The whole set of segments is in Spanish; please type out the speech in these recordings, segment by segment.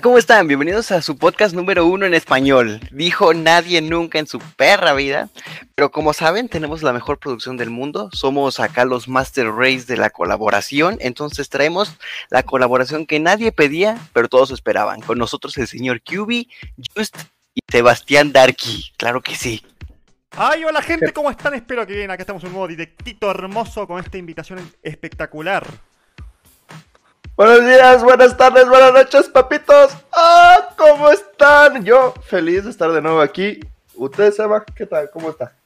¿cómo están? Bienvenidos a su podcast número uno en español. Dijo nadie nunca en su perra vida. Pero como saben, tenemos la mejor producción del mundo. Somos acá los Master Race de la colaboración. Entonces traemos la colaboración que nadie pedía, pero todos esperaban. Con nosotros el señor QB, Just y Sebastián Darky. Claro que sí. Ay, hola gente, ¿cómo están? Espero que bien. Acá estamos en un nuevo directito hermoso con esta invitación espectacular. Buenos días, buenas tardes, buenas noches, papitos. Ah, ¿cómo están? Yo feliz de estar de nuevo aquí. ¿Usted, Seba? ¿Qué tal? ¿Cómo está?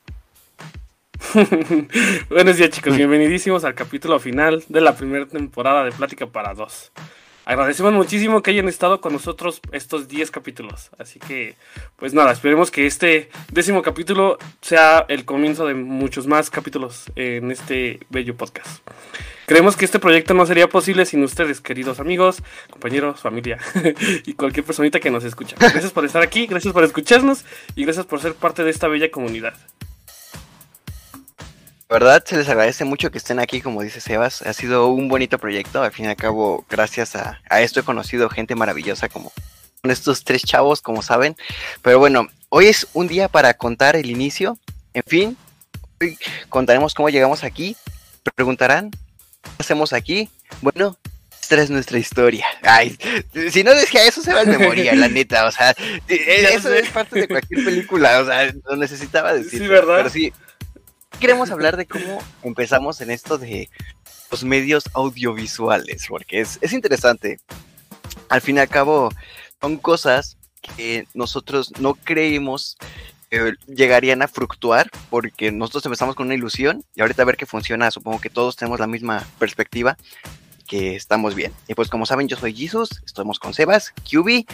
Buenos días, chicos. Bienvenidísimos al capítulo final de la primera temporada de Plática para Dos. Agradecemos muchísimo que hayan estado con nosotros estos 10 capítulos. Así que, pues nada, esperemos que este décimo capítulo sea el comienzo de muchos más capítulos en este bello podcast. Creemos que este proyecto no sería posible sin ustedes, queridos amigos, compañeros, familia y cualquier personita que nos escucha. Gracias por estar aquí, gracias por escucharnos y gracias por ser parte de esta bella comunidad. La verdad, se les agradece mucho que estén aquí, como dice Sebas. Ha sido un bonito proyecto. Al fin y al cabo, gracias a, a esto he conocido gente maravillosa como estos tres chavos, como saben. Pero bueno, hoy es un día para contar el inicio. En fin, hoy contaremos cómo llegamos aquí. Preguntarán, ¿qué hacemos aquí? Bueno, esta es nuestra historia. Ay, si no decía eso, se va de morir, la neta. O sea, eso es parte de cualquier película. O sea, lo necesitaba decir. Sí, ¿verdad? Pero sí, queremos hablar de cómo empezamos en esto de los medios audiovisuales, porque es, es interesante. Al fin y al cabo, son cosas que nosotros no creímos llegarían a fructuar, porque nosotros empezamos con una ilusión y ahorita a ver que funciona, supongo que todos tenemos la misma perspectiva, que estamos bien. Y pues como saben, yo soy Jesus, estamos con Sebas, QB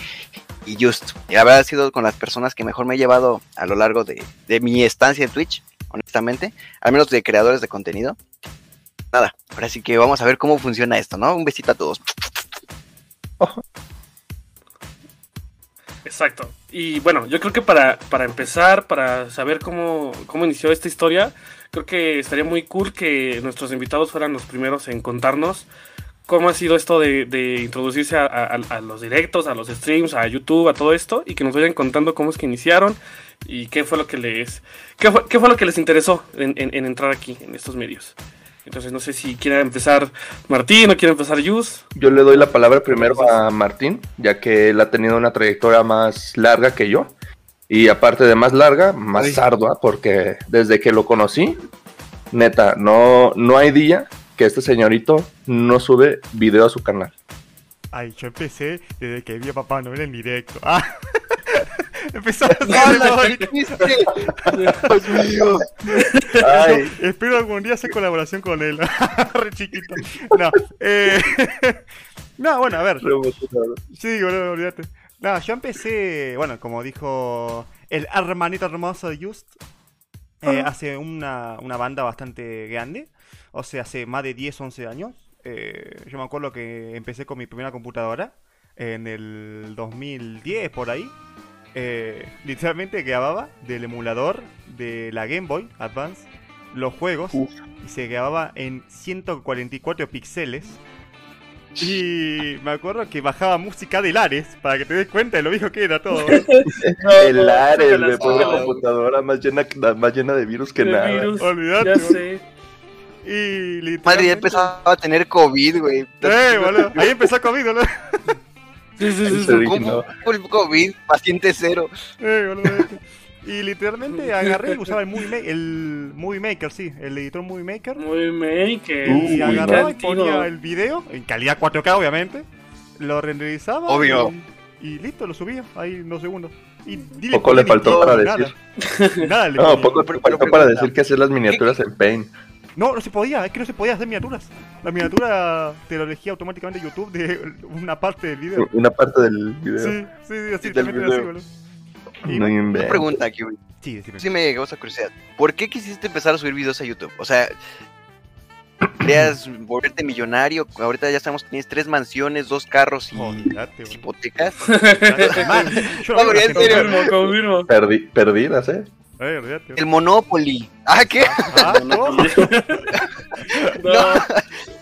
y Just. Y la verdad ha sido con las personas que mejor me he llevado a lo largo de, de mi estancia en Twitch honestamente, al menos de creadores de contenido. Nada, ahora sí que vamos a ver cómo funciona esto, ¿no? Un besito a todos. Exacto. Y bueno, yo creo que para, para empezar, para saber cómo, cómo inició esta historia, creo que estaría muy cool que nuestros invitados fueran los primeros en contarnos cómo ha sido esto de, de introducirse a, a, a, los directos, a los streams, a YouTube, a todo esto, y que nos vayan contando cómo es que iniciaron y qué fue lo que les, qué fue, qué fue lo que les interesó en, en, en, entrar aquí, en estos medios. Entonces no sé si quiere empezar Martín o quiere empezar Yus. Yo le doy la palabra primero a Martín, ya que él ha tenido una trayectoria más larga que yo. Y aparte de más larga, más Ay. ardua, porque desde que lo conocí, neta, no, no hay día que este señorito no sube video a su canal. Ay, yo empecé desde que vi a Papá Noel en directo. Ah. Empezamos a Dios mío. Ay. Espero algún día hacer colaboración con él. Re chiquito. No, eh... no, bueno, a ver. Sí, bueno, olvídate. No, yo empecé, bueno, como dijo el hermanito hermoso de Just, eh, hace una, una banda bastante grande. O sea, hace más de 10, 11 años. Eh, yo me acuerdo que empecé con mi primera computadora en el 2010, por ahí. Eh, literalmente grababa del emulador de la Game Boy Advance los juegos Uf. y se grababa en 144 píxeles. Y me acuerdo que bajaba música de Lares para que te des cuenta de lo viejo que era todo. el Lares, me pone la computadora más llena, más llena de virus que nada. virus, Olvídate, ya sé. Y literalmente... Madre, ya empezaba a tener COVID, güey. Eh, boludo. Ahí empezó COVID, boludo. Sí, sí, sí, Se sí. originó. ¿Cómo el COVID? Paciente cero. Eh. Y literalmente agarré y usaba el Movie, Ma- el Movie Maker, sí, el editor Movie Maker. Muy maker. Uh, Y agarraba y ponía el video en calidad 4K, obviamente. Lo renderizaba. Obvio. Y, y listo, lo subía ahí en dos segundos. Y dile Poco le faltó para nada. decir. Nada le No, poco le faltó para decir que hacer las miniaturas en Paint. No, no se podía, es que no se podía hacer miniaturas. La miniatura te lo elegía automáticamente YouTube de una parte del video. Una parte del video. Sí, sí, sí, así, Del también era así, video. boludo. Y No Una inventes. pregunta aquí, güey. Sí, decime. Sí me causa curiosidad. ¿Por qué quisiste empezar a subir videos a YouTube? O sea, querías volverte millonario. Ahorita ya sabemos que tienes tres mansiones, dos carros y boludo. hipotecas. Man, yo No, veo pero a la en gente- serio. Confirmo, confirmo. Perdi- perdidas, ¿eh? Olvídate, El. Monopoly. ¿Ah, qué? Ah, ¿cómo? No,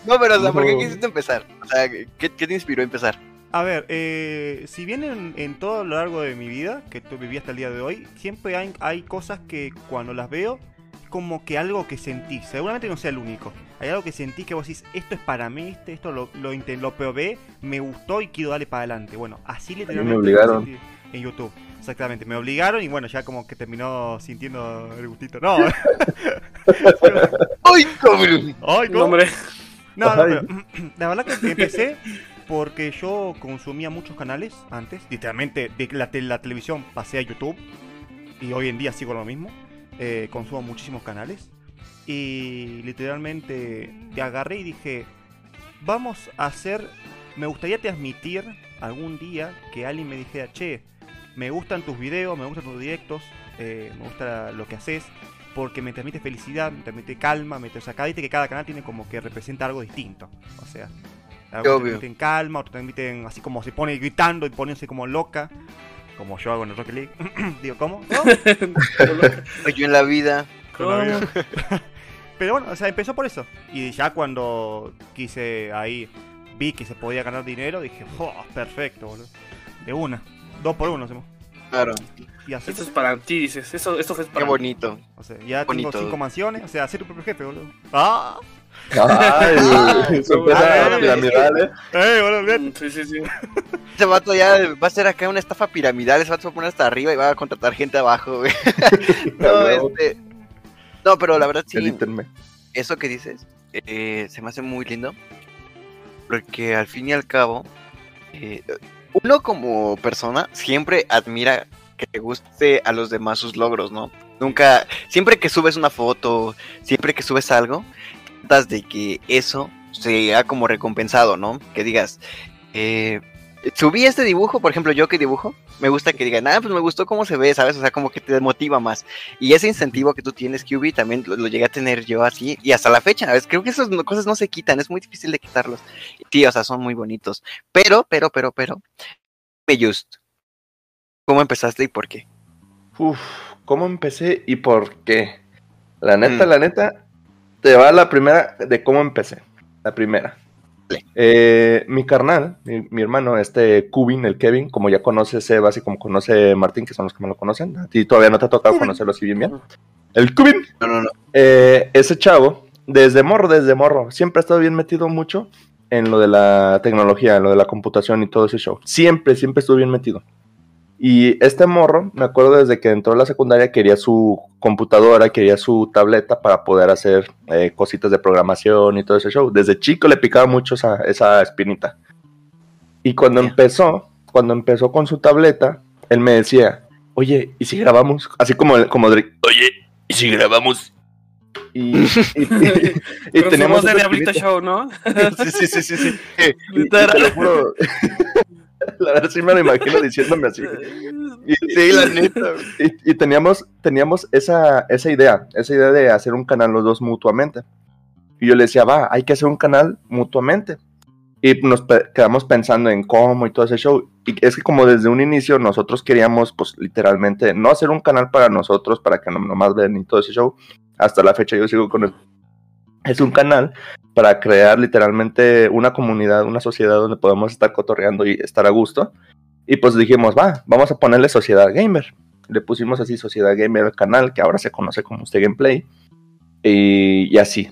No, pero o sea, ¿por qué No. quisiste empezar? O sea, ¿qué, qué te inspiró a empezar? A ver, eh, si bien en, todo lo largo de mi vida, que tú viví hasta el día de hoy, siempre hay, hay cosas que cuando las veo, como que algo que sentí. Seguramente no sea el único. Hay algo que sentí que vos decís, esto es para mí, este, esto lo, lo, lo probé, me gustó y quiero darle para adelante. Bueno, así literalmente me obligaron. en YouTube. Exactamente, me obligaron y bueno, ya como que terminó sintiendo el gustito. No. ¡Ay, cabrón! ¡Ay, no, hombre! No, no, pero la verdad que empecé porque yo consumía muchos canales antes. Literalmente, de la, la televisión pasé a YouTube. Y hoy en día sigo lo mismo. Eh, consumo muchísimos canales. Y literalmente te agarré y dije, vamos a hacer... Me gustaría transmitir algún día que alguien me dijera, che, me gustan tus videos, me gustan tus directos, eh, me gusta lo que haces, porque me transmite felicidad, me transmite calma, me o sea, cada, que cada canal tiene como que representa algo distinto. O sea, algunos te transmiten calma, otros te transmiten así como se pone gritando y poniéndose como loca. Como yo hago en el Rocket League. Digo, ¿cómo? yo en la vida. Pero bueno, o sea, empezó por eso. Y ya cuando quise ahí, vi que se podía ganar dinero, dije, oh, perfecto, boludo. De una. Dos por uno hacemos. Claro. Y así Esto es para ti, dices. Eso, esto fue para Qué bonito. O sea, ya tengo cinco mansiones. O sea, ser tu propio jefe, boludo. ¡Ah! Ay, piramidal, ¿eh? bueno, mm, Sí, sí, sí. Ese vato ya va a ser acá una estafa piramidal. Ese vato se va a poner hasta arriba y va a contratar gente abajo, güey. no, este. No, pero la verdad sí. Eso que dices eh, se me hace muy lindo. Porque al fin y al cabo, eh, uno como persona siempre admira que te guste a los demás sus logros, ¿no? Nunca, siempre que subes una foto, siempre que subes algo, de que eso sea como recompensado, ¿no? Que digas, eh, subí este dibujo, por ejemplo, yo que dibujo, me gusta que digan, ah, pues me gustó cómo se ve, ¿sabes? O sea, como que te motiva más. Y ese incentivo que tú tienes, QB, también lo, llegué a tener yo así, y hasta la fecha, ¿sabes? Creo que esas cosas no se quitan, es muy difícil de quitarlos. Sí, o sea, son muy bonitos. Pero, pero, pero, pero, just, ¿cómo empezaste y por qué? Uf, ¿cómo empecé y por qué? La neta, mm. la neta, te va la primera de cómo empecé. La primera. Eh, mi carnal, mi, hermano, este Cubin, el Kevin, como ya conoce Sebas y como conoce Martín, que son los que me lo conocen, a ti todavía no te ha tocado conocerlo así bien bien. El Cubin, no, no, no. Eh, ese chavo, desde morro, desde morro, siempre ha estado bien metido mucho en lo de la tecnología, en lo de la computación y todo ese show. Siempre, siempre estuvo bien metido. Y este morro, me acuerdo desde que entró a la secundaria, quería su computadora, quería su tableta para poder hacer eh, cositas de programación y todo ese show. Desde chico le picaba mucho esa, esa espinita. Y cuando empezó, cuando empezó con su tableta, él me decía, oye, ¿y si grabamos? Así como, como oye, ¿y si grabamos? Y, y, tenemos de Diablito Show, ¿no? sí, sí, sí, sí. sí. La verdad sí me lo imagino diciéndome así. Y, sí, la neta. Y, teníamos, teníamos esa, esa idea, esa idea de hacer un canal los dos mutuamente. Y yo le decía, va, hay que hacer un canal mutuamente. Y nos quedamos pensando en cómo y todo ese show. Y es que como desde un inicio nosotros queríamos, pues literalmente, no hacer un canal para nosotros, para que no, nomás vean y todo ese show. Hasta la fecha yo sigo con él. Es un canal para crear literalmente una comunidad, una sociedad donde podemos estar cotorreando y estar a gusto. Y pues dijimos, va, vamos a ponerle Sociedad Gamer. Le pusimos así Sociedad Gamer al canal, que ahora se conoce como Usted Gameplay. Y, así.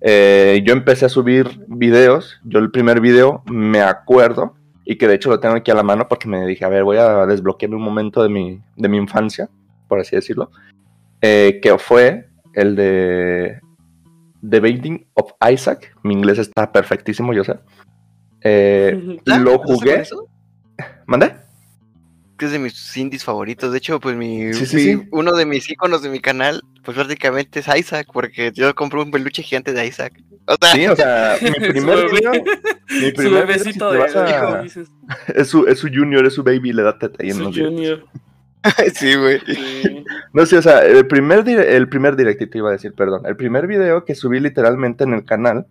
Eh, yo empecé a subir videos. Yo el primer video me acuerdo, y que de hecho lo tengo aquí a la mano porque me dije, a ver, voy a desbloquearme un momento de mi, de mi infancia, por así decirlo. Eh, que fue el de The Binding of Isaac. Mi inglés está perfectísimo, yo sé. Eh, lo jugué. ¿Mandé? Que es de mis indies favoritos. De hecho, pues mi, uno de mis iconos de mi canal, pues prácticamente es Isaac, porque yo compré un peluche gigante de Isaac. O sea, sí, o sea, mi primer video. mi primer bebecito de hijo, es, su, es su junior, es su baby, le da teta y en su junior. sí, güey. No sé, o sea, el primer, el primer directito iba a decir, perdón. El primer video que subí literalmente en el canal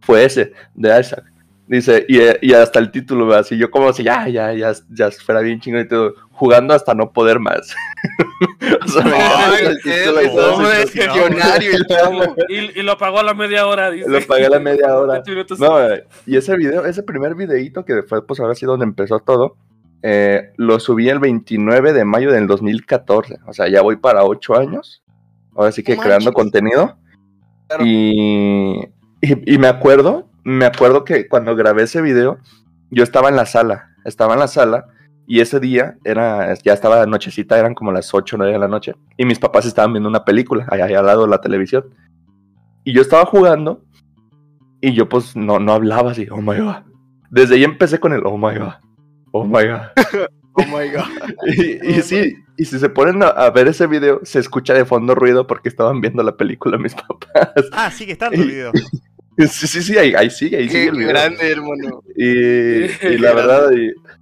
fue ese, de Isaac. Dice, y, y, hasta el título, así yo como si ya, ya, ya, ya fuera bien chingón y todo, jugando hasta no poder más. o sea, y todo. y, y, lo pagó a la media hora, dice. Lo pagué a la media hora. no, y ese video, ese primer videito que fue, pues ahora sí donde empezó todo, eh, lo subí el 29 de mayo del 2014. O sea, ya voy para 8 años. Ahora sí que creando contenido. Y, y, y me acuerdo me acuerdo que cuando grabé ese video, yo estaba en la sala, estaba en la sala y ese día era, ya estaba nochecita, eran como las 8 o 9 de la noche y mis papás estaban viendo una película allá, al lado de la televisión. Y yo estaba jugando y yo pues no, no hablaba así, oh my god. Desde ahí empecé con el oh my god, oh my god. oh my god. y, sí, y si se ponen a, a, ver ese video, se escucha de fondo ruido porque estaban viendo la película mis papás. Ah, sigue estando el video. Sí, sí, sí, ahí, sigue, ahí sigue el video. grande, hermano. Y, y la verdad,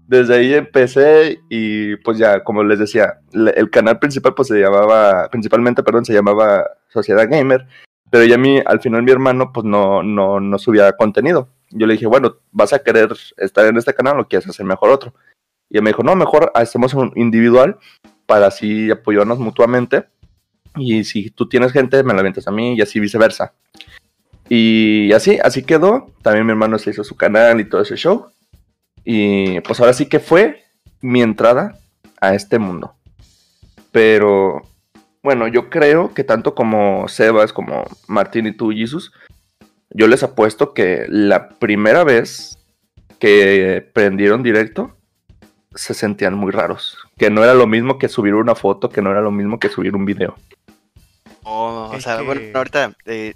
desde ahí empecé y pues ya, como les decía, el canal principal pues se llamaba, principalmente, perdón, se llamaba Sociedad Gamer, pero ya a mí, al final mi hermano pues no, no, no subía contenido. Yo le dije, bueno, ¿vas a querer estar en este canal o quieres hacer mejor otro? Y él me dijo, no, mejor hacemos un individual para así apoyarnos mutuamente. Y si tú tienes gente, me la avientas a mí y así viceversa. Y así, así quedó. También mi hermano se hizo su canal y todo ese show. Y pues ahora sí que fue mi entrada a este mundo. Pero bueno, yo creo que tanto como Sebas, como Martín y tú, Jesus, yo les apuesto que la primera vez que prendieron directo se sentían muy raros. Que no era lo mismo que subir una foto, que no era lo mismo que subir un video. Oh, o sea, bueno, ahorita eh,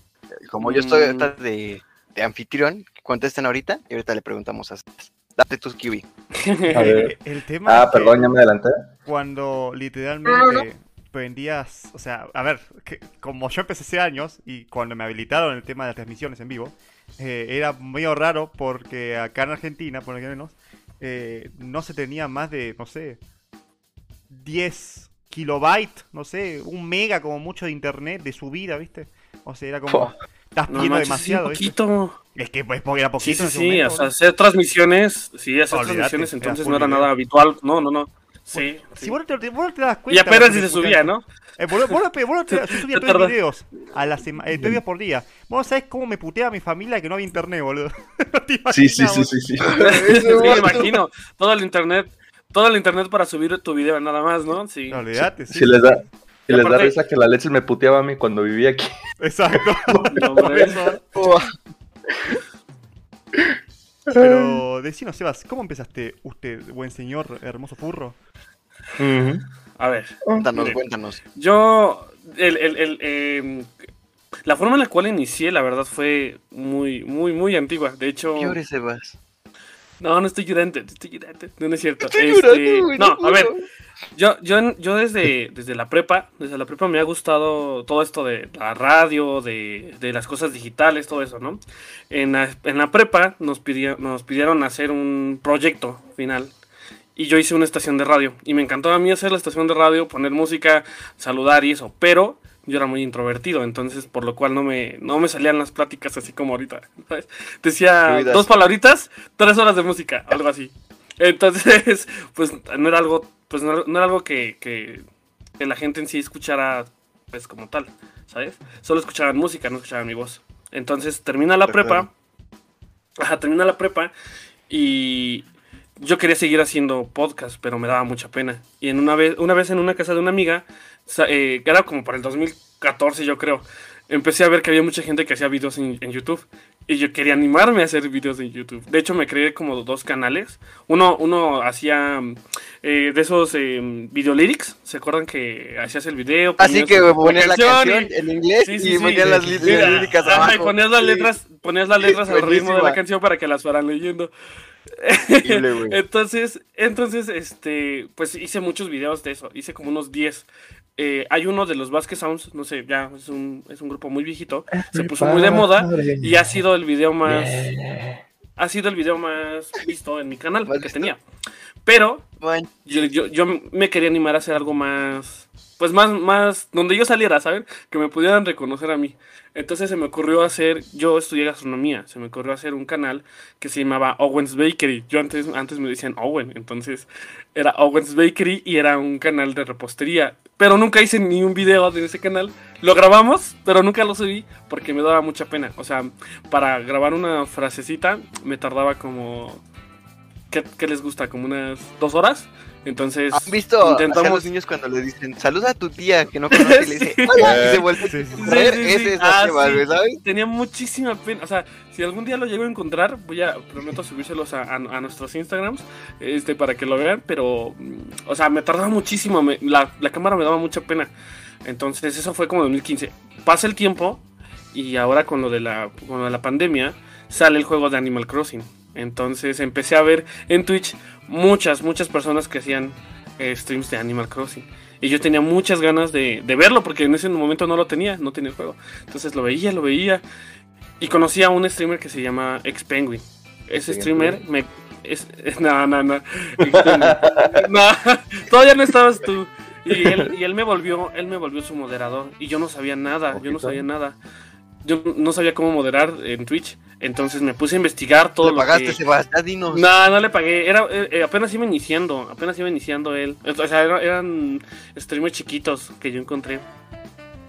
como yo estoy mm. de, de anfitrión, contesten ahorita y ahorita le preguntamos a Date tus kiwi. El tema ah, perdón, ya me adelanté. Cuando literalmente prendías, o sea, a ver, que, como yo empecé hace años y cuando me habilitaron el tema de las transmisiones en vivo, eh, era medio raro porque acá en Argentina, por lo menos, eh, no se tenía más de, no sé, 10 kilobytes, no sé, un mega como mucho de internet de subida, ¿viste? O sea, era como. Estás pidiendo demasiado. poquito. Es que pues era poquito. Sí, sí, sí o sea, hacer transmisiones. Sí, hacer transmisiones entonces no era nada habitual. No, no, no. Sí. Si vos, te, vos te das cuenta. Y apenas si se subía, ¿no? Eh, vos, vos, vos te, yo subía tres videos a la semana, eh, videos por día. Vos sabés cómo me putea mi familia que no había internet, boludo. sí, sí, sí, sí, sí. sí, me imagino. Todo el internet, todo el internet para subir tu video nada más, ¿no? Sí. No, olvidate, sí. Si les da, y, les da risa que la leche me puteaba a mí cuando vivía aquí. Exacto. Pero decinos, Sebas, ¿cómo empezaste usted, buen señor, hermoso furro? A ver. Cuéntanos, cuéntanos. Yo, el, el, el eh, la forma en la cual inicié, la verdad, fue muy, muy, muy antigua. De hecho... ¿Qué Sebas? No, no estoy llorando, estoy llorando. No, no es cierto. Estoy este, no, a ver. Yo, yo, yo desde, desde la prepa, desde la prepa me ha gustado todo esto de la radio, de, de las cosas digitales, todo eso, ¿no? En la, en la prepa nos, pidió, nos pidieron hacer un proyecto final y yo hice una estación de radio. Y me encantó a mí hacer la estación de radio, poner música, saludar y eso. Pero yo era muy introvertido, entonces por lo cual no me, no me salían las pláticas así como ahorita. Decía dos palabritas, tres horas de música, algo así. Entonces, pues no era algo, pues no, era algo que, que, la gente en sí escuchara pues como tal, ¿sabes? Solo escuchaban música, no escuchaban mi voz. Entonces termina la prepa. Ajá, termina la prepa y yo quería seguir haciendo podcast, pero me daba mucha pena. Y en una vez, una vez en una casa de una amiga, eh, era como para el 2014 yo creo, empecé a ver que había mucha gente que hacía videos en, YouTube. Y yo quería animarme a hacer videos en YouTube. De hecho, me creé como dos canales. Uno, uno hacía eh, de esos eh, video lyrics. ¿Se acuerdan que hacías el video? Así que ponías la canción en inglés y ponías las, líricas abajo. y ponías las letras, ponías las letras al ritmo de la canción para que las fueran leyendo. entonces, entonces, este, pues hice muchos videos de eso. Hice como unos 10. Eh, hay uno de los Vasquez Sounds, no sé, ya es un, es un grupo muy viejito. Se puso muy de moda y ha sido el video más. Ha sido el video más visto en mi canal que tenía. Pero yo, yo, yo me quería animar a hacer algo más, pues más, más, donde yo saliera, ¿saben? Que me pudieran reconocer a mí. Entonces se me ocurrió hacer, yo estudié gastronomía, se me ocurrió hacer un canal que se llamaba Owen's Bakery. Yo antes, antes me decían Owen, entonces era Owen's Bakery y era un canal de repostería. Pero nunca hice ni un video de ese canal. Lo grabamos, pero nunca lo subí porque me daba mucha pena. O sea, para grabar una frasecita me tardaba como... ¿Qué, qué les gusta? ¿Como unas dos horas? Entonces, ¿Han visto intentamos... a los niños cuando le dicen saluda a tu tía que no conoce y le dice hola y se vuelve sí, sí, Ese es ah, ¿sabes? Tenía muchísima pena. O sea, si algún día lo llego a encontrar, voy a, prometo subírselos a, a, a nuestros Instagrams este, para que lo vean. Pero, mm, o sea, me tardaba muchísimo. Me, la, la cámara me daba mucha pena. Entonces, eso fue como 2015. Pasa el tiempo y ahora con lo de la, con lo de la pandemia sale el juego de Animal Crossing. Entonces empecé a ver en Twitch muchas, muchas personas que hacían eh, streams de Animal Crossing. Y yo tenía muchas ganas de, verlo porque en ese momento no lo tenía, no tenía el juego. Entonces lo veía, lo veía. Y conocí a un streamer que se llama Ex Penguin. Ese streamer me... Es, no, no, no. no. Todavía no estabas tú. Y él, y él me volvió, él me volvió su moderador. Y yo no sabía nada, yo no sabía nada yo no sabía cómo moderar en Twitch. Entonces me puse a investigar todo ¿Le pagaste, Sebastián? No, no le pagué. Era, eh, eh, apenas iba iniciando. Apenas iba iniciando él. O sea, eran streamers chiquitos que yo encontré.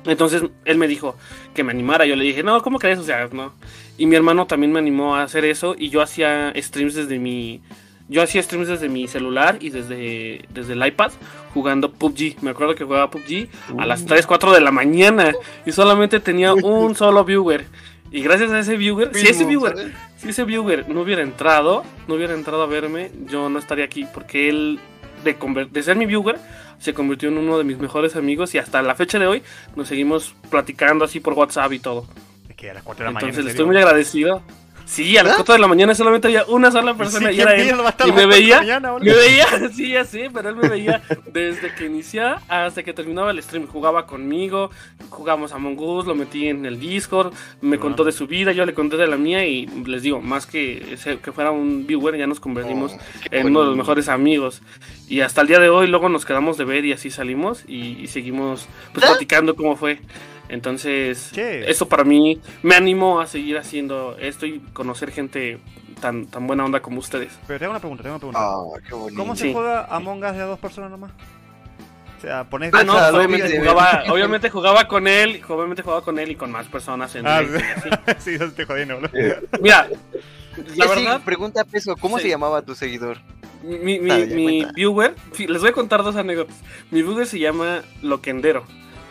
Entonces él me dijo que me animara. Yo le dije, no, ¿cómo crees? O sea, no. Y mi hermano también me animó a hacer eso. Y yo hacía streams desde mi yo hacía streams desde mi celular y desde, desde el iPad jugando PUBG. Me acuerdo que jugaba PUBG a las 3, 4 de la mañana y solamente tenía un solo viewer. Y gracias a ese viewer, si ese viewer, si ese viewer no hubiera entrado, no hubiera entrado a verme, yo no estaría aquí porque él de, de ser mi viewer se convirtió en uno de mis mejores amigos y hasta la fecha de hoy nos seguimos platicando así por WhatsApp y todo. Es que a las 4 de la mañana. Entonces le estoy muy agradecido. Sí, a las 4 de la mañana solamente había una sola persona y era él. Y me veía, me veía, sí, ya sé, pero él me veía desde que iniciaba hasta que terminaba el stream. Jugaba conmigo, jugamos a Us, lo metí en el Discord, me contó de su vida, yo le conté de la mía y les digo, más que que fuera un viewer, ya nos convertimos oh, en uno de los mejores amigos. Y hasta el día de hoy luego nos quedamos de ver y así salimos y, seguimos pues, ¿Ah? platicando cómo fue. Entonces, eso para mí me animó a seguir haciendo esto y conocer gente tan, tan buena onda como ustedes. Pero tengo una pregunta, tengo una pregunta. Ah, ¿Cómo se juega Among Us de a dos personas nomás? O sea, pones ah, no, obviamente, jugaba, obviamente jugaba con él, obviamente jugaba con él y con más personas en ah, sí, eso te jodiendo, ¿no? Mira, la verdad, pregunta peso, ¿cómo se llamaba tu seguidor? Mi, mi, mi viewer, les voy a contar dos anécdotas. Mi viewer se llama Loquendero.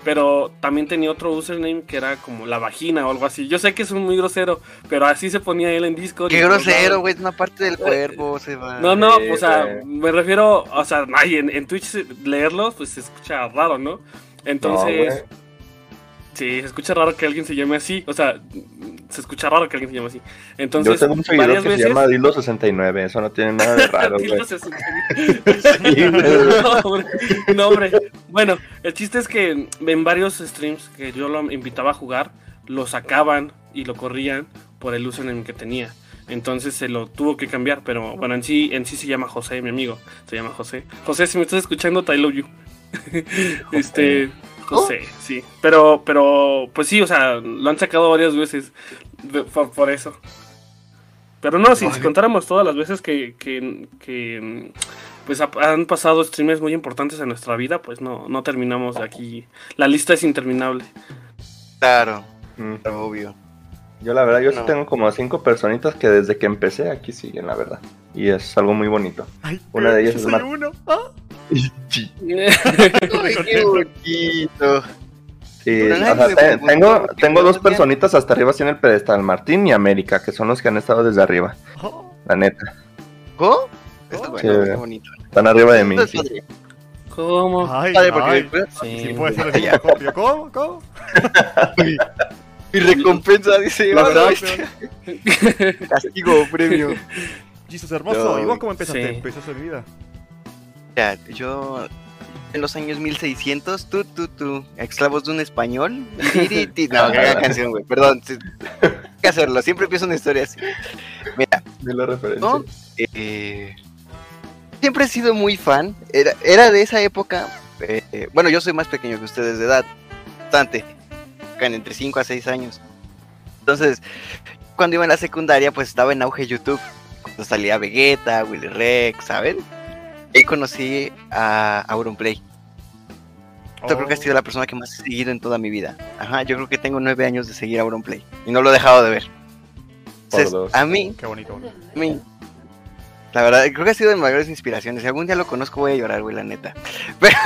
Pero también tenía otro username que era como la vagina o algo así. Yo sé que es un muy grosero, pero así se ponía él en Discord. Qué grosero, güey, es una parte del cuerpo, se va. No, no, o sea, me refiero, o sea, en, en Twitch leerlos, pues se escucha raro, ¿no? Entonces, Sí, se escucha raro que alguien se llame así. O sea, se escucha raro que alguien se llame así. Entonces, Yo tengo un seguidor que se llama Dilo69. Eso no tiene nada de raro. Dilo69. no, hombre. Bueno, el chiste es que en varios streams que yo lo invitaba a jugar, lo sacaban y lo corrían por el username que tenía. Entonces se lo tuvo que cambiar, pero bueno, en sí, en sí se llama José, mi amigo. Se llama José. José, si me estás escuchando, I love you. este, José, sí. Pero, pero, pues sí, o sea, lo han sacado varias veces por, eso. Pero no, si contáramos todas las veces que, que, pues han pasado streams muy importantes en nuestra vida, pues no, no terminamos de aquí. La lista es interminable. Claro, mm. obvio. Yo la verdad, yo sí tengo como cinco personitas que desde que empecé aquí siguen, la verdad. Y es algo muy bonito. Una de ellas es Mar uno. ¿Ah? Sí, tengo, tengo dos personitas hasta arriba así en el pedestal, Martín y América, que son los que han estado desde arriba. Oh. La neta. ¿Cómo? Está bueno, sí, bonito. Están arriba de mí. Sí. ¿Cómo? Ay, ay, porque sí. sí puede ser el ¿Cómo? ¿Cómo? Mi recompensa, dice la verdad. Castigo, premio. Jesus hermoso. ¿Y vos cómo empezaste? Sí. ¿Empezaste mi vida? Ya, yo en los años 1600, tú, tú, tú, esclavos de un español. no, qué canción, güey, perdón. Hay que hacerlo, siempre empiezo una historia así. Mira, de la referencia. Eh, siempre he sido muy fan. Era, era de esa época. Eh, bueno, yo soy más pequeño que ustedes de edad. Bastante. Entre 5 a 6 años. Entonces, cuando iba en la secundaria, pues estaba en auge YouTube. Salía Vegeta, Willy Rex, ¿saben? Y conocí a Auronplay. Yo creo que ha sido la persona que más he seguido en toda mi vida. Ajá, yo creo que tengo nueve años de seguir Auronplay. Y no lo he dejado de ver. Entonces, a mí, Qué bonito. a mí, la verdad, creo que ha sido de mis mayores inspiraciones. Si algún día lo conozco, voy a llorar, güey, la neta. Pero,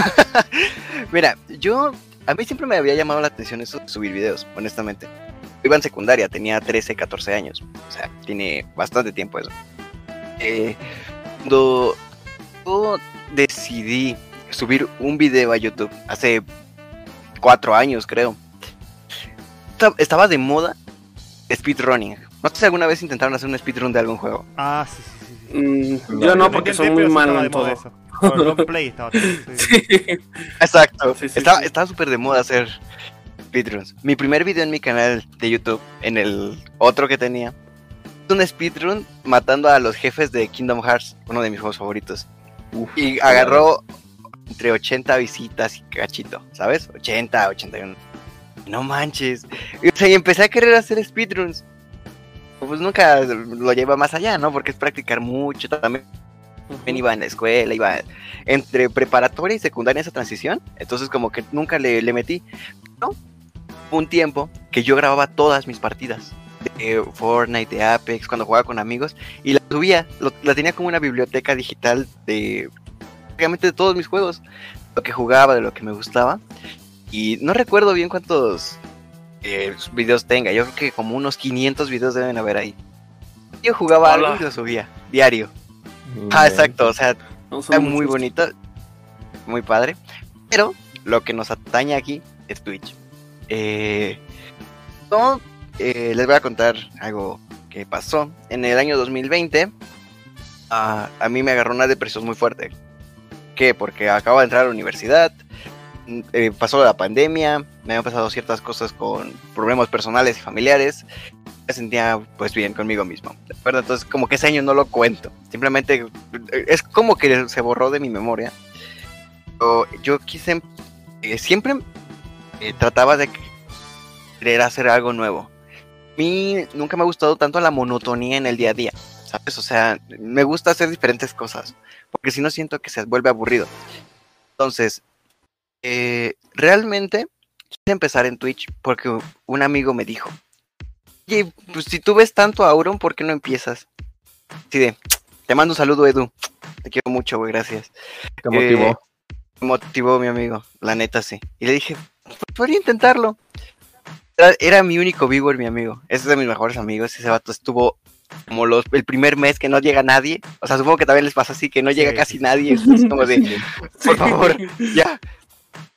mira, yo, a mí siempre me había llamado la atención eso de subir videos, honestamente. Iba en secundaria, tenía 13, 14 años. O sea, tiene bastante tiempo eso. Eh, cuando yo decidí subir un video a YouTube hace cuatro años, creo. Esta- Estaba de moda speedrunning. No sé si alguna vez intentaron hacer un speedrun de algún juego. Ah, sí, sí, sí. sí. Mm, yo no, porque soy muy malo en todo. Eso. Play estaba. sí. Exacto. Sí, estaba súper de moda hacer speedruns. Mi primer video en mi canal de YouTube, en el otro que tenía, un speedrun matando a los jefes de Kingdom Hearts, uno de mis juegos favoritos. y agarró entre 80 visitas y cachito, ¿sabes? 80, 81. No manches. Y, o sea, y empecé a querer hacer speedruns. Pues nunca lo lleva más allá, ¿no? Porque es practicar mucho. También también iba en la escuela, iba entre preparatoria y secundaria esa transición, entonces como que nunca le, le metí. ¿no? Un tiempo que yo grababa todas mis partidas de Fortnite, de Apex, cuando jugaba con amigos, y la subía, lo- la tenía como una biblioteca digital de prácticamente de todos mis juegos, lo que jugaba, de lo que me gustaba, y no recuerdo bien cuántos eh, videos tenga, yo creo que como unos 500 videos deben haber ahí. Yo jugaba Hola. algo y lo subía, diario. Ah, exacto, o sea, No son está muy bonito, muy padre. Pero lo que nos atañe aquí es Twitch. Eh, no, eh, les voy a contar algo que pasó. En el año 2020, ah, a mí me agarró una depresión muy fuerte. ¿Qué? Porque acabo de entrar a la universidad, mm, eh, pasó la pandemia, me habían pasado ciertas cosas con problemas personales y familiares. Me sentía pues bien conmigo mismo. Entonces como que ese año no lo cuento. Simplemente eh, es como que se borró de mi memoria. Pero yo quise, eh, siempre eh, trataba de querer hacer algo nuevo. A mí nunca me ha gustado tanto la monotonía en el día a día, ¿sabes? O sea, me gusta hacer diferentes cosas, porque si no siento que se vuelve aburrido. Entonces, eh, realmente quise empezar en Twitch porque un amigo me dijo, oye, pues si tú ves tanto a Auron, ¿por qué no empiezas? Así de, te mando un saludo, Edu. Te quiero mucho, güey, gracias. Te motivó. Eh, motivó mi amigo, la neta sí. Y le dije, "Pues, podría intentarlo. Era, era mi único viewer, mi amigo. Es de mis mejores amigos. Ese vato estuvo como los, el primer mes que no llega nadie. O sea, supongo que también les pasa así, que no llega Sí, casi nadie. Es como de, por favor, ya.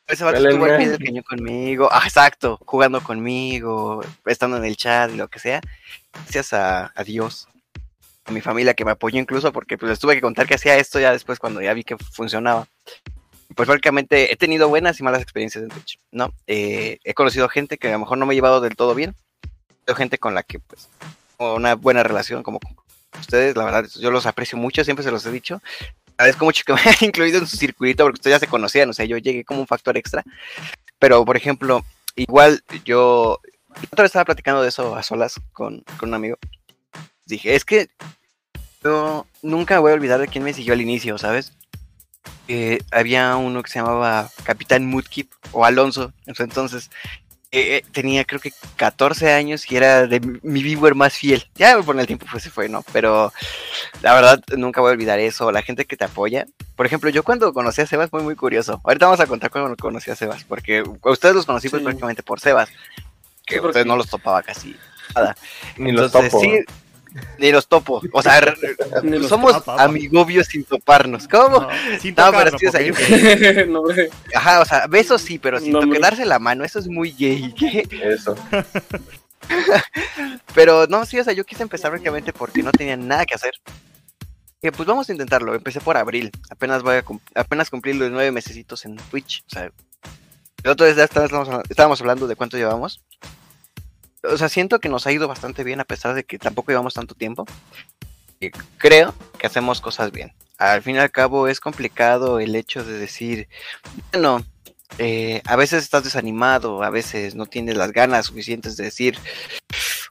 Ese vato estuvo al pie del cañón conmigo. Ah, exacto. Jugando conmigo, estando en el chat y lo que sea. Gracias a, a Dios. A mi familia que me apoyó incluso porque pues les tuve que contar que hacía esto ya después cuando ya vi que funcionaba. Pues prácticamente he tenido buenas y malas experiencias en Twitch, ¿no? Eh, he conocido gente que a lo mejor no me he llevado del todo bien. Conocido gente con la que pues una buena relación como ustedes, la verdad, yo los aprecio mucho, siempre se los he dicho. Agradezco mucho que me hayan incluido en su circuito porque ustedes ya se conocían, o sea, yo llegué como un factor extra. Pero, por ejemplo, igual yo otra vez estaba platicando de eso a solas con, con un amigo. Dije, es que yo nunca voy a olvidar de quién me siguió al inicio, ¿sabes? Eh, había uno que se llamaba Capitán Mudkip o Alonso en su entonces. Eh, eh, tenía creo que 14 años y era de mi, viewer más fiel. Ya por el tiempo pues se fue, ¿no? Pero la verdad nunca voy a olvidar eso. La gente que te apoya. Por ejemplo, yo cuando conocí a Sebas fue muy curioso. Ahorita vamos a contar cuando conocí a Sebas. Porque a ustedes los conocí pues prácticamente por Sebas. Que Sí, ustedes no los topaba casi nada. Ni los topo. sí, ni los topo. O sea, somos topa, pa. amigobios sin toparnos. ¿Cómo? No, sin No, pero sí, no. Ajá, o sea, besos sí, pero sin No, darse la mano, eso es muy gay. ¿qué? Eso. Pero no, sí, o sea, yo quise empezar prácticamente porque no tenía nada que hacer. Que pues vamos a intentarlo. Empecé por abril. Apenas voy a cum- apenas cumplí los nueve mesecitos en Twitch. O sea, el otro día estábamos, estábamos hablando de cuánto llevamos. O sea, siento que nos ha ido bastante bien a pesar de que tampoco llevamos tanto tiempo. Y creo que hacemos cosas bien. al fin y al cabo es complicado el hecho de decir, bueno, eh, a veces estás desanimado, a veces no tienes las ganas suficientes de decir,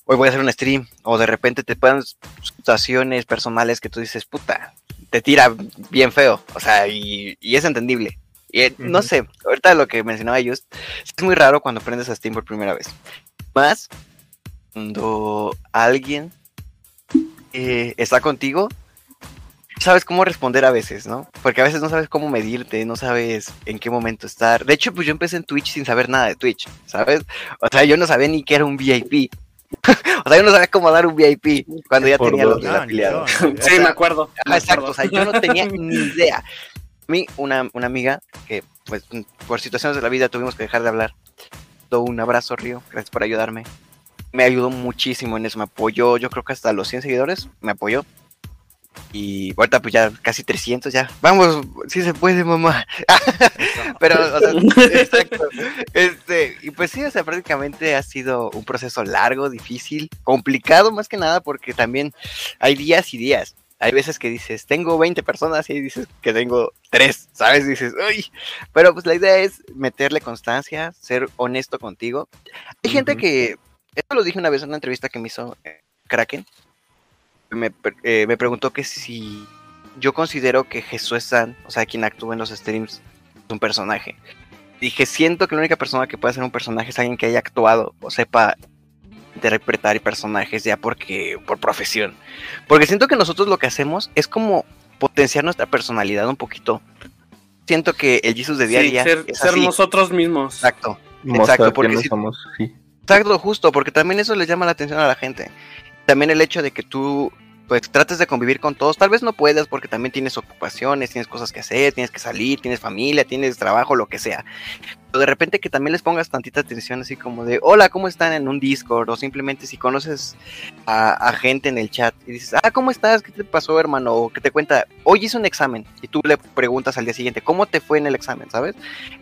hoy voy a hacer un stream, o de repente te ponen situaciones personales que tú dices, puta, te tira bien feo, o sea, y, es entendible. Y eh, no sé, ahorita lo que mencionaba Just, es muy raro cuando aprendes a Steam por primera vez. Más cuando alguien eh, está contigo sabes cómo responder a veces, ¿no? Porque a veces no sabes cómo medirte, no sabes en qué momento estar. De hecho, pues yo empecé en Twitch sin saber nada de Twitch, ¿sabes? O sea, yo no sabía ni qué era un VIP. o sea, yo no sabía cómo dar un VIP cuando ya tenía los afiliados. sí, me acuerdo. exacto, o sea, yo no tenía ni idea. A mí, una, una amiga que, pues, por situaciones de la vida tuvimos que dejar de hablar. Un abrazo, Río. Gracias por ayudarme. Me ayudó muchísimo en eso. Me apoyó, yo creo que hasta los 100 seguidores me apoyó. Y ahorita pues ya casi 300 ya. Vamos, si se puede, mamá. Pero, o sea, exacto. Este, y pues sí, o sea, prácticamente ha sido un proceso largo, difícil, complicado más que nada porque también hay días y días. Hay veces que dices, tengo 20 personas y dices que tengo 3, ¿sabes? Dices, uy. Pero pues la idea es meterle constancia, ser honesto contigo. Hay gente que, esto lo dije una vez en una entrevista que me hizo eh, Kraken, eh, me, preguntó que si yo considero que Jesús San, o sea, quien actúa en los streams, es un personaje. Dije, siento que la única persona que puede ser un personaje es alguien que haya actuado o sepa interpretar personajes ya porque por profesión. Porque siento que nosotros lo que hacemos es como potenciar nuestra personalidad un poquito. Siento que el Jesus de día a día ser, ser nosotros mismos. Exacto. exacto, porque somos, Exacto, justo, porque también eso les llama la atención a la gente. También el hecho de que tú pues trates de convivir con todos. Tal vez no puedas porque también tienes ocupaciones, tienes cosas que hacer, tienes que salir, tienes familia, tienes trabajo, lo que sea. Pero de repente que también les pongas tantita atención así como de, hola, ¿cómo están en un Discord? O simplemente si conoces a, gente en el chat y dices, ah, ¿cómo estás? ¿Qué te pasó, hermano? O que te cuenta, hoy hice un examen y tú le preguntas al día siguiente, ¿cómo te fue en el examen? ¿Sabes?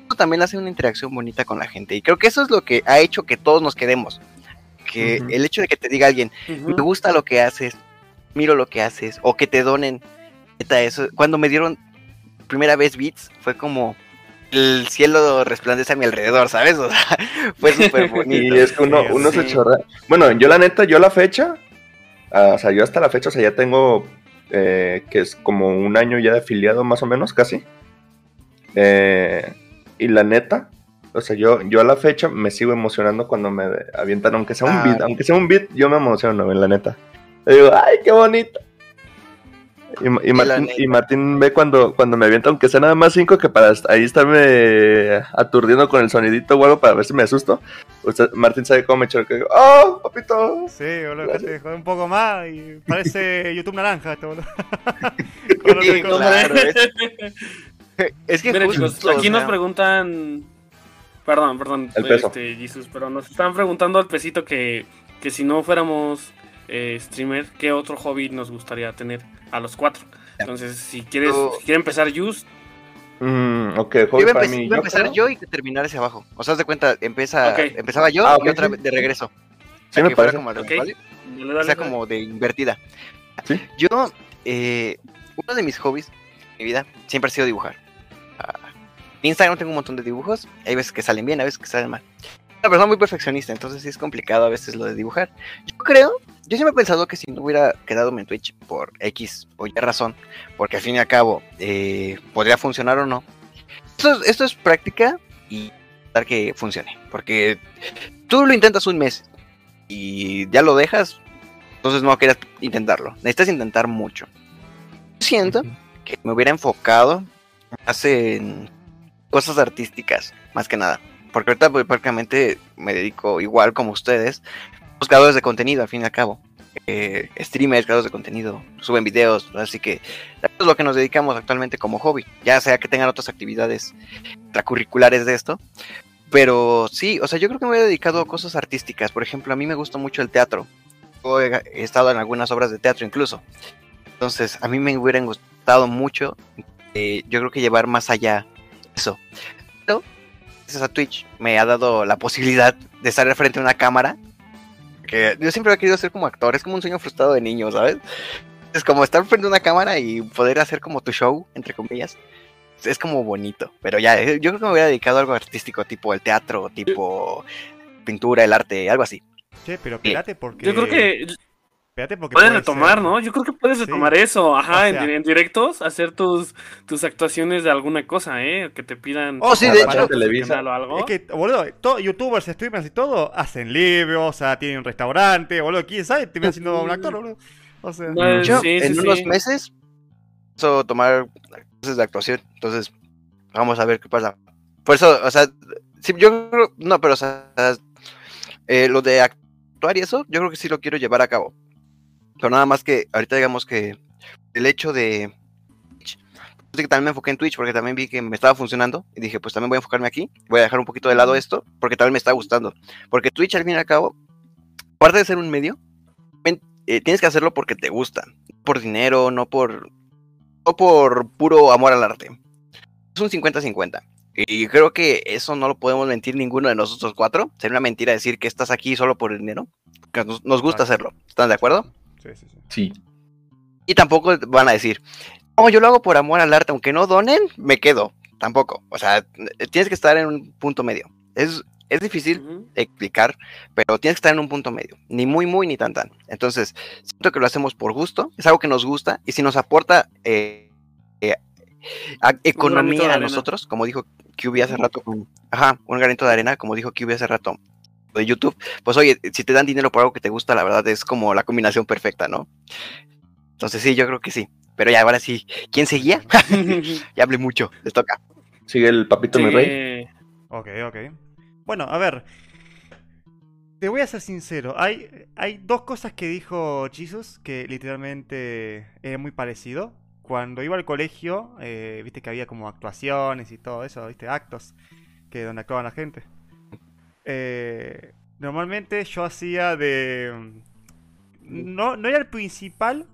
Eso también hace una interacción bonita con la gente. Y creo que eso es lo que ha hecho que todos nos quedemos. Que el hecho de que te diga alguien, me gusta lo que haces, miro lo que haces, o que te donen. Eso. Cuando me dieron primera vez beats, fue como el cielo resplandece a mi alrededor, ¿sabes? O sea, fue súper bonito. y es que uno, uno se chorra. Bueno, yo la neta, yo la fecha, ah, o sea, yo hasta la fecha, o sea, ya tengo, eh, que es como un año ya de afiliado más o menos, casi. Eh, y la neta, o sea, yo, yo a la fecha me sigo emocionando cuando me avientan, aunque sea un ah, beat, aunque sea un beat, yo me emociono, en la neta. Le digo, ay, qué bonito. Y, Martín, ve cuando, cuando me avienta, aunque sea nada más cinco, que para ahí estarme aturdiendo con el sonidito o algo para ver si me asusto. Martín sabe cómo me echó que digo, ¡Oh, papito! Sí, boludo, te un poco más y parece YouTube naranja esto, boludo. es, que aquí nos preguntan. Perdón, perdón, este, Jesus, pero nos están preguntando al pesito que, que si no fuéramos eh, streamer, ¿qué otro hobby nos gustaría tener a los cuatro? Entonces, si quieres, si quiere empezar Just. Mm, ok, hobby para mí. Iba a empezar yo y terminar ese abajo. O sea, de cuenta, empieza, empezaba yo ah, y otra vez de regreso. Sí, me parece. Como, sea como de invertida. Yo, eh, uno de mis hobbies en mi vida siempre ha sido dibujar. Uh, en Instagram tengo un montón de dibujos. Hay veces que salen bien, hay veces que salen mal una persona muy perfeccionista, entonces sí es complicado a veces lo de dibujar. Yo creo, yo siempre he pensado que si no hubiera quedado en Twitch por X o Y razón, porque al fin y al cabo eh, podría funcionar o no. Esto, es práctica y dar que funcione, porque tú lo intentas un mes y ya lo dejas, entonces no quieras intentarlo. Necesitas intentar mucho. Siento que me hubiera enfocado más en cosas artísticas, más que nada porque ahorita pues, prácticamente me dedico igual como ustedes, los creadores de contenido al fin y al cabo. Eh, streamers, creadores de contenido, suben videos, así que es lo que nos dedicamos actualmente como hobby, ya sea que tengan otras actividades extracurriculares de esto, pero sí, o sea, yo creo que me he dedicado a cosas artísticas, por ejemplo, a mí me gusta mucho el teatro, he, estado en algunas obras de teatro incluso, entonces a mí me hubiera gustado mucho, eh, yo creo que llevar más allá eso, a Twitch me ha dado la posibilidad de estar frente a una cámara. Que yo siempre he querido ser como actor, es como un sueño frustrado de niño, ¿sabes? Es como estar frente a una cámara y poder hacer como tu show, entre comillas. Es como bonito. Pero ya, yo creo que me hubiera dedicado a algo artístico, tipo el teatro, tipo pintura, el arte, algo así. Che, pero espérate porque. Yo creo que porque puedes retomar, ¿no? Yo creo que puedes retomar eso, ajá, en, directos, hacer tus, tus actuaciones de alguna cosa, ¿eh? Que te pidan. Oh, sí, de hecho, Televisa. O algo. Es que, boludo, youtubers, streamers y todo hacen libros, o sea, tienen un restaurante, boludo, quién sabe, te viene siendo un actor, boludo. O sea, yo, en unos meses, eso tomar clases de actuación, entonces, vamos a ver qué pasa. Por eso, o sea, sí, yo creo, no, pero, o sea, eh, lo de actuar y eso, yo creo que sí lo quiero llevar a cabo. Pero nada más que ahorita digamos que el hecho de que también me enfoqué en Twitch porque también vi que me estaba funcionando y dije, pues también voy a enfocarme aquí, voy a dejar un poquito de lado esto porque también me está gustando. Porque Twitch al fin y al cabo, aparte de ser un medio, eh, tienes que hacerlo porque te gusta, por dinero, no por no por puro amor al arte. Es un 50-50. Y creo que eso no lo podemos mentir ninguno de nosotros cuatro. Sería una mentira decir que estás aquí solo por el dinero. Nos gusta hacerlo. ¿Están de acuerdo? Sí, sí, sí. Y tampoco van a decir, no, yo lo hago por amor al arte, aunque no donen, me quedo. Tampoco. O sea, tienes que estar en un punto medio. Es, es difícil explicar, pero tienes que estar en un punto medio. Ni muy, muy, ni tan, tan. Entonces, siento que lo hacemos por gusto, es algo que nos gusta, y si nos aporta eh, eh, economía a nosotros, como dijo QB hace rato, ajá, un granito de arena, como dijo QB hace rato, de YouTube, pues oye, si te dan dinero por algo que te gusta, la verdad es como la combinación perfecta, ¿no? Entonces sí, yo creo que sí. Pero ya, ahora sí, ¿quién seguía? ya hablé mucho, les toca. Sigue el papito mi rey. Ok, ok. Bueno, a ver. Te voy a ser sincero. Hay, hay dos cosas que dijo Jesus que literalmente es muy parecido. Cuando iba al colegio, eh, viste que había como actuaciones y todo eso, viste, actos, que donde actuaban la gente. Eh, normalmente yo hacía de... No, no era el principal,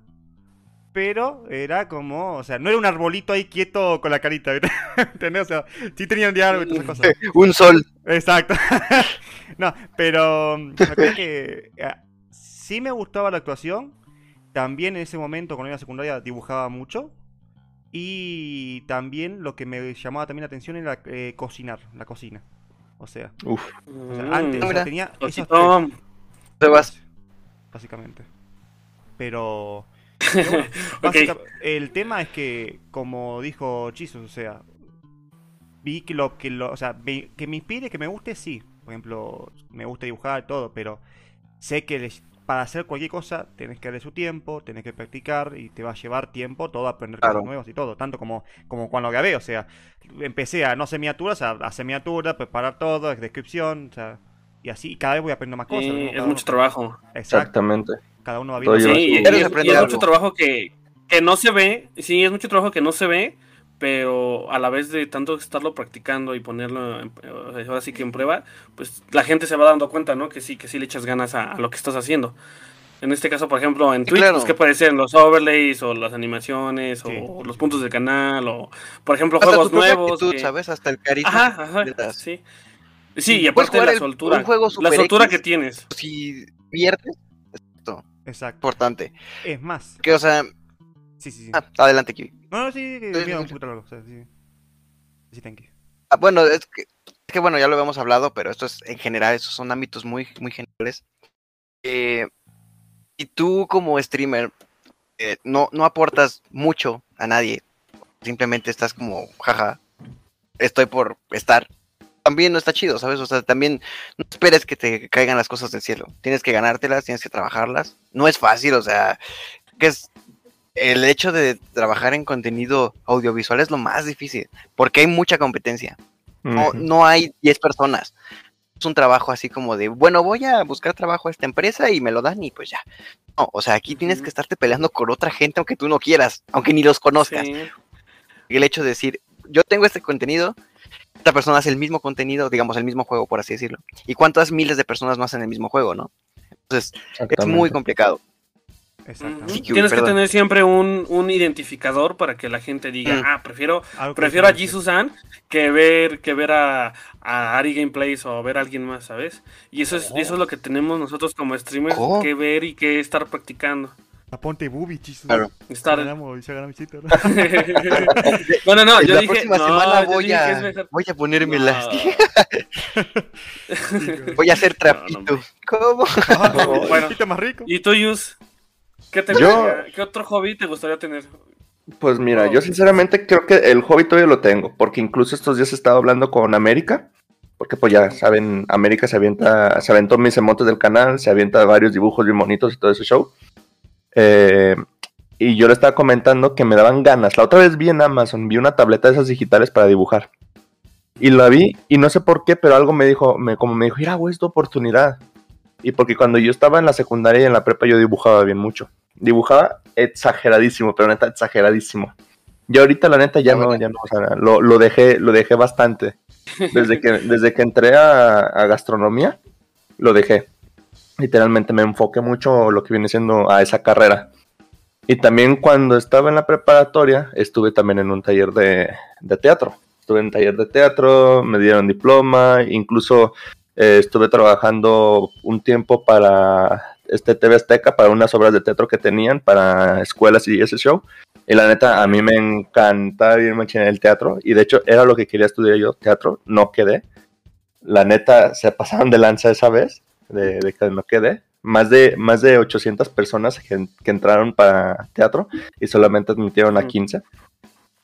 pero era como, o sea, no era un arbolito ahí quieto con la carita, ¿entendés? O sea, sí tenían diálogo y todas esas cosas. un sol. Exacto. no, pero me que eh, sí me gustaba la actuación. También en ese momento, cuando iba a secundaria, dibujaba mucho. Y también lo que me llamaba también la atención era eh, cocinar, la cocina. O sea, Uf. antes tenía esos tres, básicamente. Pero, el tema es que, como dijo Chisos, o sea, vi que lo que lo, o sea, que me inspire, que me guste, sí. Por ejemplo, me gusta dibujar todo, pero sé que les, para hacer cualquier cosa tenés que darle su tiempo, tenés que practicar y te va a llevar tiempo todo aprender cosas nuevas y todo, tanto como, como cuando grabé, o sea, empecé a no hacer miniaturas, a hacer miniaturas, preparar todo, descripción, o sea, y así cada vez voy aprendiendo más cosas. Es mucho trabajo. Exactamente. Cada uno va viendo. Sí, y, es mucho trabajo que, que no se ve, sí, es mucho trabajo que no se ve, pero a la vez de tanto estarlo practicando y ponerlo ahora sí que en prueba, pues la gente se va dando cuenta, ¿no? Que sí, que sí le echas ganas a, lo que estás haciendo. En este caso, por ejemplo, en Twitch, pues, ¿qué puede ser? Los overlays, o las animaciones, o los puntos del canal, o por ejemplo, juegos nuevos. ¿sabes? Hasta el carisma. Ajá, ajá, sí. Sí, y aparte de la soltura. la soltura que tienes. Si pierdes, esto. Exacto. Importante. Es más. Que, o sea, Sí, sí, sí. Ah, adelante, Kiwi. No, sí, que mira, un poquito largo. O sea, sí. Sí, thank you. Ah, bueno, es que, es que, bueno, ya lo habíamos hablado, pero esto es en general, esos son ámbitos muy, muy generales. Eh, y tú como streamer eh, no, no aportas mucho a nadie. Simplemente estás como, jaja, estoy por estar. También no está chido, ¿sabes? O sea, también no esperes que te caigan las cosas del cielo. Tienes que ganártelas, tienes que trabajarlas. No es fácil, o sea, que es el hecho de trabajar en contenido audiovisual es lo más difícil, porque hay mucha competencia. No, no hay 10 personas. Es un trabajo así como de, bueno, voy a buscar trabajo a esta empresa y me lo dan y pues ya. No, o sea, aquí tienes que estarte peleando con otra gente aunque tú no quieras, aunque ni los conozcas. El hecho de decir, yo tengo este contenido, esta persona hace el mismo contenido, digamos, el mismo juego, por así decirlo. ¿Y cuántas miles de personas no hacen el mismo juego, no? Entonces, es muy complicado. Tienes que tener siempre un, un, identificador para que la gente diga, mm. ah, prefiero, prefiero a Jisusan que ver, que ver a, a, Ari Gameplays o ver a alguien más, ¿sabes? Y eso es, eso es lo que tenemos nosotros como streamers que ver y que estar practicando. Aponte Bubi, chis. Claro. Estar... ¿no? no, no, no, yo la dije, próxima no, semana voy a, mejor- voy a ponerme No. las Voy a hacer trapito. No, no. ¿Cómo? Ah, Bueno. Más rico. ¿Y tú, Yus? ¿Qué, te Yo- gustaría- ¿Qué otro hobby te gustaría tener? Pues mira, yo sinceramente creo que el hobby todavía lo tengo, porque incluso estos días he estado hablando con América, porque pues ya saben, América se avienta, se aventó mis emotes del canal, se avienta varios dibujos bien bonitos y todo ese show. Eh, y yo le estaba comentando que me daban ganas. La otra vez vi en Amazon, vi una tableta de esas digitales para dibujar. Y la vi y no sé por qué, pero algo me dijo, me, como me dijo, mira, güey, es tu oportunidad. Y porque cuando yo estaba en la secundaria y en la prepa yo dibujaba bien mucho. Dibujaba exageradísimo, pero neta exageradísimo. Y ahorita la neta ya no, ya no, o sea, lo, lo dejé, lo dejé bastante. Desde que, desde que entré a, a gastronomía, lo dejé. Literalmente me enfoqué mucho lo que viene siendo a esa carrera. Y también cuando estaba en la preparatoria, estuve también en un taller de, de teatro. Estuve en taller de teatro, me dieron diploma, incluso eh, estuve trabajando un tiempo para este TV Azteca, para unas obras de teatro que tenían para escuelas y ese show. Y la neta, a mí me encantaba machín en el teatro. Y de hecho, era lo que quería estudiar yo, teatro. No quedé. La neta, se pasaron de lanza esa vez, de, de que no quedé. Más de, más de 800 personas que, que entraron para teatro y solamente admitieron a Mm. 15.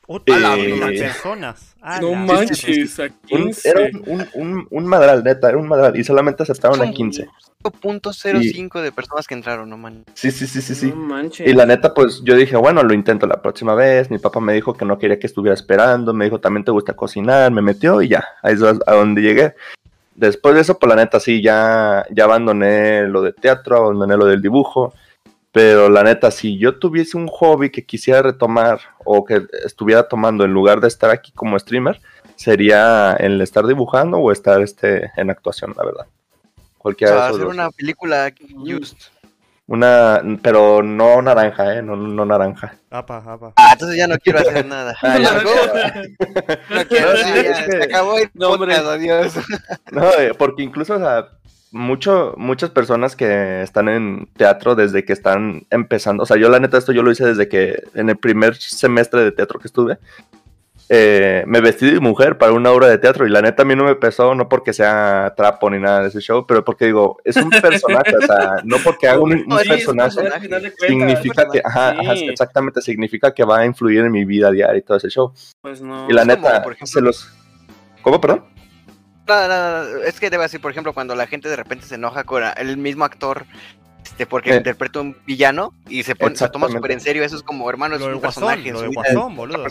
Otra Eh, personas. No manches, a Un- 15. era un, un, un, un madral, neta, era un madral. Y solamente aceptaron a 15. 5.05 de personas que entraron, no man. Sí, sí, sí, sí, sí. No manches. Y la neta, pues yo dije, bueno, lo intento la próxima vez. Mi papá me dijo que no quería que estuviera esperando. Me dijo, también te gusta cocinar. Me metió y ya, ahí es a a donde llegué. Después de eso, pues la neta, sí, ya, ya abandoné lo de teatro, abandoné lo del dibujo. Pero la neta, si yo tuviese un hobby que quisiera retomar o que estuviera tomando en lugar de estar aquí como streamer, sería el estar dibujando o estar este, en actuación, la verdad. O Cualquiera sea, de esos hacer dos. una película just. Una, pero no naranja, ¿eh? No, no naranja. Apa, apa. Ah, entonces ya no quiero hacer nada. Ah, ya. No quiero, No, sí, sí, ya, se acabó el No, podcast, adiós. No, eh, porque incluso, o sea, mucho, muchas personas que están en teatro desde que están empezando, o sea, yo la neta esto yo lo hice desde que en el primer semestre de teatro que estuve, eh, me vestí de mujer para una obra de teatro y la neta a mí no me pesó, no porque sea trapo ni nada de ese show, pero porque digo, es un personaje, o sea, no porque haga un, personaje de significa que, ajá, ajá, exactamente, significa que va a influir en mi vida diaria y todo ese show. Pues no. Y la como, neta, por ejemplo- se los... ¿Cómo, perdón? No, no, no, es que debe decir, por ejemplo, cuando la gente de repente se enoja con el mismo actor este, porque Eh. interpreta un villano y se, pone, se toma súper en serio, eso es como, hermano, es un guasón, personaje. lo vida. guasón, boludo.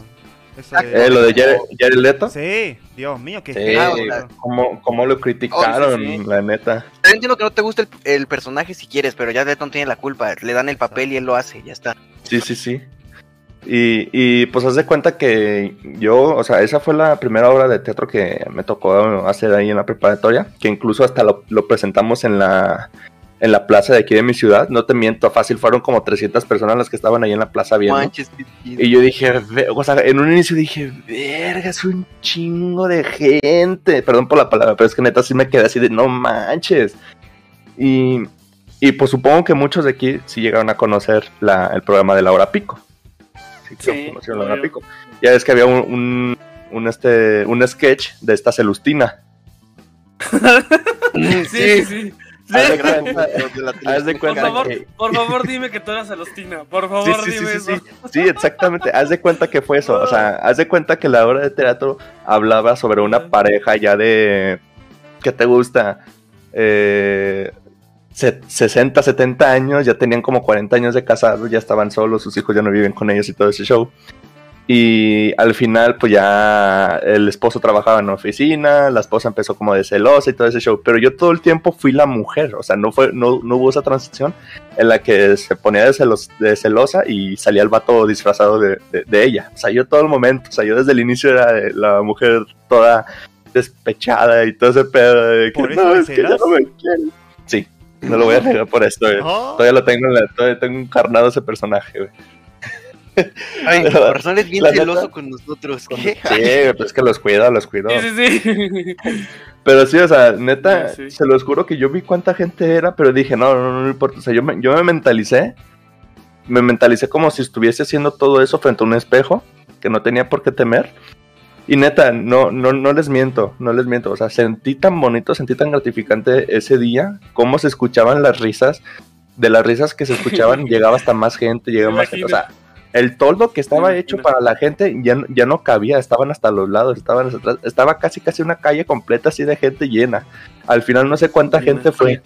Eh, lo de Jared, Jared Leto. Sí, Dios mío, qué Sí, Ah, cómo, cómo lo criticaron, Oh, sí, sí. la neta. Yo entiendo que no te gusta el, el personaje si quieres, pero ya Leto no tiene la culpa, le dan el papel y él lo hace, ya está. Sí, sí, sí. Y, y pues haz de cuenta que yo, o sea, esa fue la primera obra de teatro que me tocó hacer ahí en la preparatoria, que incluso hasta lo, lo presentamos en la, en la plaza de aquí de mi ciudad. No te miento, fácil, fueron como 300 personas las que estaban ahí en la plaza viendo. Manches. Y yo dije, o sea, en un inicio dije, verga, es un chingo de gente. Perdón por la palabra, pero es que neta sí me quedé así de, no manches. Y, y pues supongo que muchos de aquí sí llegaron a conocer la, el programa de la hora pico. Sí, Sí, sí conocieron la hora pico. Ya es que había un, un, un, este, un sketch de esta Celustina. Sí, sí, sí. Haz de cuenta, haz de Por favor, que- por favor, dime que tú eras Celestina. Por favor, sí, sí, dime sí, eso. sí. Sí, exactamente. Haz de cuenta que fue eso. O sea, haz de cuenta que la obra de teatro hablaba sobre una pareja ya de. ¿Qué te gusta? Eh, se- 60, 70 años, ya tenían como 40 años de casados, ya estaban solos, sus hijos ya no viven con ellos y todo ese show. Y al final, pues ya el esposo trabajaba en oficina, la esposa empezó como de celosa y todo ese show. Pero yo todo el tiempo fui la mujer, o sea, no, fue, no, no hubo esa transición en la que se ponía de, celos- de celosa y salía el vato disfrazado de, de- de ella. O sea, yo todo el momento, o sea, yo desde el inicio era la mujer toda despechada y todo ese pedo de que ¿Por eso no, es que ya no me quieren". Sí, no lo voy a negar por esto, güey. Oh, Todavía lo tengo, en la- todavía tengo encarnado ese personaje, güey. Ay, por razón es bien neta- celoso con nosotros. ¿qué? Sí, pues es que los cuido, los cuido. Sí, sí, sí. Pero sí, o sea, neta, Sí, sí. se los juro que yo vi cuánta gente era, pero dije, no, no, no, no importa. O sea, yo me, yo me mentalicé me mentalicé como si estuviese haciendo todo eso frente a un espejo, que no tenía por qué temer. Y neta, no, no, no les miento, no les miento. O sea, sentí tan bonito, sentí tan gratificante ese día, cómo se escuchaban las risas. De las risas que se escuchaban, llegaba hasta más gente, llegaba más gente. O sea, el toldo que estaba hecho para la gente ya, ya no cabía, estaban hasta los lados, estaban atrás, estaba casi casi una calle completa así de gente llena. Al final no sé cuánta gente fue.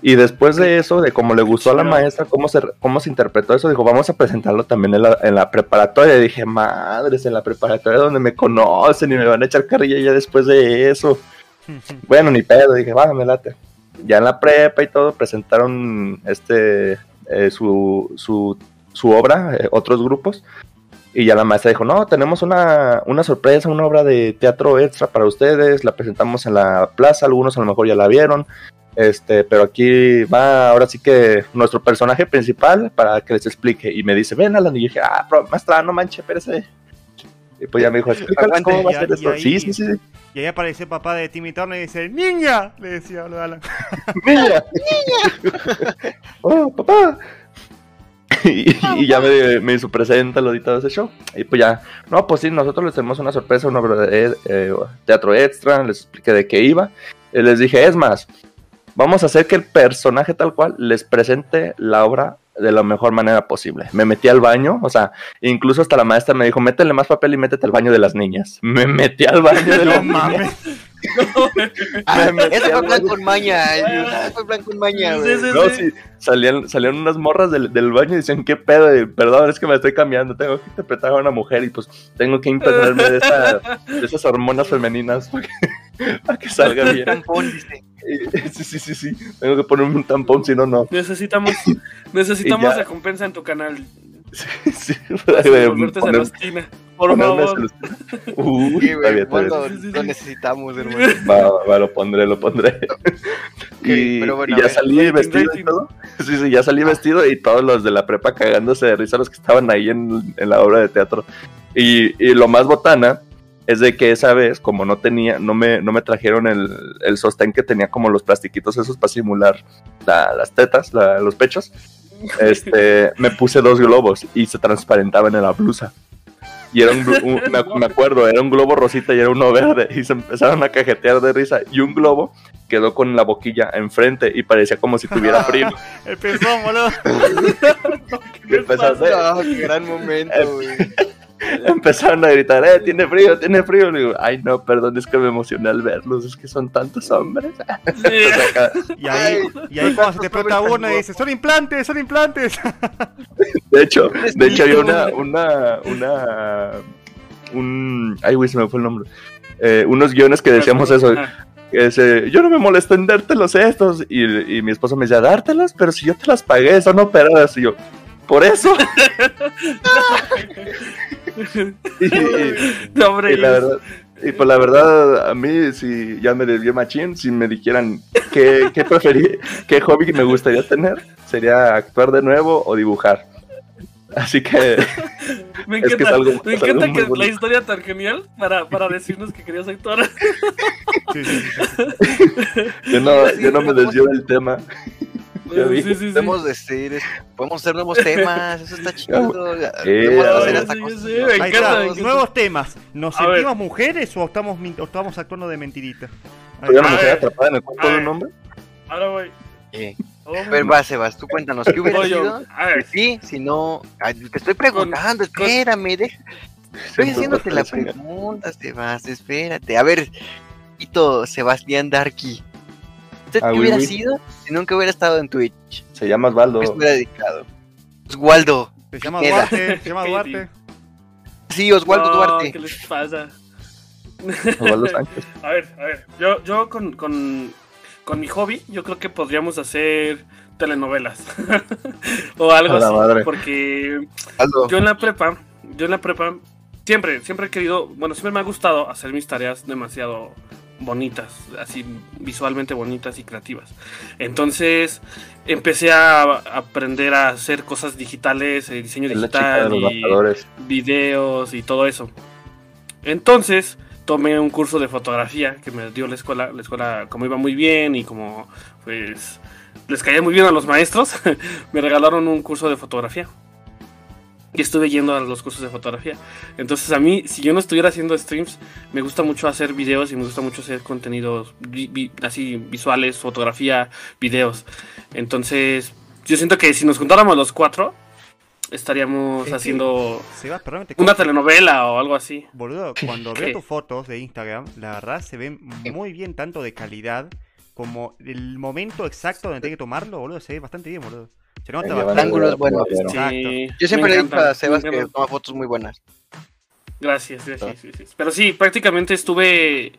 Y después de eso, de cómo le gustó a la maestra, cómo se, cómo se interpretó eso, dijo, vamos a presentarlo también en la, en la preparatoria. Y dije, madres, en la preparatoria donde me conocen y me van a echar carrilla ya después de eso. bueno, ni pedo, dije, va, me late. Ya en la prepa y todo, presentaron este eh, su, su, su, obra, eh, otros grupos. Y ya la maestra dijo, no, tenemos una, una sorpresa, una obra de teatro extra para ustedes, la presentamos en la plaza, algunos a lo mejor ya la vieron, este, pero aquí va ahora sí que nuestro personaje principal para que les explique. Y me dice, ven Alan. Y yo dije, ah, maestra, no manches, espérese. Y pues ya me dijo, explícale cómo va a ser esto. sí, sí, sí. Y ahí apareció el papá de Timmy Turner y dice, ¡Niña! Le decía a Alan. ¡Niña! ¡Niña! ¡Oh, papá! Y, ya me, me hizo presenta lo de ese show. Y pues ya, no, pues sí, nosotros les tenemos una sorpresa, una obra de eh, teatro extra, les expliqué de qué iba. Y les dije, es más, vamos a hacer que el personaje tal cual les presente la obra de la mejor manera posible. Me metí al baño, o sea, incluso hasta la maestra me dijo, métele más papel y métete al baño de las niñas. Me metí al baño de las niñas. Ah, eso fue plan con maña, fue plan con maña, No, sí, salían, salían unas morras del, del baño y decían, ¿qué pedo? perdón, es que me estoy cambiando, tengo que interpretar a una mujer y pues tengo que impregnarme de, de esas hormonas femeninas para que, salga bien. Tampón, dice. Sí, sí, sí, sí, tengo que ponerme un tampón, si no, no. Necesitamos, necesitamos recompensa en tu canal. Sí, sí, para volverte celestina. Por favor. Uy, lo, necesitamos, hermano. Va, va, lo pondré, lo pondré. y, ya salí vestido y todo. Sí, sí, ya salí vestido y todos los de la prepa cagándose de risa, los que estaban ahí en, en la obra de teatro. Y, y, lo más botana es de que esa vez, como no tenía, no me, no me trajeron el, el sostén que tenía como los plastiquitos esos para simular las tetas, los pechos, este, me puse dos globos y se transparentaban en la blusa. Y era un, me, acuerdo, era un globo rosita y era uno verde. Y se empezaron a cajetear de risa. Y un globo quedó con la boquilla enfrente y parecía como si tuviera frío. El pezón, boludo. qué gran momento, güey. Empezaron a gritar, eh, tiene frío, tiene frío. Le digo, ay, no, perdón, es que me emocioné al verlos, es que son tantos hombres. y, ahí, y ahí cuando se te explota uno y dice, son implantes, son implantes. De hecho, de hecho había una, una, una, un, ay, güey, se me fue el nombre. Eh, unos guiones que decíamos eso. Que dice, yo no me molesto en dártelos estos. Y, y mi esposo me decía, dártelos, pero si yo te las pagué, son operadas. Y yo, por eso. y, hombre, y, la verdad, y pues la verdad, a mí, si ya me desvié machín, si me dijeran qué, qué preferí, qué hobby me gustaría tener, sería actuar de nuevo o dibujar. Así que. me encanta, que, algo, me encanta que la historia tan genial para, para decirnos que querías actuar. yo, no, yo no me desvío del tema. Sí, sí, sí, podemos decir, podemos hacer nuevos temas, eso está chido. nuevos temas. ¿Nos sentimos mujeres o estamos, o estamos actuando de mentirita? ¿Pero una mujer atrapada en el cuerpo de un hombre? Ahora voy. Eh. A ver, va, Sebas, tú cuéntanos, ¿qué hubiera sido? A ver. Sí, si no, te estoy preguntando, espérame, estoy haciéndote la pregunta, Sebas, espérate. A ver, Hito Sebastián Darky, ¿Usted ah, qué hubiera sido si nunca hubiera estado en Twitch? Se llama Osvaldo. Se hubiera dedicado. Oswaldo. Se llama Duarte. Se llama Duarte. Sí, Oswaldo Duarte. ¿Qué les pasa? Oswaldo Sánchez. a ver, a ver. Yo, yo con, con, con mi hobby, yo creo que podríamos hacer telenovelas o algo así. Porque yo en la prepa, yo en la prepa siempre, siempre he querido, bueno, siempre me ha gustado hacer mis tareas demasiado bonitas, así visualmente bonitas y creativas. Entonces empecé a aprender a hacer cosas digitales, diseño digital, y videos y todo eso. Entonces tomé un curso de fotografía que me dio la escuela. La escuela, como iba muy bien y como pues les caía muy bien a los maestros, me regalaron un curso de fotografía. Y estuve yendo a los cursos de fotografía. Entonces a mí, si yo no estuviera haciendo streams, me gusta mucho hacer videos y me gusta mucho hacer contenidos así visuales, fotografía, videos. Entonces, yo siento que si nos juntáramos los cuatro, estaríamos haciendo una telenovela o algo así. Boludo, cuando veo tus fotos de Instagram, la verdad se ven muy bien tanto de calidad como el momento exacto donde hay que tomarlo, boludo, se ve bastante bien, boludo. Se nota bastante. ángulos buenos. Yo siempre le digo a Sebas que toma fotos muy buenas. Gracias, gracias. Pero sí, prácticamente estuve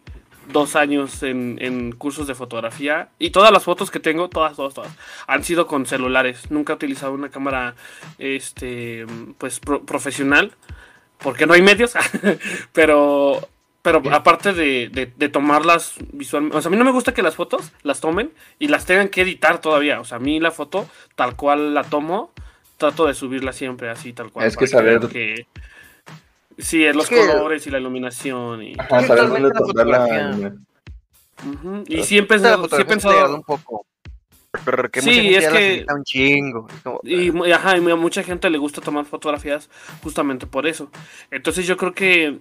dos años en, cursos de fotografía y todas las fotos que tengo, todas, todas, todas, han sido con celulares. Nunca he utilizado una cámara, este, pues profesional, porque no hay medios, pero, pero aparte de, de, tomarlas visualmente, o sea, a mí no me gusta que las fotos las tomen y las tengan que editar todavía. O sea, a mí la foto, tal cual la tomo, trato de subirla siempre así, tal cual. Es que saber que, Sí, es los colores y la iluminación. Y, Ajá, saber dónde tomarla. Y sí he pensado, sí he pensado... un poco. Pero que sí, es que un chingo. Y, ajá, y a mucha gente le gusta tomar fotografías justamente por eso. Entonces yo creo que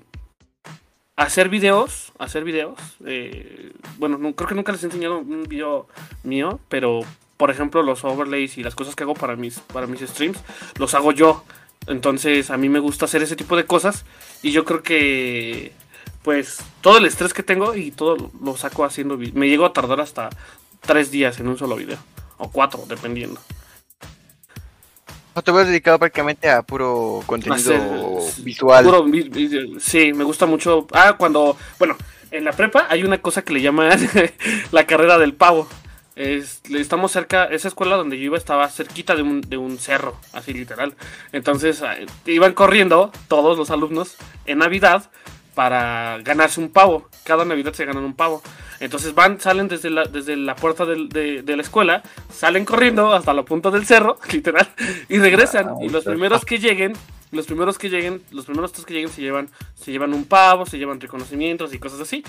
hacer videos, hacer videos, eh, bueno, creo que nunca les he enseñado un video mío, pero por ejemplo los overlays y las cosas que hago para mis, para mis streams, los hago yo. Entonces a mí me gusta hacer ese tipo de cosas y yo creo que pues todo el estrés que tengo y todo lo saco haciendo me llego a tardar hasta tres días en un solo video o cuatro dependiendo. ¿No te hubieras dedicado prácticamente a puro contenido visual? sí, me gusta mucho. Ah, cuando, bueno, en la prepa hay una cosa que le llaman la carrera del pavo estamos cerca, esa escuela donde yo iba estaba cerquita de un, de un cerro, así literal. Entonces ah, iban corriendo todos los alumnos en Navidad para ganarse un pavo. Cada Navidad se ganan un pavo. Entonces van, salen desde la, desde la puerta de, la escuela, salen corriendo hasta la punta del cerro, literal, y regresan. y los primeros que lleguen, los primeros que lleguen, los primeros que lleguen se llevan, se llevan un pavo, se llevan reconocimientos y cosas así.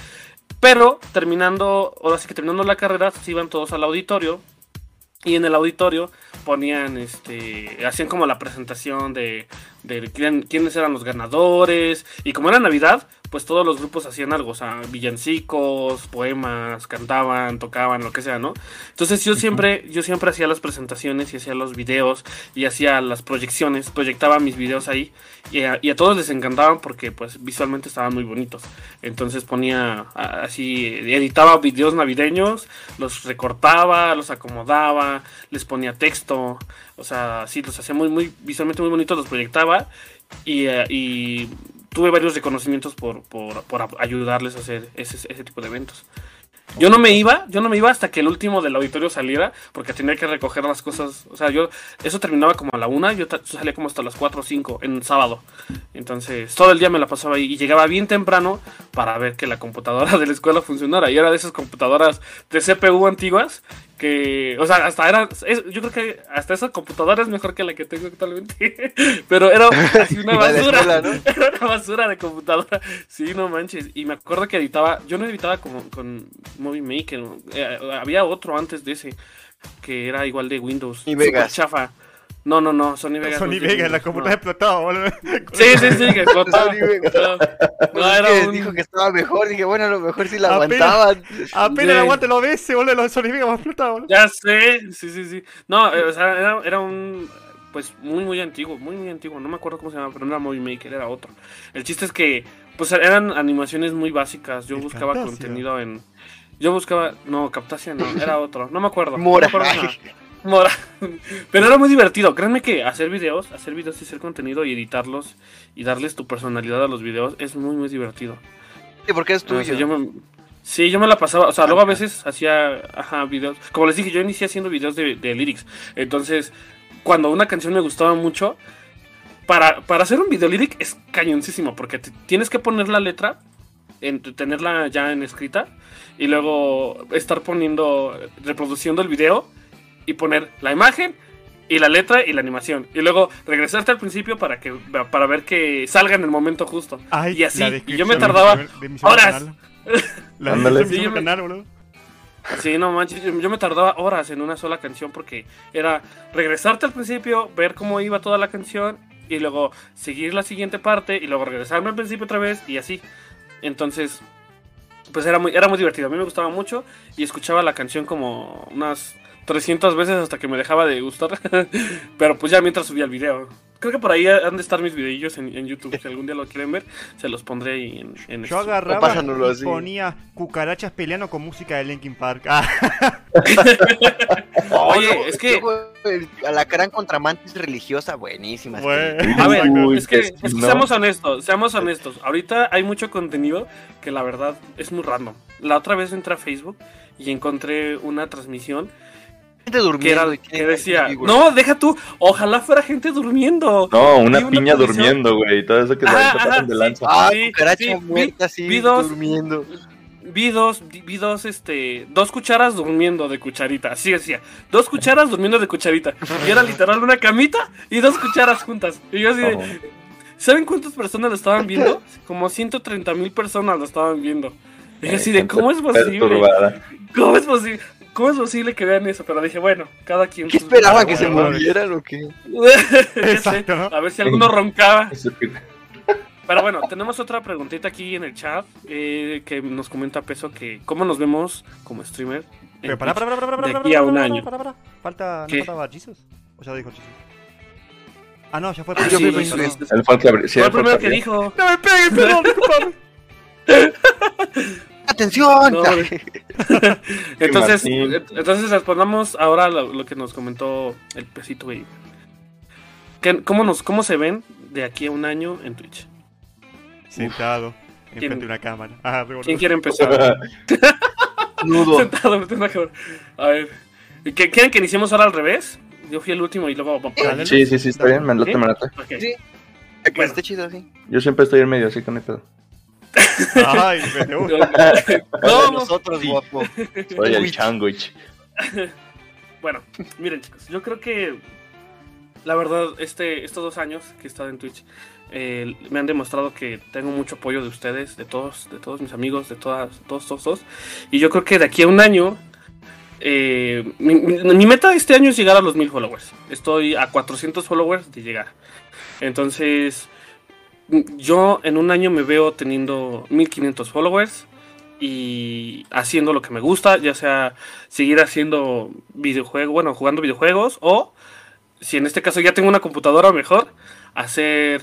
Pero terminando, ahora sí que terminando la carrera, se iban todos al auditorio. Y en el auditorio ponían, este, hacían como la presentación de, de quiénes eran los ganadores. Y como era Navidad, pues todos los grupos hacían algo, o sea, villancicos, poemas, cantaban, tocaban, lo que sea, ¿no? Entonces yo siempre, yo siempre hacía las presentaciones y hacía los videos y hacía las proyecciones, proyectaba mis videos ahí y a, todos les encantaban porque pues visualmente estaban muy bonitos. Entonces ponía así, editaba videos navideños, los recortaba, los acomodaba, les ponía texto, o sea, sí, los hacía muy, muy visualmente muy bonitos, los proyectaba y, eh, y tuve varios reconocimientos por, por, por ayudarles a hacer ese, ese, tipo de eventos. Yo no me iba, yo no me iba hasta que el último del auditorio saliera, porque tenía que recoger las cosas. O sea, yo, eso terminaba como a la una, yo salía como hasta las cuatro o cinco en sábado. Entonces, todo el día me la pasaba ahí y llegaba bien temprano para ver que la computadora de la escuela funcionara. Y era de esas computadoras de CPU antiguas que, o sea, hasta era, yo creo que hasta esa computadora es mejor que la que tengo actualmente, pero era así una basura, era una basura de computadora, sí, no manches, y me acuerdo que editaba, yo no editaba como con Movie Maker, eh, había otro antes de ese, que era igual de Windows, y Vegas. chafa, no, no, no, Sony Vegas. Sony Vegas, la computadora explotaba, boludo. Sí, sí, sí, que explotaba. No, era un... Dijo que estaba mejor, dije, bueno, a lo mejor sí la aguantaban. Apenas la aguante lo ves, boludo, los Sony Vegas más explotaban, boludo. Ya sé, sí, sí, sí. No, eh, o sea, era, era un pues muy muy antiguo, muy muy antiguo, no me acuerdo cómo se llama, pero no era Movie Maker, era otro. El chiste es que pues eran animaciones muy básicas, yo buscaba contenido en yo buscaba, no, Captasia no, era otro, no me acuerdo. Mora. No me acuerdo Mora. Pero era muy divertido. Créanme que hacer videos, hacer videos y hacer contenido y editarlos y darles tu personalidad a los videos es muy, muy divertido. ¿Y por qué es tuyo? yo me, sí, yo me la pasaba. O sea, luego a veces hacía ajá, videos. Como les dije, yo inicié haciendo videos de, lyrics. Entonces, cuando una canción me gustaba mucho, para, para hacer un video lyric es cañoncísimo. Porque tienes que poner la letra, en, tenerla ya en escrita. Y luego estar poniendo, reproduciendo el video y poner la imagen y la letra y la animación. Y luego regresarte al principio para que para ver que salga en el momento justo. y así. Y yo me tardaba horas. La sí, yo canal, Sí, no manches, yo me tardaba horas en una sola canción porque era regresarte al principio, ver cómo iba toda la canción y luego seguir la siguiente parte y luego regresarme al principio otra vez y así. Entonces, pues era muy, era muy divertido. A mí me gustaba mucho y escuchaba la canción como unas 300 veces hasta que me dejaba de gustar. Pero pues ya mientras subía el video. Creo que por ahí han de estar mis videillos en, YouTube. Si algún día lo quieren ver, se los pondré ahí en, en Yo agarraba y ponía cucarachas peleando con música de Linkin Park. Ah. Oye, es que Alacrán contra Mantis religiosa, buenísima. a ver, es que, seamos honestos, seamos honestos. Ahorita hay mucho contenido que la verdad es muy random. La otra vez entré a Facebook y encontré una transmisión gente durmiendo. Que, decía, no, deja tú, ojalá fuera gente durmiendo. No, una piña durmiendo, güey, todo eso que se pasan de lanza. Ah, sí, muerta así, vi dos, durmiendo. Vi dos, vi dos, este, dos cucharas durmiendo de cucharita, así decía, dos cucharas durmiendo de cucharita. Y era literal una camita y dos cucharas juntas. Y yo así de, ¿saben cuántas personas lo estaban viendo? Como 130 mil personas lo estaban viendo. Y yo así de, ¿cómo es posible? ¿Cómo es posible? ¿Cómo es posible que vean eso? Pero dije, bueno, cada quien. ¿Qué esperaba que se movieran o qué? A ver si alguno roncaba. Pero bueno, tenemos otra preguntita aquí en el chat eh, que nos comenta Peso que cómo nos vemos como streamer. Pero para, para, para, para, de aquí a un año. Falta, ¿no faltaba Jesus? ¿O ya dijo Jesus? Ah, no, ya fue el ah, el fue el primero que dijo. No me pegues, perdón, disculpame. ¡Atención! entonces, entonces respondamos ahora lo, que nos comentó el pesito güey. ¿Cómo, nos, ¿Cómo se ven de aquí a un año en Twitch? Sentado, enfrente de una cámara. Ah, ¿Quién quiere empezar? Nudo. Sentado enfrente de una cámara. A ver. ¿Quieren que iniciemos ahora al revés? Yo fui el último y luego... Sí, sí, sí, está bien, me late, me late. Sí, que bueno. esté chido así. Yo siempre estoy en medio, así que no hay pedo. Ay, me gusta. No, nosotros, guapo. Soy el changuich. Bueno, miren chicos, yo creo que la verdad, este, estos dos años que he estado en Twitch eh, me han demostrado que tengo mucho apoyo de ustedes, de todos, de todos mis amigos, de todas, todos, todos, todos. Y yo creo que de aquí a un año, eh, mi, mi, meta este año es llegar a los mil followers. Estoy a 400 followers de llegar. Entonces, yo en un año me veo teniendo 1500 followers y haciendo lo que me gusta, ya sea seguir haciendo videojuegos, bueno, jugando videojuegos o si en este caso ya tengo una computadora mejor, hacer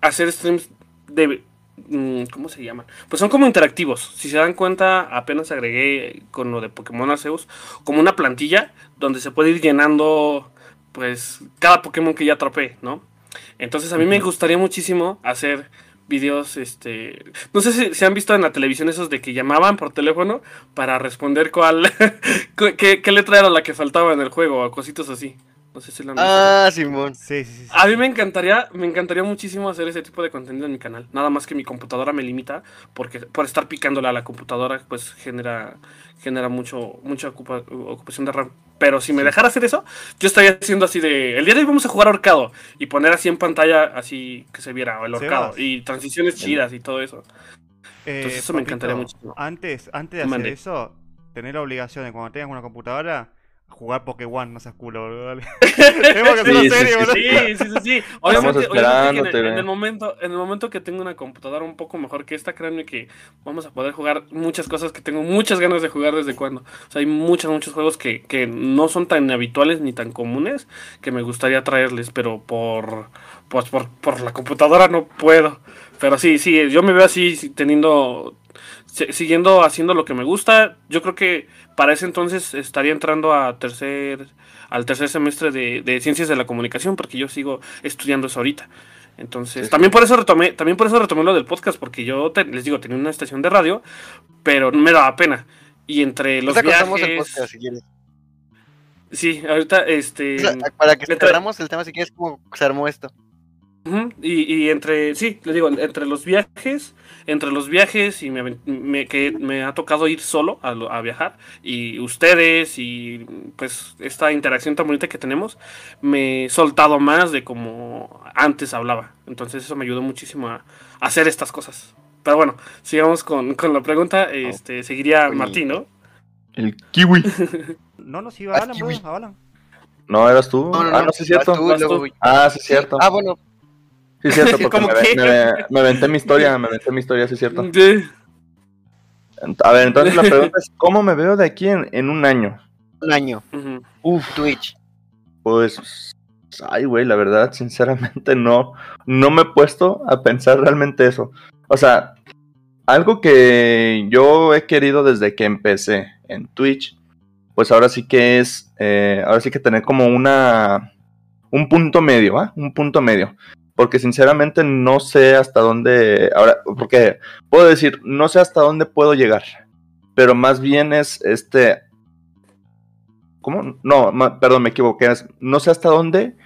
hacer streams de mm, ¿cómo se llaman? Pues son como interactivos. Si se dan cuenta, apenas agregué con lo de Pokémon Arceus como una plantilla donde se puede ir llenando pues cada Pokémon que ya atrapé, ¿no? Entonces a mí me gustaría muchísimo hacer videos, este, no sé si se han visto en la televisión esos de que llamaban por teléfono para responder cuál, qué, qué, letra era la que faltaba en el juego o cositas así. No sé si lo han visto. Ah, Simón. Sí, sí, sí, A mí me encantaría, me encantaría muchísimo hacer ese tipo de contenido en mi canal. Nada más que mi computadora me limita, porque por estar picándola a la computadora, pues genera, genera mucho, mucha ocupación de RAM. Pero si me dejara hacer eso, yo estaría haciendo así de. El día de hoy vamos a jugar ahorcado. Y poner así en pantalla, así que se viera el ahorcado. Y transiciones chidas y todo eso. Eh, Entonces eso me encantaría mucho. Antes, antes de hacer eso, tener la obligación de cuando tengas una computadora jugar Pokémon, no seas culo, boludo. Dale. Tenemos que hacerlo sí, serio, boludo. Sí, sí, sí, sí. Obviamente, obviamente en, en, el momento, en el momento que tengo una computadora un poco mejor que esta, créanme que vamos a poder jugar muchas cosas que tengo muchas ganas de jugar desde cuando. O sea, hay muchos, muchos juegos que, que no son tan habituales ni tan comunes que me gustaría traerles, pero por, pues por, por la computadora no puedo. Pero sí, sí, yo me veo así teniendo siguiendo haciendo lo que me gusta. Yo creo que para ese entonces estaría entrando a tercer, al tercer semestre de, ciencias de la comunicación, porque yo sigo estudiando eso ahorita. Entonces, también por eso retomé, también por eso retomé lo del podcast, porque yo les digo, tenía una estación de radio, pero me daba pena. Y entre los viajes. El podcast, si quieres. Sí, ahorita este. para que cerramos el tema, si quieres, cómo se armó esto. Y, entre, sí, le digo, entre los viajes, entre los viajes y me, que me ha tocado ir solo a, viajar y ustedes y pues esta interacción tan bonita que tenemos, me he soltado más de como antes hablaba. Entonces eso me ayudó muchísimo a, hacer estas cosas. Pero bueno, sigamos con, la pregunta. Este, seguiría Martín, ¿no? El kiwi. no, no, sí, Alan, Alan. No, eras tú. ah, no, sí es cierto. Ah, sí es cierto. Ah, bueno, Sí, es cierto, porque me, me, me, aventé mi historia, me aventé mi historia, sí es cierto. A ver, entonces la pregunta es, ¿cómo me veo de aquí en, un año? Un año. Uf, Twitch. Pues, ay, güey, la verdad, sinceramente no, no me he puesto a pensar realmente eso. O sea, algo que yo he querido desde que empecé en Twitch, pues ahora sí que es, eh, ahora sí que tener como una, un punto medio, ¿ah? Un punto medio porque sinceramente no sé hasta dónde, ahora, porque puedo decir, no sé hasta dónde puedo llegar, pero más bien es este, ¿cómo? No, perdón, me equivoqué, no sé hasta dónde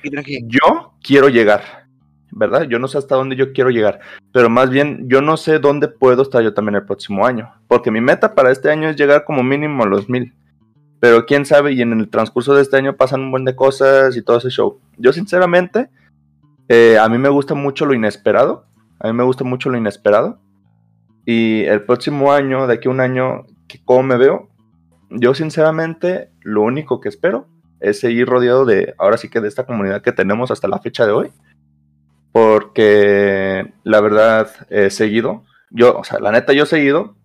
yo quiero llegar, ¿verdad? Yo no sé hasta dónde yo quiero llegar, pero más bien yo no sé dónde puedo estar yo también el próximo año, porque mi meta para este año es llegar como mínimo a los mil. Pero quién sabe, y en el transcurso de este año pasan un buen de cosas y todo ese show. Yo sinceramente, eh, a mí me gusta mucho lo inesperado. A mí me gusta mucho lo inesperado. Y el próximo año, de aquí a un año, ¿cómo me veo? Yo sinceramente lo único que espero es seguir rodeado de, ahora sí que de esta comunidad que tenemos hasta la fecha de hoy. Porque la verdad, he seguido, yo, o sea, la neta yo seguido,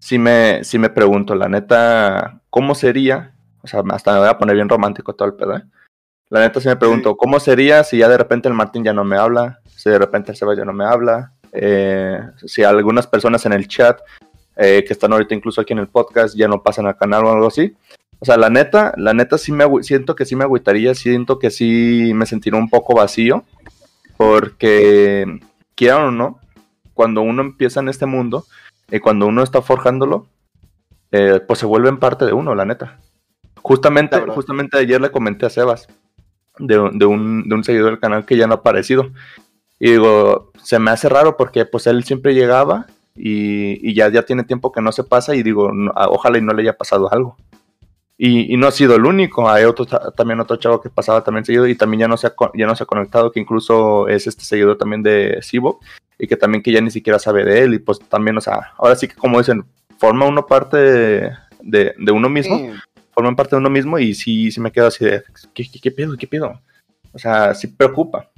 si me, si me pregunto, la neta, ¿cómo sería? O sea, hasta me voy a poner bien romántico todo el pedo, ¿eh? La neta sí me pregunto, ¿cómo sería si ya de repente el Martín ya no me habla? Si de repente el Seba ya no me habla. Eh, si algunas personas en el chat eh, que están ahorita incluso aquí en el podcast ya no pasan al canal o algo así. O sea, la neta, la neta sí me siento que sí me agüitaría, siento que sí me sentiría un poco vacío. Porque, quieran o no, cuando uno empieza en este mundo y cuando uno está forjándolo, eh, pues se vuelven parte de uno, la neta. Justamente, justamente ayer le comenté a Sebas de, un, de un seguidor del canal que ya no ha aparecido. Y digo, se me hace raro porque pues él siempre llegaba y, ya, ya tiene tiempo que no se pasa y digo, ojalá y no le haya pasado algo. Y, no ha sido el único, hay otro, también otro chavo que pasaba también seguido y también ya no, se ha, ya no se ha conectado, que incluso es este seguidor también de Sibo y que también que ya ni siquiera sabe de él y pues también, o sea, ahora sí que como dicen, forma uno parte de, de, uno mismo forman parte de uno mismo y sí, sí me quedo así de, ¿qué, qué, qué pedo? ¿Qué pedo? O sea, sí preocupa.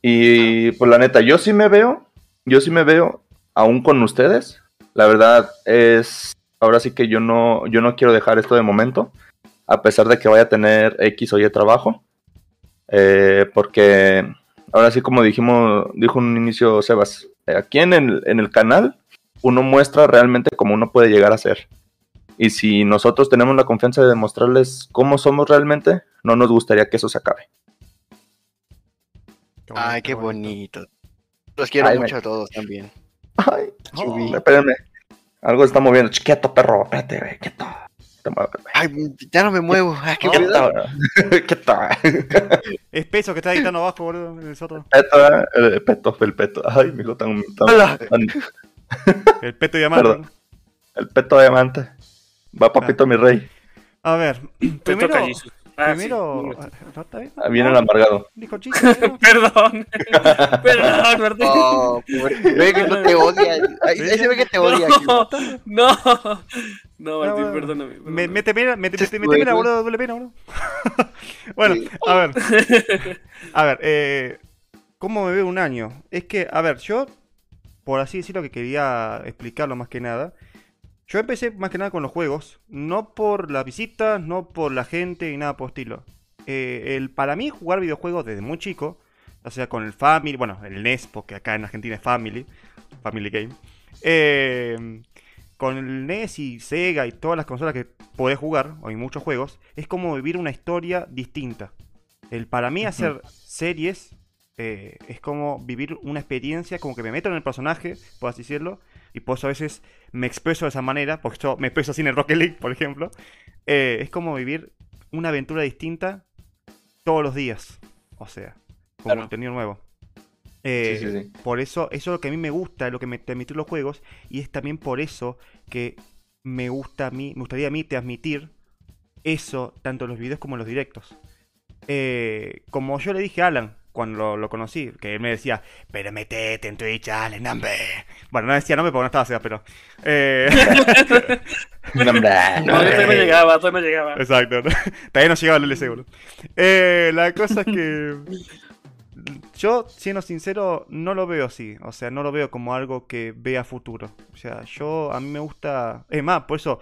Y pues la neta, yo sí me veo, yo sí me veo aún con ustedes. La verdad es, ahora sí que yo no, yo no quiero dejar esto de momento, a pesar de que vaya a tener X o Y trabajo. Eh, porque ahora sí como dijimos, dijo un inicio Sebas, aquí en el, en el canal uno muestra realmente cómo uno puede llegar a ser. Y si nosotros tenemos la confianza de demostrarles cómo somos realmente, no nos gustaría que eso se acabe. Ay, qué bonito. Los quiero mucho a todos también. Ay, oh. espérenme. Algo está moviendo. Quieto, perro. Espérate, güey. Quieto. Ay, ya no me muevo. Ay, qué quieto. quieto. es peso que está editando abajo, boludo. El peto, el peto, el peto. Ay, mi hijo tan, tan, El peto diamante. El peto diamante. Va papito mi rey. A ver, primero... Ah, primero... ¿No está bien? Ah, viene el amargado. Dijo chiste. perdón. perdón, perdón. Oh, ve que no te odia. Ahí, se ve que te odia. No, no. No, Martín, perdóname. Me, mete pena, mete, mete, mete pena, boludo, duele pena, boludo. bueno, a ver. A ver, eh, ¿cómo me veo un año? Es que, a ver, yo, por así decirlo, que quería explicarlo más que nada, yo empecé más que nada con los juegos, no por las visitas, no por la gente y nada por estilo. Eh, el, para mí jugar videojuegos desde muy chico, o sea con el Family, bueno, el NES, porque acá en Argentina es Family, Family Game. Eh, con el NES y Sega y todas las consolas que podés jugar, o hay muchos juegos, es como vivir una historia distinta. El, para mí hacer series eh, es como vivir una experiencia, como que me meto en el personaje, por así decirlo, y por eso a veces me expreso de esa manera, porque yo me expreso así en el Rocket League, por ejemplo. Eh, es como vivir una aventura distinta todos los días. O sea, con contenido nuevo. Eh, por eso, eso es lo que a mí me gusta, lo que me transmitir los juegos, y es también por eso que me gusta a mí, me gustaría a mí transmitir eso tanto en los videos como en los directos. Eh, como yo le dije a Alan cuando lo, conocí, que él me decía, pero metete en Twitch, Alan, nombre. Bueno, no decía nombre porque no estaba cerca, pero. Eh... nombre. No, no llegaba, no llegaba. Exacto, también no llegaba el seguro. Eh, la cosa es que. Yo, siendo sincero, no lo veo así. O sea, no lo veo como algo que vea futuro. O sea, yo, a mí me gusta. Es más, por eso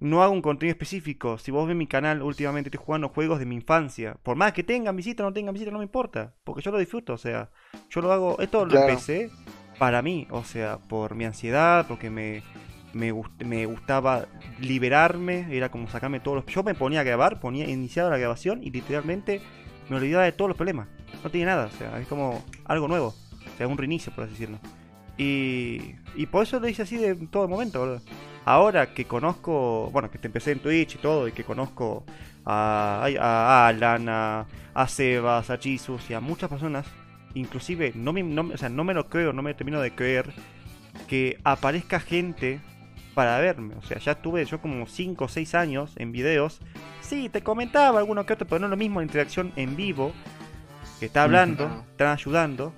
no hago un contenido específico. Si vos ves mi canal, últimamente estoy jugando juegos de mi infancia. Por más que tengan visita o no tengan visita, no me importa. Porque yo lo disfruto, o sea, yo lo hago. Esto lo empecé para mí, o sea, por mi ansiedad, porque me, me, me, gustaba liberarme, era como sacarme todos los... Yo me ponía a grabar, ponía iniciado la grabación y literalmente me olvidaba de todos los problemas. No tiene nada, o sea, es como algo nuevo, o sea, un reinicio, por así decirlo. Y, y por eso lo hice así de todo momento, ¿verdad? Ahora que conozco, bueno, que te empecé en Twitch y todo, y que conozco a, a Alan, a, a, Sebas, a Jesus y a muchas personas, inclusive no me, no, o sea, no me lo creo, no me termino de creer que aparezca gente para verme. O sea, ya estuve yo como 5 o 6 años en videos. Sí, te comentaba alguno que otro, pero no es lo mismo la interacción en vivo, que está hablando, está ayudando,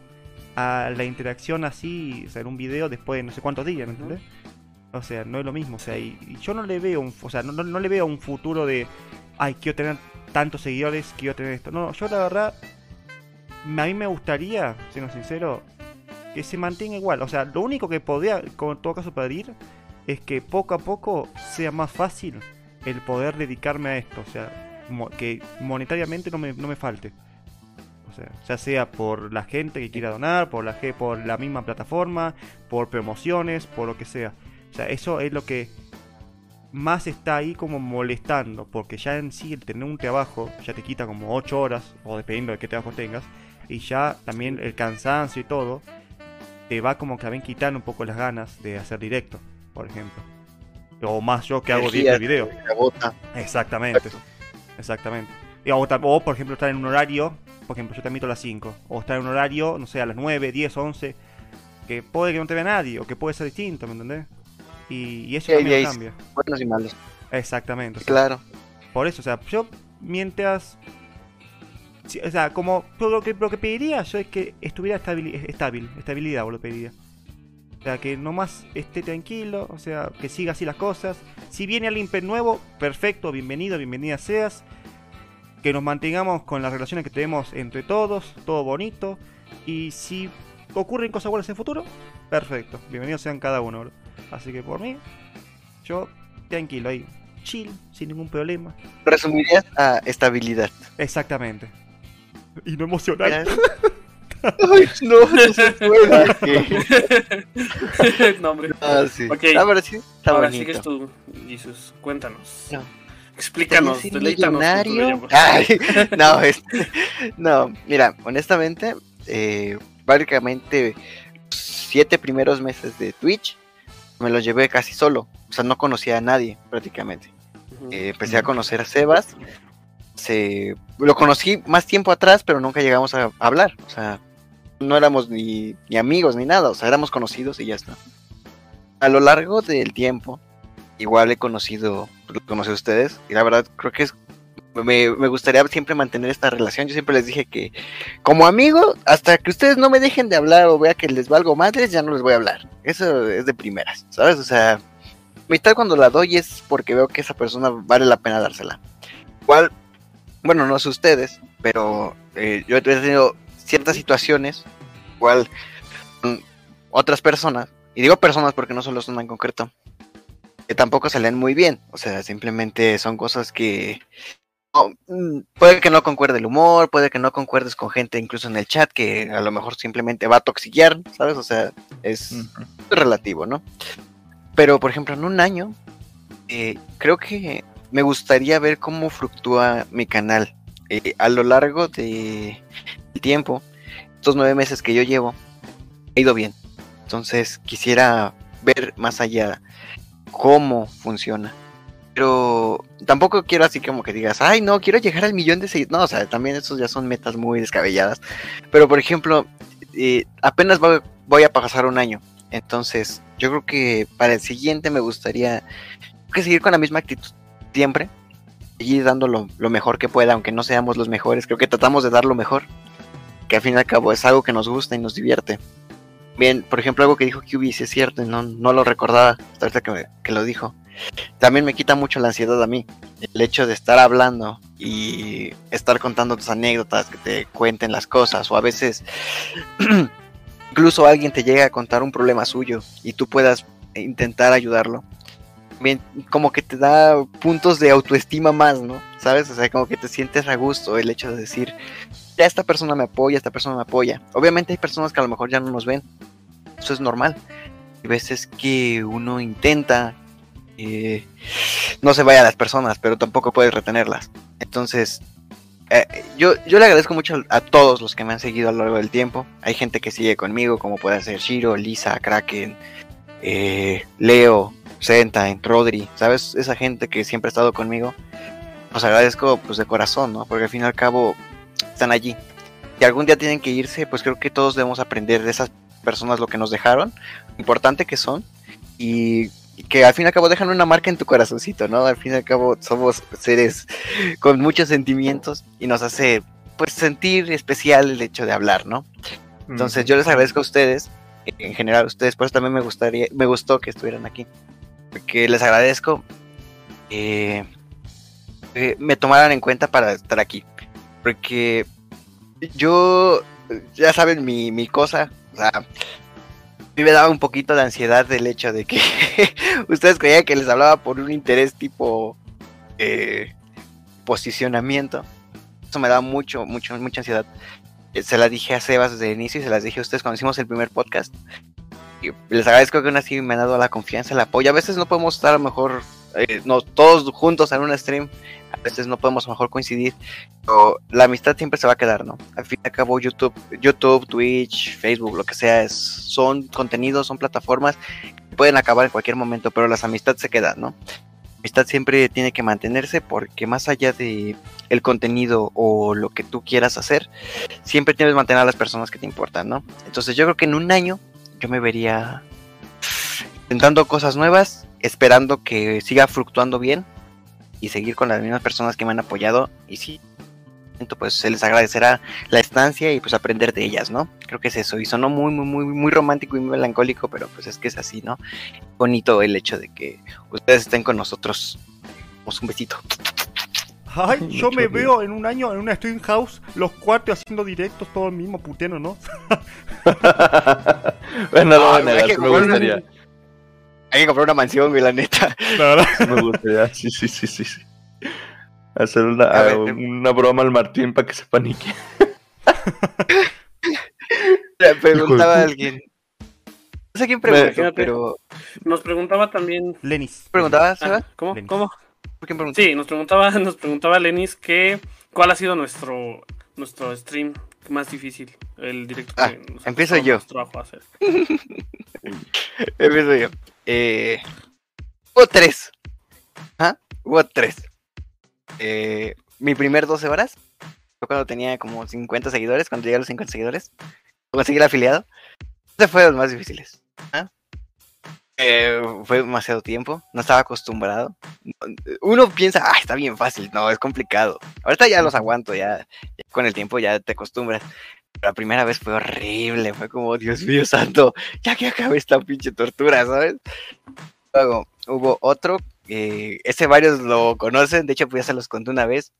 a la interacción así, o sea, en un video después de no sé cuántos días, ¿me entiendes? O sea, no es lo mismo. O sea, y, yo no le veo un, o sea, no, le veo un futuro de, ay, quiero tener tantos seguidores, quiero tener esto. No, yo la verdad, a mí me gustaría, siendo sincero, que se mantenga igual. O sea, lo único que podría, en todo caso, pedir es que poco a poco sea más fácil el poder dedicarme a esto. O sea, que monetariamente no me, no me falte. O sea, ya sea por la gente que quiera donar, por la, por la misma plataforma, por promociones, por lo que sea. O sea, eso es lo que más está ahí como molestando, porque ya en sí el tener un trabajo ya te quita como 8 horas, o dependiendo de qué trabajo tengas, y ya también el cansancio y todo, te va como que también quitando un poco las ganas de hacer directo, por ejemplo. O más yo que hago de video. Exactamente. Exactamente. Y, o, o, por ejemplo, estar en un horario, por ejemplo, yo te admito a las 5, o estar en un horario, no sé, a las 9, 10, 11, que puede que no te vea nadie, o que puede ser distinto, ¿me entendés? Y, eso también cambia. Buenos y malos. Exactamente. claro. Por eso, o sea, yo mientras... O sea, como lo que, lo que pediría yo es que estuviera estabil, estable, estabilidad, o lo pediría. O sea, que nomás esté tranquilo, o sea, que siga así las cosas. Si viene alguien nuevo, perfecto, bienvenido, bienvenida seas. Que nos mantengamos con las relaciones que tenemos entre todos, todo bonito. Y si ocurren cosas buenas en el futuro, perfecto, bienvenidos sean cada uno. Así que por mí, yo tranquilo ahí, chill, sin ningún problema. Resumirías a estabilidad. Exactamente. Y no emocional. Ay, no, no se puede. no, hombre. Ah, sí. Okay. Ahora sí, está Ahora bonito. sigues tú, Jesús. Cuéntanos. No. Explícanos, millonario? Ay, no, no, mira, honestamente, eh, básicamente siete primeros meses de Twitch me los llevé casi solo. O sea, no conocía a nadie prácticamente. Eh, empecé a conocer a Sebas. Se, lo conocí más tiempo atrás, pero nunca llegamos a hablar. O sea, no éramos ni, amigos ni nada. O sea, éramos conocidos y ya está. A lo largo del tiempo, igual he conocido, conocí a ustedes. Y la verdad, creo que es me, gustaría siempre mantener esta relación. Yo siempre les dije que, como amigo, hasta que ustedes no me dejen de hablar o vea que les valgo madres, ya no les voy a hablar. Eso es de primeras, ¿sabes? O sea, mitad cuando la doy es porque veo que esa persona vale la pena dársela. Igual, bueno, no sé ustedes, pero eh, yo he tenido ciertas situaciones, igual, otras personas, y digo personas porque no solo son en concreto, que tampoco salen muy bien. O sea, simplemente son cosas que puede que no concuerde el humor, puede que no concuerdes con gente incluso en el chat que a lo mejor simplemente va a toxillar, ¿sabes? O sea, es relativo, ¿no? Pero, por ejemplo, en un año, eh, creo que me gustaría ver cómo fluctúa mi canal eh, a lo largo de tiempo. Estos nueve meses que yo llevo, ha ido bien. Entonces, quisiera ver más allá cómo funciona pero tampoco quiero así como que digas, ay, no, quiero llegar al millón de seguidores. No, o sea, también esos ya son metas muy descabelladas. Pero, por ejemplo, eh, apenas voy, a pasar un año. Entonces, yo creo que para el siguiente me gustaría que seguir con la misma actitud siempre. Seguir dando lo, mejor que pueda, aunque no seamos los mejores. Creo que tratamos de dar lo mejor. Que al fin y al cabo es algo que nos gusta y nos divierte. Bien, por ejemplo, algo que dijo QB, si es cierto, no, no lo recordaba hasta que, que lo dijo. También me quita mucho la ansiedad a mí. El hecho de estar hablando y estar contando tus anécdotas, que te cuenten las cosas, o a veces incluso alguien te llega a contar un problema suyo y tú puedas intentar ayudarlo. Bien, como que te da puntos de autoestima más, ¿no? ¿Sabes? O sea, como que te sientes a gusto el hecho de decir, ya esta persona me apoya, esta persona me apoya. Obviamente hay personas que a lo mejor ya no nos ven. Eso es normal. Hay veces que uno intenta no se vaya las personas, pero tampoco puedes retenerlas. Entonces, eh, yo, yo le agradezco mucho a todos los que me han seguido a lo largo del tiempo. Hay gente que sigue conmigo, como puede ser Shiro, Lisa, Kraken, eh, Leo, Sentain, Rodri, ¿sabes? Esa gente que siempre ha estado conmigo. Los agradezco pues de corazón, ¿no? Porque al fin y al cabo están allí. Si algún día tienen que irse, pues creo que todos debemos aprender de esas personas lo que nos dejaron, importante que son, y que al fin y al cabo dejan una marca en tu corazoncito, ¿no? Al fin y al cabo somos seres con muchos sentimientos y nos hace pues sentir especial el hecho de hablar, ¿no? Entonces yo les agradezco a ustedes, en general a ustedes, por eso también me gustaría, me gustó que estuvieran aquí, porque les agradezco que me tomaran en cuenta para estar aquí, porque yo, ya saben mi, mi cosa, o sea, mí me daba un poquito de ansiedad del hecho de que ustedes creían que les hablaba por un interés tipo eh, posicionamiento. Eso me daba mucho, mucho, mucha ansiedad. Eh, se la dije a Sebas desde el inicio y se las dije a ustedes cuando hicimos el primer podcast. Y les agradezco que aún así me han dado la confianza, el apoyo. A veces no podemos estar a lo mejor eh, no, todos juntos en un stream, veces no podemos mejor coincidir, pero la amistad siempre se va a quedar, ¿no? Al fin y al cabo, YouTube, YouTube, Twitch, Facebook, lo que sea, es, son contenidos, son plataformas que pueden acabar en cualquier momento, pero las amistades se quedan, ¿no? La amistad siempre tiene que mantenerse porque más allá de el contenido o lo que tú quieras hacer, siempre tienes que mantener a las personas que te importan, ¿no? Entonces yo creo que en un año yo me vería intentando cosas nuevas, esperando que siga fluctuando bien y seguir con las mismas personas que me han apoyado y si pues se les agradecerá la estancia y pues aprender de ellas, ¿no? Creo que es eso y sonó muy muy muy muy romántico y muy melancólico, pero pues es que es así, ¿no? Bonito el hecho de que ustedes estén con nosotros. Pues un besito. Ay, yo me veo en un año en una stream house, los cuartos haciendo directos, todo el mismo puteno, ¿no? bueno, no, me gustaría. Hay que comprar una mansión, güey, la neta. Me gustaría, sí, sí, sí, sí. Hacer una, una broma al Martín para que se panique. Le preguntaba a alguien. No sé quién preguntó, pero. Nos preguntaba también. Lenis. ¿Preguntaba, ah, Seba? ¿Cómo? ¿Cómo? quién preguntó? Sí, nos preguntaba, nos preguntaba Lenis que cuál ha sido nuestro nuestro stream más difícil, el directo ah, empiezo yo. hacer. empiezo yo. Eh, hubo tres. ¿Ah? Hubo tres. Eh, mi primer 12 horas fue cuando tenía como 50 seguidores, cuando llegué a los 50 seguidores. Conseguí el afiliado. Ese fue de los más difíciles. Eh, fue demasiado tiempo, no estaba acostumbrado. Uno piensa, ah, está bien fácil, no, es complicado. Ahorita ya los aguanto, ya, con el tiempo ya te acostumbras. La primera vez fue horrible, fue como, Dios mío santo, ya que acabé esta pinche tortura, ¿sabes? Luego hubo otro, eh, ese varios lo conocen, de hecho pues ya se los conté una vez,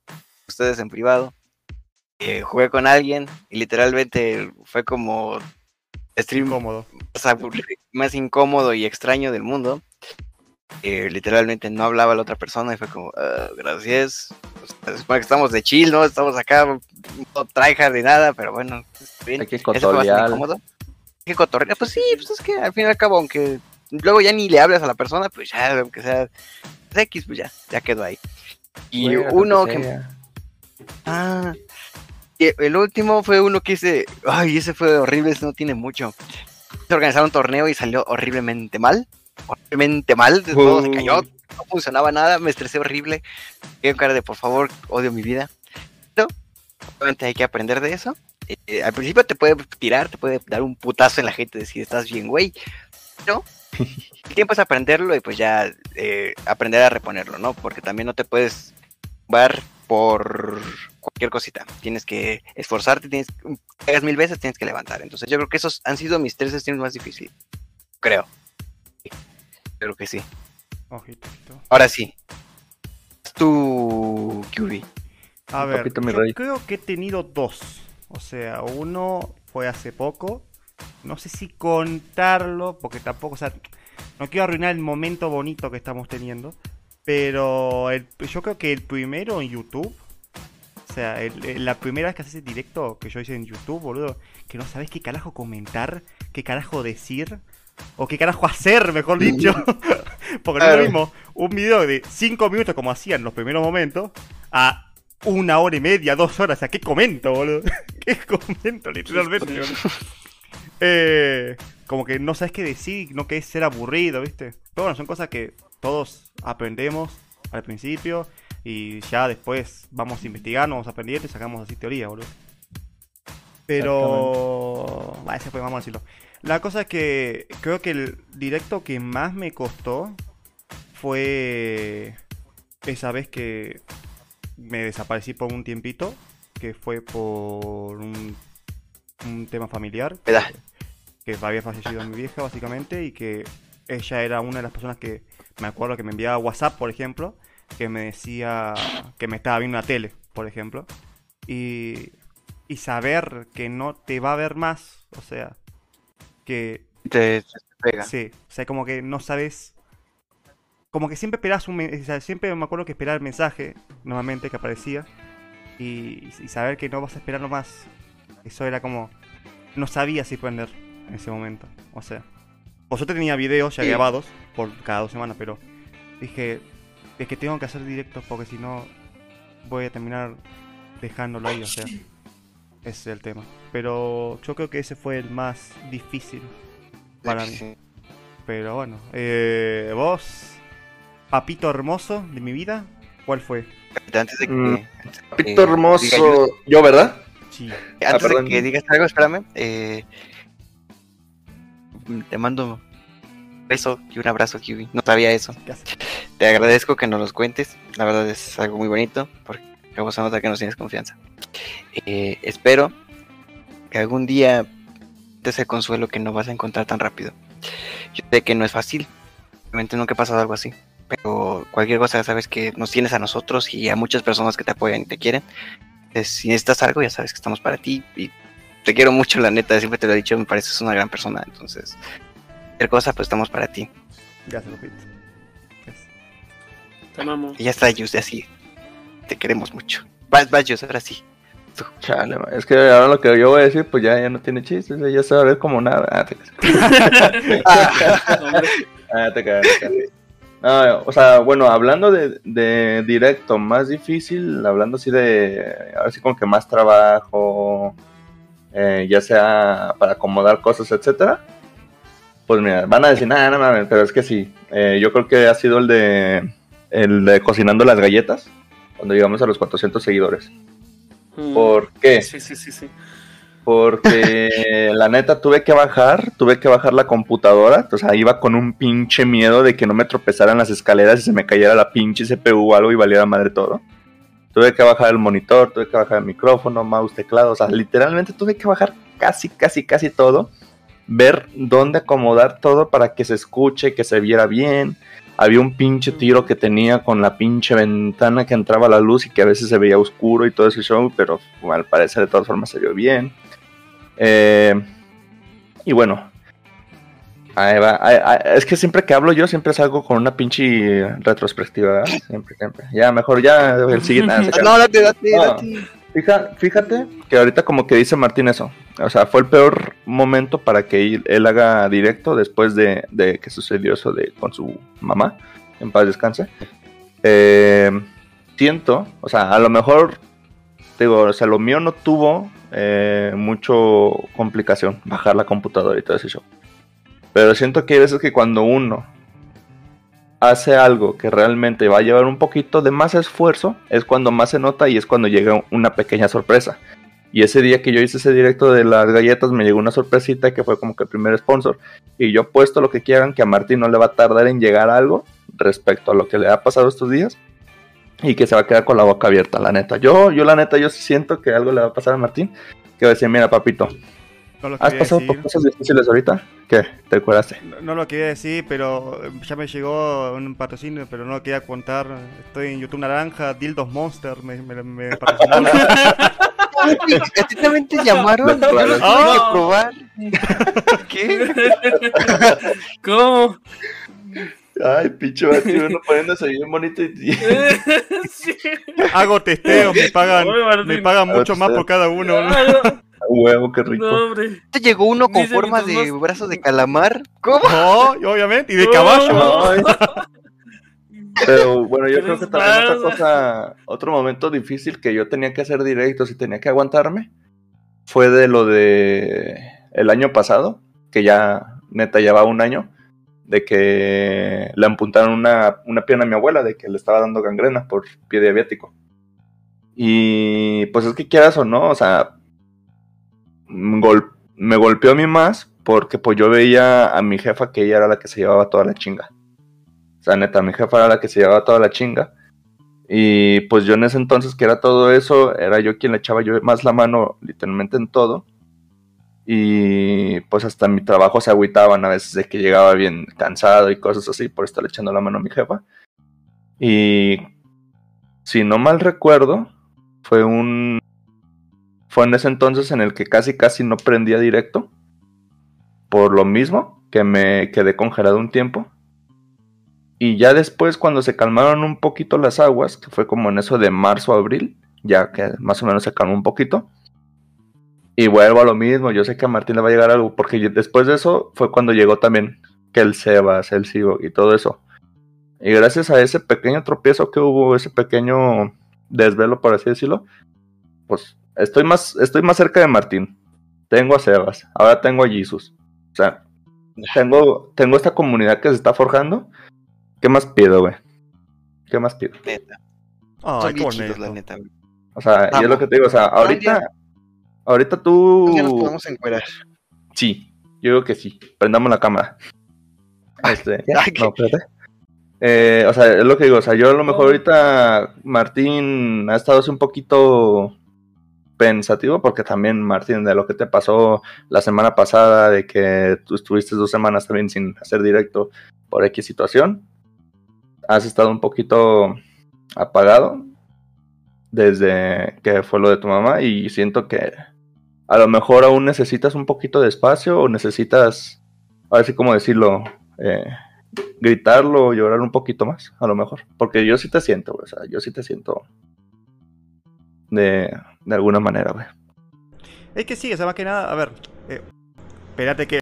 ustedes en privado. Eh, jugué con alguien y literalmente fue como stream incómodo. más incómodo y extraño del mundo. Eh, literalmente no hablaba la otra persona y fue como, ah, gracias. Pues, que estamos de chill, ¿no? Estamos acá, no tryhard ni nada, pero bueno, bien. Hay que cotorrear. Hay que cotorrear, pues sí, pues es que al fin y al cabo, aunque luego ya ni le hablas a la persona, pues ya, aunque sea X, pues ya, ya quedó ahí. Y uno que... Ah, el último fue uno que hice. Ay, ese fue horrible, ese no tiene mucho. Se organizaron un torneo y salió horriblemente mal. Horriblemente mal, todo se cayó, uh. no funcionaba nada, me estresé horrible. Qué cara de por favor, odio mi vida. Pero, obviamente hay que aprender de eso. eh, al principio te puede tirar, te puede dar un putazo en la gente, decir estás bien, güey. Pero el tiempo es aprenderlo y pues ya eh, aprender a reponerlo, ¿no? Porque también no te puedes bar por cualquier cosita. Tienes que esforzarte, tienes que hagas mil veces, tienes que levantar. Entonces yo creo que esos han sido mis tres streams más difíciles. Creo. Creo que sí. Ahora sí. Tu QB. A ver, yo creo que he tenido dos. O sea, uno fue hace poco. No sé si contarlo, porque tampoco, o sea, no quiero arruinar el momento bonito que estamos teniendo. Pero yo creo que el primero en YouTube, o sea, la primera vez que haces directo que yo hice en YouTube, boludo, que no sabes qué carajo comentar, qué carajo decir, o qué carajo hacer, mejor dicho. Porque no es lo mismo un video de 5 minutos como hacían los primeros momentos, a una hora y media, dos horas. O sea, ¿qué comento, boludo? ¿Qué comento, literalmente, boludo? Eh, como que no sabes qué decir, no querés ser aburrido, ¿viste? Pero bueno, son cosas que todos aprendemos al principio y ya después vamos investigando, vamos aprendiendo y sacamos así teoría, boludo. Pero... Ese fue, vamos a decirlo. La cosa es que creo que el directo que más me costó fue esa vez que me desaparecí por un tiempito, que fue por un, un tema familiar. Que había fallecido mi vieja, básicamente, y que ella era una de las personas que me acuerdo que me enviaba WhatsApp, por ejemplo, que me decía que me estaba viendo la tele, por ejemplo. Y, y saber que no te va a ver más, o sea, que... Te, pega. Sí, o sea, como que no sabes... Como que siempre esperas un... O sea, siempre me acuerdo que esperaba el mensaje, normalmente, que aparecía. Y, y saber que no vas a esperar más. Eso era como... No sabía si prender en ese momento. O sea... Vosotros tenía videos ya grabados por cada dos semanas, pero dije, es que tengo que hacer directos porque si no voy a terminar dejándolo ahí, o sea, ese es el tema. Pero yo creo que ese fue el más difícil para mí. Pero bueno, eh, vos, papito hermoso de mi vida, ¿cuál fue? Antes de que, mm, papito hermoso, yo, ¿verdad? Sí. Antes de que digas algo, espérame. Eh, te mando un beso y un abrazo, Kiwi. No sabía eso. Te agradezco que nos los cuentes. La verdad es algo muy bonito, porque luego se nota que nos tienes confianza. Eh, espero que algún día te sea consuelo que no vas a encontrar tan rápido. Yo sé que no es fácil, realmente nunca ha pasado algo así, pero cualquier cosa sabes que nos tienes a nosotros y a muchas personas que te apoyan y te quieren. si necesitas algo, ya sabes que estamos para ti y te quiero mucho, la neta, siempre te lo he dicho, me pareces una gran persona, entonces, cualquier cosa, pues estamos para ti. Gracias, Lupito. Te amamos. Y ya está, Jus, así. Te queremos mucho. Vas, vas, Jus, ahora sí. Chale, es que ahora lo que yo voy a decir, pues ya, ya no tiene chistes, ya se va a ver como nada. Ah, te ah, te o sea, bueno, hablando de, de, directo más difícil, hablando así de, ahora sí como que más trabajo, eh, ya sea para acomodar cosas, etcétera, pues mira, van a decir, nada, no mames, pero es que sí. Eh, yo creo que ha sido el de, el de cocinando las galletas, cuando llegamos a los 400 seguidores. Mm. ¿Por qué? Sí, sí, sí, sí. Porque la neta tuve que bajar, tuve que bajar la computadora, o sea, iba con un pinche miedo de que no me tropezaran las escaleras y se me cayera la pinche CPU o algo y valiera madre todo. Tuve que bajar el monitor, tuve que bajar el micrófono, mouse, teclado, o sea, literalmente tuve que bajar casi, casi, casi todo. Ver dónde acomodar todo para que se escuche, que se viera bien. Había un pinche tiro que tenía con la pinche ventana que entraba la luz y que a veces se veía oscuro y todo ese show, pero al parecer de todas formas se vio bien. Eh, y bueno, es que siempre que hablo yo siempre salgo con una pinche retrospectiva, Siempre, siempre. Ya, mejor ya el siguiente. no, date, date, date. Fíjate, que ahorita como que dice Martín eso. O sea, fue el peor momento para que él, haga directo después de, que sucedió eso de con su mamá. En paz descanse. Eh, siento, o sea, a lo mejor, digo, o sea, lo mío no tuvo eh, mucho complicación bajar la computadora y todo ese show. Pero siento que hay veces que cuando uno hace algo que realmente va a llevar un poquito de más esfuerzo, es cuando más se nota y es cuando llega una pequeña sorpresa. Y ese día que yo hice ese directo de las galletas me llegó una sorpresita que fue como que el primer sponsor. Y yo puesto lo que quieran, que a Martín no le va a tardar en llegar algo respecto a lo que le ha pasado estos días. Y que se va a quedar con la boca abierta, la neta. Yo, yo la neta, yo siento que algo le va a pasar a Martín. Que va a decir, mira papito, ¿has pasado por cosas difíciles ahorita? ¿Qué? ¿Te acuerdas? No, lo quería decir, pero ya me llegó un patrocinio, pero no lo quería contar. Estoy en YouTube Naranja, Dildos Monster, me, me, me patrocinó. ¿A ti también te llamaron? Yo lo Ah. probar. ¿Qué? ¿Cómo? Ay, picho, uno poniéndose bien bonito y... Sí. Hago testeos, me pagan, me pagan mucho más por cada uno. ¿no? Huevo, qué rico. No, hombre. ¿Te llegó uno con Dice forma de más- brazo de calamar? ¿Cómo? No, y obviamente, y de No. caballo. Pero bueno, yo creo que también otra cosa, otro momento difícil que yo tenía que hacer directos y tenía que aguantarme fue de lo de el año pasado, que ya neta ya va un año, de que le apuntaron una, una pierna a mi abuela, de que le estaba dando gangrena por pie diabético. Y pues es que quieras o no, o sea, me golpeó a mí más porque pues yo veía a mi jefa que ella era la que se llevaba toda la chinga. O sea, neta, mi jefa era la que se llevaba toda la chinga. Y pues yo en ese entonces que era todo eso, era yo quien le echaba yo más la mano literalmente en todo. Y pues hasta mi trabajo se agüitaban a veces de que llegaba bien cansado y cosas así por estar echando la mano a mi jefa. Y si no mal recuerdo, fue un... Fue en ese entonces en el que casi casi no prendía directo. Por lo mismo, que me quedé congelado un tiempo. Y ya después, cuando se calmaron un poquito las aguas, que fue como en eso de marzo a abril, ya que más o menos se calmó un poquito. Y vuelvo a lo mismo, yo sé que a Martín le va a llegar algo, porque después de eso fue cuando llegó también que el Sebas, el Sigo y todo eso. Y gracias a ese pequeño tropiezo que hubo, ese pequeño desvelo, por así decirlo, pues estoy más, estoy más cerca de Martín. Tengo a Sebas, ahora tengo a Jesus. O sea, tengo, tengo esta comunidad que se está forjando. ¿Qué más pido, güey? ¿Qué más pido? Neta. Ay, Son bien chidos, la neta. güey. O sea, y es lo que te digo, o sea, ahorita, ahorita tú... Ya nos podemos encuerar. Sí, yo digo que sí. Prendamos la cámara. Este, ya, Ay, no, espérate. Eh, o sea, es lo que digo, o sea, yo a lo mejor ahorita Martín ha estado así un poquito pensativo porque también Martín de lo que te pasó la semana pasada de que tú estuviste dos semanas también sin hacer directo por X situación, has estado un poquito apagado desde que fue lo de tu mamá y siento que a lo mejor aún necesitas un poquito de espacio o necesitas, a ver si cómo decirlo, eh, gritarlo o llorar un poquito más, a lo mejor. Porque yo sí te siento, o sea, yo sí te siento de, de alguna manera, güey. Es que sí, o sea, más que nada, a ver. Eh, espérate que.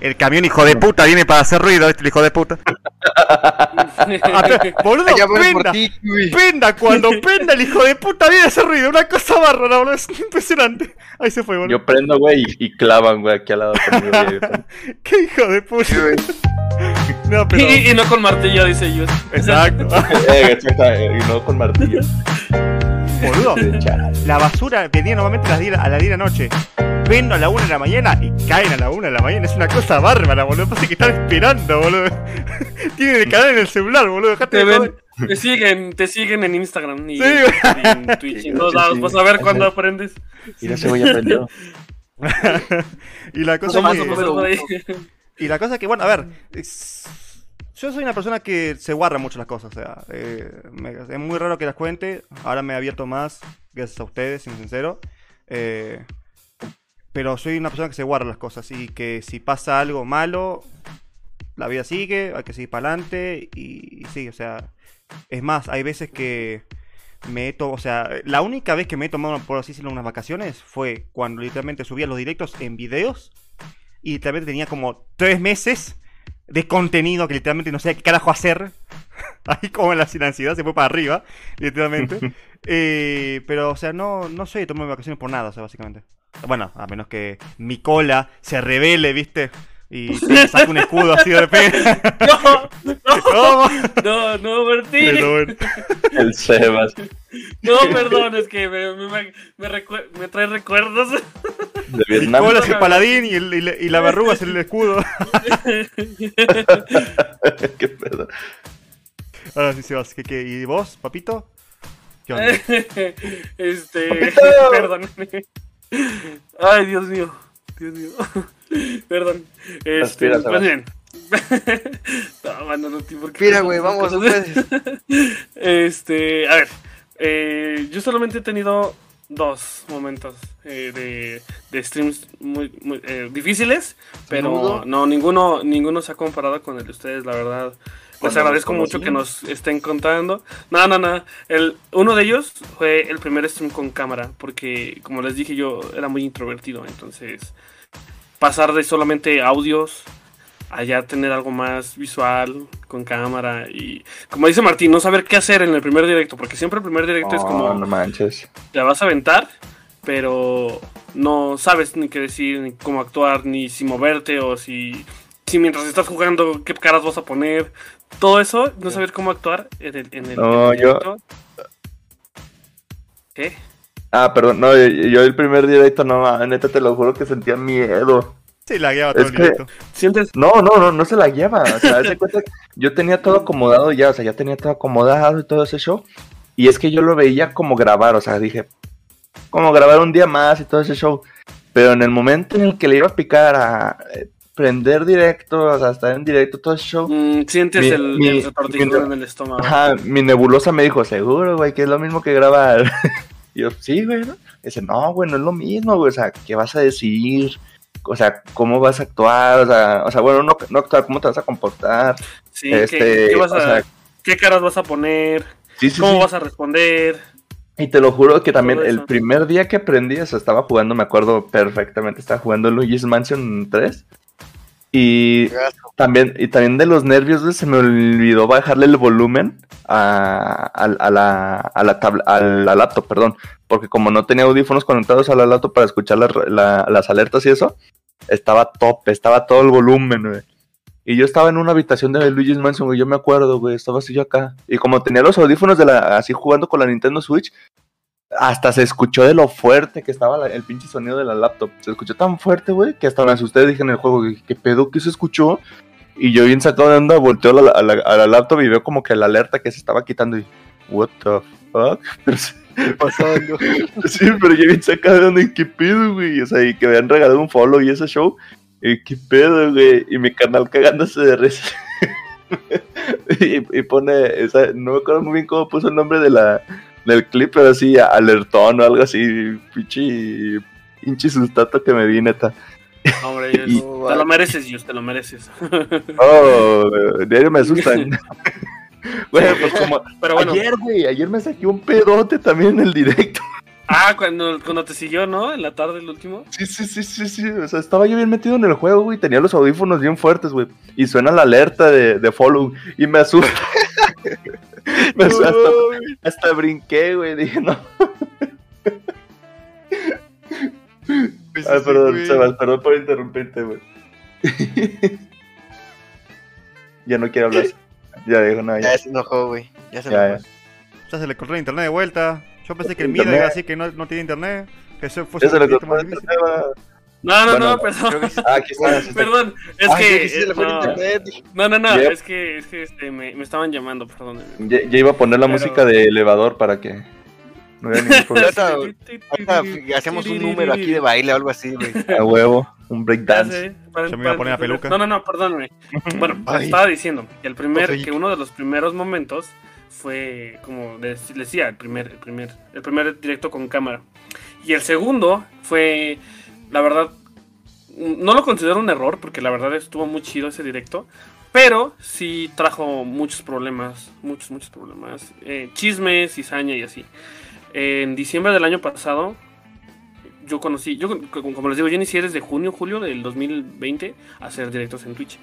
El camión, hijo de puta, viene para hacer ruido, este hijo de puta. Boludo, penda, ti, penda, cuando penda el hijo de puta viene a hacer ruido, una cosa bárbara, boludo, es impresionante. Ahí se fue, boludo. Yo prendo, güey, y, clavan, güey, aquí al lado conmigo. Qué hijo de puta. No, pero. Y, y no con martillo, dice ellos. Exacto. Eh, eh, y no con martillo. Boludo, la basura venía normalmente a las 10 a las 10 de la noche. Vendo a la 1 de la mañana y caen a la 1 de la mañana. Es una cosa bárbara, boludo. Pasa que están esperando, boludo. Tienen el canal en el celular, boludo. Dejate Te de ven, te siguen, te siguen en Instagram y, Sí, y en Twitch y en todos lados. Vas a ver cuándo aprendes. Mira, ese güey aprendió. y la cosa que, por ahí. y la cosa es que, bueno, a ver. es- yo soy una persona que se guarda mucho las cosas. O sea, eh, es muy raro que las cuente. Ahora me he abierto más, gracias a ustedes, sin sincero. Eh, pero soy una persona que se guarda las cosas y que si pasa algo malo, la vida sigue, hay que seguir para adelante y, y sí, o sea, es más, hay veces que me he tomado, o sea, la única vez que me he tomado, por así decirlo, unas vacaciones fue cuando literalmente subía los directos en videos y literalmente tenía como tres meses de contenido que literalmente no sé qué carajo hacer. Ahí como la sin ansiedad se fue para arriba, literalmente. Eh, pero, o sea, no, no soy de tomar vacaciones por nada, o sea, básicamente. Bueno, a menos que mi cola se revele, ¿viste? Y saca un escudo así de repente. No, no, no, no, Martín. El Sebas. No, perdón, es que me, me, me, trae recuerdos. De Vietnam. es el paladín y, el, y, la, verruga es el escudo. Qué pedo. Ahora sí, Sebas. ¿qué, qué? ¿Y vos, papito? ¿Qué onda? Este. Perdón. Ay, Dios mío. Dios mío. Perdón. Este, pues bien. no, mano, no tengo por qué. Mira, güey, vamos, Este, a ver. Eh, yo solamente he tenido dos momentos eh, de, de, streams muy, muy eh, difíciles, pero no, ninguno, ninguno se ha comparado con el de ustedes, la verdad. Les agradezco mucho que nos estén contando. No, no, no. El, uno de ellos fue el primer stream con cámara, porque como les dije yo era muy introvertido, entonces pasar de solamente audios a ya tener algo más visual con cámara y como dice Martín, no saber qué hacer en el primer directo, porque siempre el primer directo es como no manches. Te vas a aventar, pero no sabes ni qué decir, ni cómo actuar, ni si moverte o si si mientras estás jugando qué caras vas a poner, todo eso, no saber cómo actuar en el, en el, no, yo... ¿Qué? Ah, perdón, no, yo, el primer directo, no, neta te lo juro que sentía miedo. Sí, la guiaba todo el directo. ¿Sientes? No, no, no, no se la lleva. O sea, cuenta yo tenía todo acomodado ya, o sea, ya tenía todo acomodado y todo ese show. Y es que yo lo veía como grabar, o sea, dije, como grabar un día más y todo ese show. Pero en el momento en el que le iba a picar a eh, prender directo, o sea, estar en directo todo el show. Mm, sientes el, mi, en el estómago. Ajá, mi nebulosa me dijo, seguro, güey, que es lo mismo que grabar. y yo, sí, güey, ¿no? dice, no, güey, no es lo mismo, güey, o sea, ¿qué vas a decir? O sea, ¿cómo vas a actuar? O sea, o sea bueno, no, no actuar, ¿cómo te vas a comportar? Sí, este, ¿qué, vas a, ¿qué caras vas a poner? ¿Cómo vas a responder? Y te lo juro que también el primer día que aprendí, o sea, estaba jugando, me acuerdo perfectamente, estaba jugando Luigi's Mansion 3. Y también, y también de los nervios, se me olvidó bajarle el volumen a, la, a, la a la laptop, perdón. Porque como no tenía audífonos conectados a la laptop para escuchar las alertas y eso, estaba top, estaba todo el volumen, güey. Y yo estaba en una habitación de Luigi's Mansion, güey, yo me acuerdo, güey, estaba así yo acá. Y como tenía los audífonos de la, así jugando con la Nintendo Switch, hasta se escuchó de lo fuerte que estaba el pinche sonido de la laptop. Se escuchó tan fuerte, güey, que hasta me asusté. Dije en el juego, ¿qué pedo que se escuchó? Y yo bien sacado de onda, volteo a la, a la, laptop y veo como que la alerta que se estaba quitando y, what the fuck? Pasando. sí, pero yo bien sacado de onda qué pedo, güey. O sea, y que me habían regalado un follow y ese show. Y qué pedo, güey. Y mi canal cagándose de risa. y, y, pone, esa, no me acuerdo muy bien cómo puso el nombre de la, del clip, pero así alertón o algo así, pinche, pinche sustato que me vi, neta. Hombre, te lo mereces, Dios, te lo mereces. oh, diario me asustan. bueno, pues como pero bueno. ayer, güey, ayer me saqué un pedote también en el directo. Ah, cuando, cuando te siguió, ¿no? En la tarde, el último. Sí, sí, sí, sí, sí. O sea, estaba yo bien metido en el juego, güey. Tenía los audífonos bien fuertes, güey. Y suena la alerta de, de follow. Y me asusta. hasta, hasta, brinqué, güey. Dije, no. Pues Ay, perdón, Sebas, perdón por interrumpirte, güey. ya no quiero hablar. Ya dijo, no, ya. Ya se enojó, güey. Ya se enojó. Ya. se le corrió el internet de vuelta. Yo pensé que el mío era así que no, no tiene internet. Que eso fue ya se le cortó el internet. No, no, no, perdón. Ah, aquí está. Perdón, es que. no, no, no, es que, es que este, me, me, estaban llamando, perdón. Ya, iba a poner la música de elevador para que. No hubiera ningún problema. hacemos un número aquí de baile o algo así, güey. A huevo, un breakdance. Yo me iba a poner a peluca. No, no, no, perdóname. Bueno, estaba diciendo que el primer, que uno de los primeros momentos fue, como les decía, el primer, el primer, el primer directo con cámara. Y el segundo fue la verdad, no lo considero un error porque la verdad estuvo muy chido ese directo. Pero sí trajo muchos problemas, muchos, muchos problemas. Eh, chismes, cizaña y así. En diciembre del año pasado, yo conocí, yo como les digo, yo inicié desde junio, julio del 2020 a hacer directos en Twitch.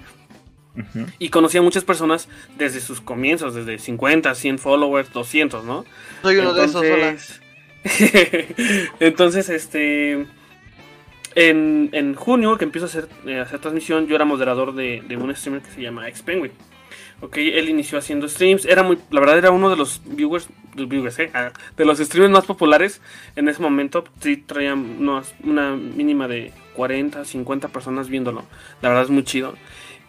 Y conocí a muchas personas desde sus comienzos, desde 50, 100 followers, 200, ¿no? Soy uno de esos, hola. Entonces, este en, junio, que empiezo a hacer, eh, hacer transmisión, yo era moderador de, de, un streamer que se llama Xpenguin. Ok, él inició haciendo streams, era muy, la verdad era uno de los viewers, viewers eh, ah, de los streamers más populares en ese momento. Sí, traía una mínima de 40, 50 personas viéndolo. La verdad es muy chido.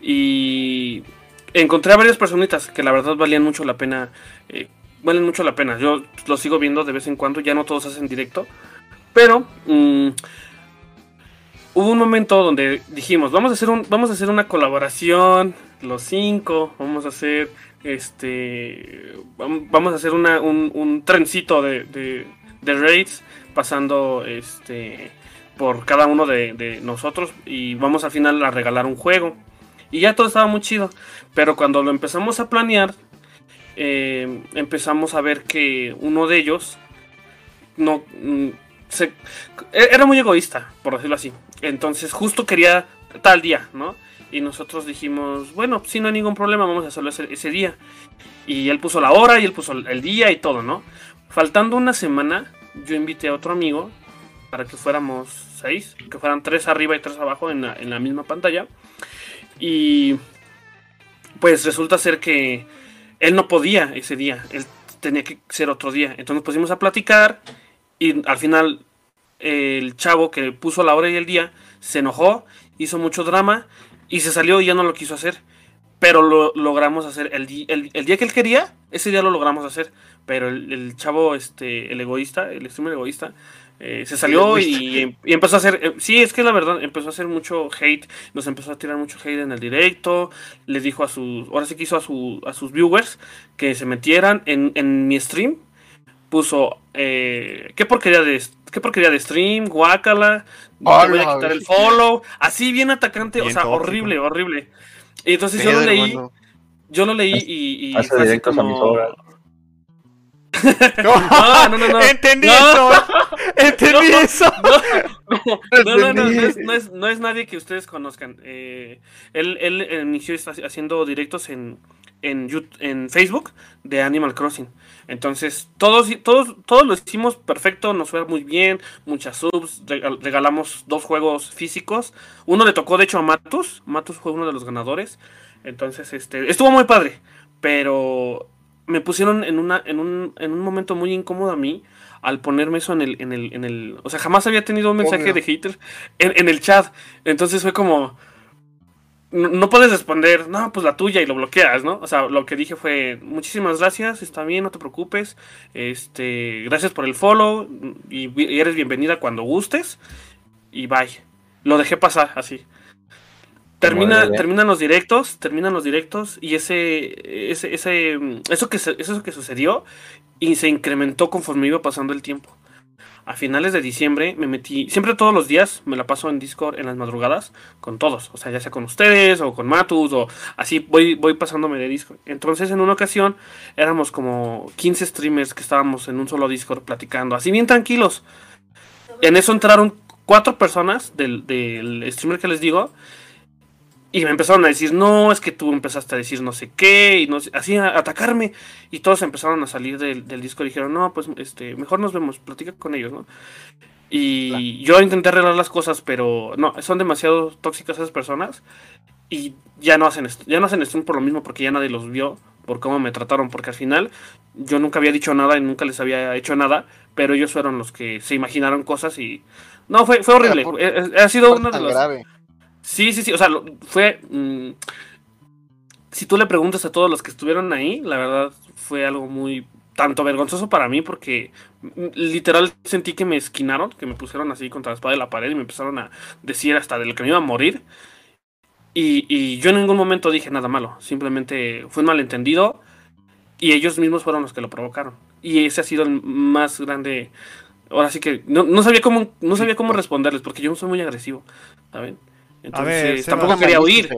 Y encontré a varias personitas que la verdad valían mucho la pena. Eh, valen mucho la pena. Yo lo sigo viendo de vez en cuando, ya no todos hacen directo. Pero mm, hubo un momento donde dijimos, vamos a hacer un, vamos a hacer una colaboración, los cinco, vamos a hacer este vamos a hacer un, un trencito de, de, de, raids pasando este por cada uno de, nosotros y vamos al final a regalar un juego y ya todo estaba muy chido pero cuando lo empezamos a planear eh, empezamos a ver que uno de ellos no se, era muy egoísta por decirlo así entonces justo quería tal día no y nosotros dijimos, bueno, si no hay ningún problema, vamos a hacerlo ese, día. Y él puso la hora y él puso el día y todo, ¿no? Faltando una semana, yo invité a otro amigo para que fuéramos seis, que fueran tres arriba y tres abajo en la, misma pantalla. Y pues resulta ser que él no podía ese día, él tenía que ser otro día. Entonces nos pusimos a platicar y al final el chavo que puso la hora y el día se enojó, hizo mucho drama y se salió y ya no lo quiso hacer. Pero lo logramos hacer el, el, día que él quería, ese día lo logramos hacer. Pero el, chavo, este, el egoísta, el streamer egoísta, eh, se salió y, empezó a hacer. Eh, sí, es que la verdad, empezó a hacer mucho hate. Nos empezó a tirar mucho hate en el directo. Les dijo a sus. Ahora sí quiso a, su, a sus viewers que se metieran en, en mi stream. Puso. Eh, ¿Qué porquería de qué porquería de stream, guácala, no te voy a quitar el follow, así bien atacante, o sea, horrible, horrible. Y entonces yo lo leí, yo lo leí y, y fue así como... no, no, no, no. Entendí eso. Entendí eso. No, no, no, no, es, no, es, nadie que ustedes conozcan. Eh, él, él inició haciendo directos en, en, YouTube, en Facebook de Animal Crossing. Entonces, todos, todos, todos lo hicimos perfecto, nos fue muy bien, muchas subs, regalamos dos juegos físicos. Uno le tocó, de hecho, a Matus. Matus fue uno de los ganadores. Entonces, este, estuvo muy padre. Pero me pusieron en, una, en, un, en un momento muy incómodo a mí al ponerme eso en el, en el, en el. O sea, jamás había tenido un mensaje de hater en, en el chat. Entonces fue como no, puedes responder, no, pues la tuya y lo bloqueas, ¿no? O sea, lo que dije fue, muchísimas gracias, está bien, no te preocupes, este, gracias por el follow y, eres bienvenida cuando gustes y bye. Lo dejé pasar así. Termina, terminan los directos, terminan los directos y ese, ese, ese, eso que, eso que sucedió y se incrementó conforme iba pasando el tiempo a finales de diciembre me metí, siempre todos los días me la paso en Discord en las madrugadas con todos, o sea, ya sea con ustedes o con Matus o así voy, voy pasándome de Discord. Entonces en una ocasión éramos como 15 streamers que estábamos en un solo Discord platicando, así bien tranquilos. En eso entraron cuatro personas del, del streamer que les digo y me empezaron a decir, no, es que tú empezaste a decir no sé qué, y no así a atacarme. Y todos empezaron a salir del, disco y dijeron, no, pues este, mejor nos vemos, platica con ellos, ¿no? Y yo intenté arreglar las cosas, pero no, son demasiado tóxicas esas personas. Y ya no hacen esto, ya no hacen esto por lo mismo, porque ya nadie los vio por cómo me trataron, porque al final yo nunca había dicho nada y nunca les había hecho nada, pero ellos fueron los que se imaginaron cosas y... No, fue, fue horrible. ha sido uno de los... Sí, sí, sí, o sea, fue... Mm, si tú le preguntas a todos los que estuvieron ahí, la verdad fue algo muy tanto vergonzoso para mí porque mm, literal sentí que me esquinaron, que me pusieron así contra la espada de la pared y me empezaron a decir hasta de lo que me iba a morir. Y, y, yo en ningún momento dije nada malo, simplemente fue un malentendido y ellos mismos fueron los que lo provocaron. Y ese ha sido el más grande. Ahora sí que no, no sabía cómo no sabía cómo responderles porque yo no soy muy agresivo, ¿saben? Entonces, tampoco quería huir.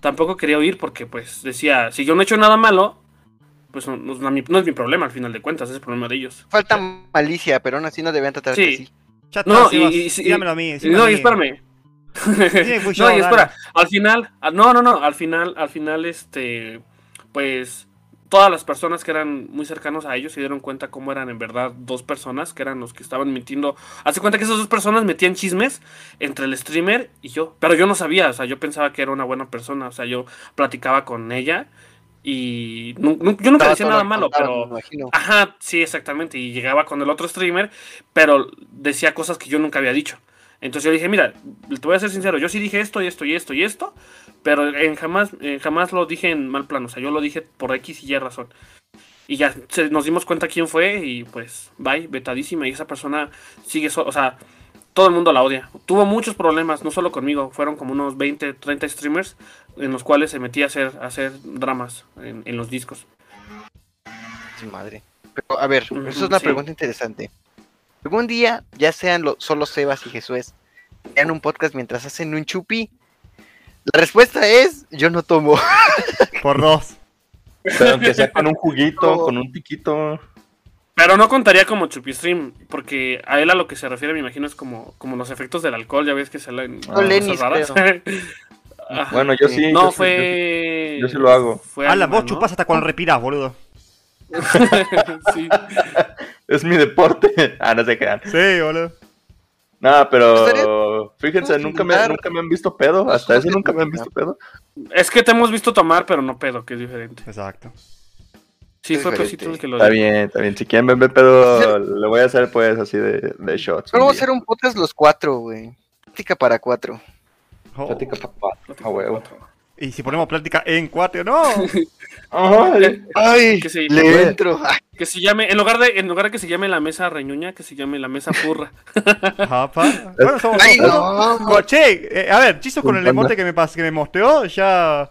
Tampoco quería huir porque, pues, decía, si yo no he hecho nada malo, pues no, es mi problema al final de cuentas, es el problema de ellos. Falta malicia, pero aún así no deben tratar sí. así. no, y, y, a mí. no, y espérame. no, y espera, al final, ah, no, no, no, al final, al final, este, pues, todas las personas que eran muy cercanos a ellos se dieron cuenta cómo eran en verdad dos personas que eran los que estaban mintiendo. Hace cuenta que esas dos personas metían chismes entre el streamer y yo, pero yo no sabía, o sea, yo pensaba que era una buena persona, o sea, yo platicaba con ella y yo nunca decía nada malo, pero ajá, sí, exactamente, y llegaba con el otro streamer, pero decía cosas que yo nunca había dicho. Entonces yo dije, mira, te voy a ser sincero, yo sí dije esto y esto y esto y esto, pero en jamás, jamás lo dije en mal plano, o sea, yo lo dije por X y Y razón. Y ya nos dimos cuenta quién fue y pues, bye, vetadísima. Y esa persona sigue, o sea, todo el mundo la odia. Tuvo muchos problemas, no solo conmigo, fueron como unos 20, 30 streamers en los cuales se metía a hacer, a hacer dramas en, los discos. Sí, madre. Pero, a ver, eso es una pregunta interesante. Algún día, ya sean solo Sebas y Jesús, vean un podcast mientras hacen un chupi. La respuesta es, yo no tomo. Por dos. Pero aunque sea con un juguito, con un piquito. Pero no contaría como chupi stream, porque a él a lo que se refiere, me imagino, es como, como los efectos del alcohol, ya ves que se leen bueno, yo sí. No, fue. yo sí lo hago. ah, la vos chupas hasta cuando respiras, boludo. sí. Es mi deporte. Ah, no se quedan. Sí, boludo. No, pero fíjense, nunca me, nunca me han visto pedo. Hasta eso nunca me han visto pedo. Es que te hemos visto tomar, pero no pedo, que es diferente. Exacto. Sí, fue Pesito el que lo Está bien, está bien. Si quieren ver pedo, lo voy a hacer pues así de, de shots. Vamos a hacer un podcast los cuatro, güey. Plática para cuatro. Oh. Plática para cuatro. Y si ponemos plática en cuatro, no. Ay, que se, le entro. Que se llame, en lugar de, en lugar de que se llame la mesa reñuña, que se llame la mesa furra. bueno, somos Ay, no. Che, eh, a ver, Chizo con el emote que me, que me mostró, ya.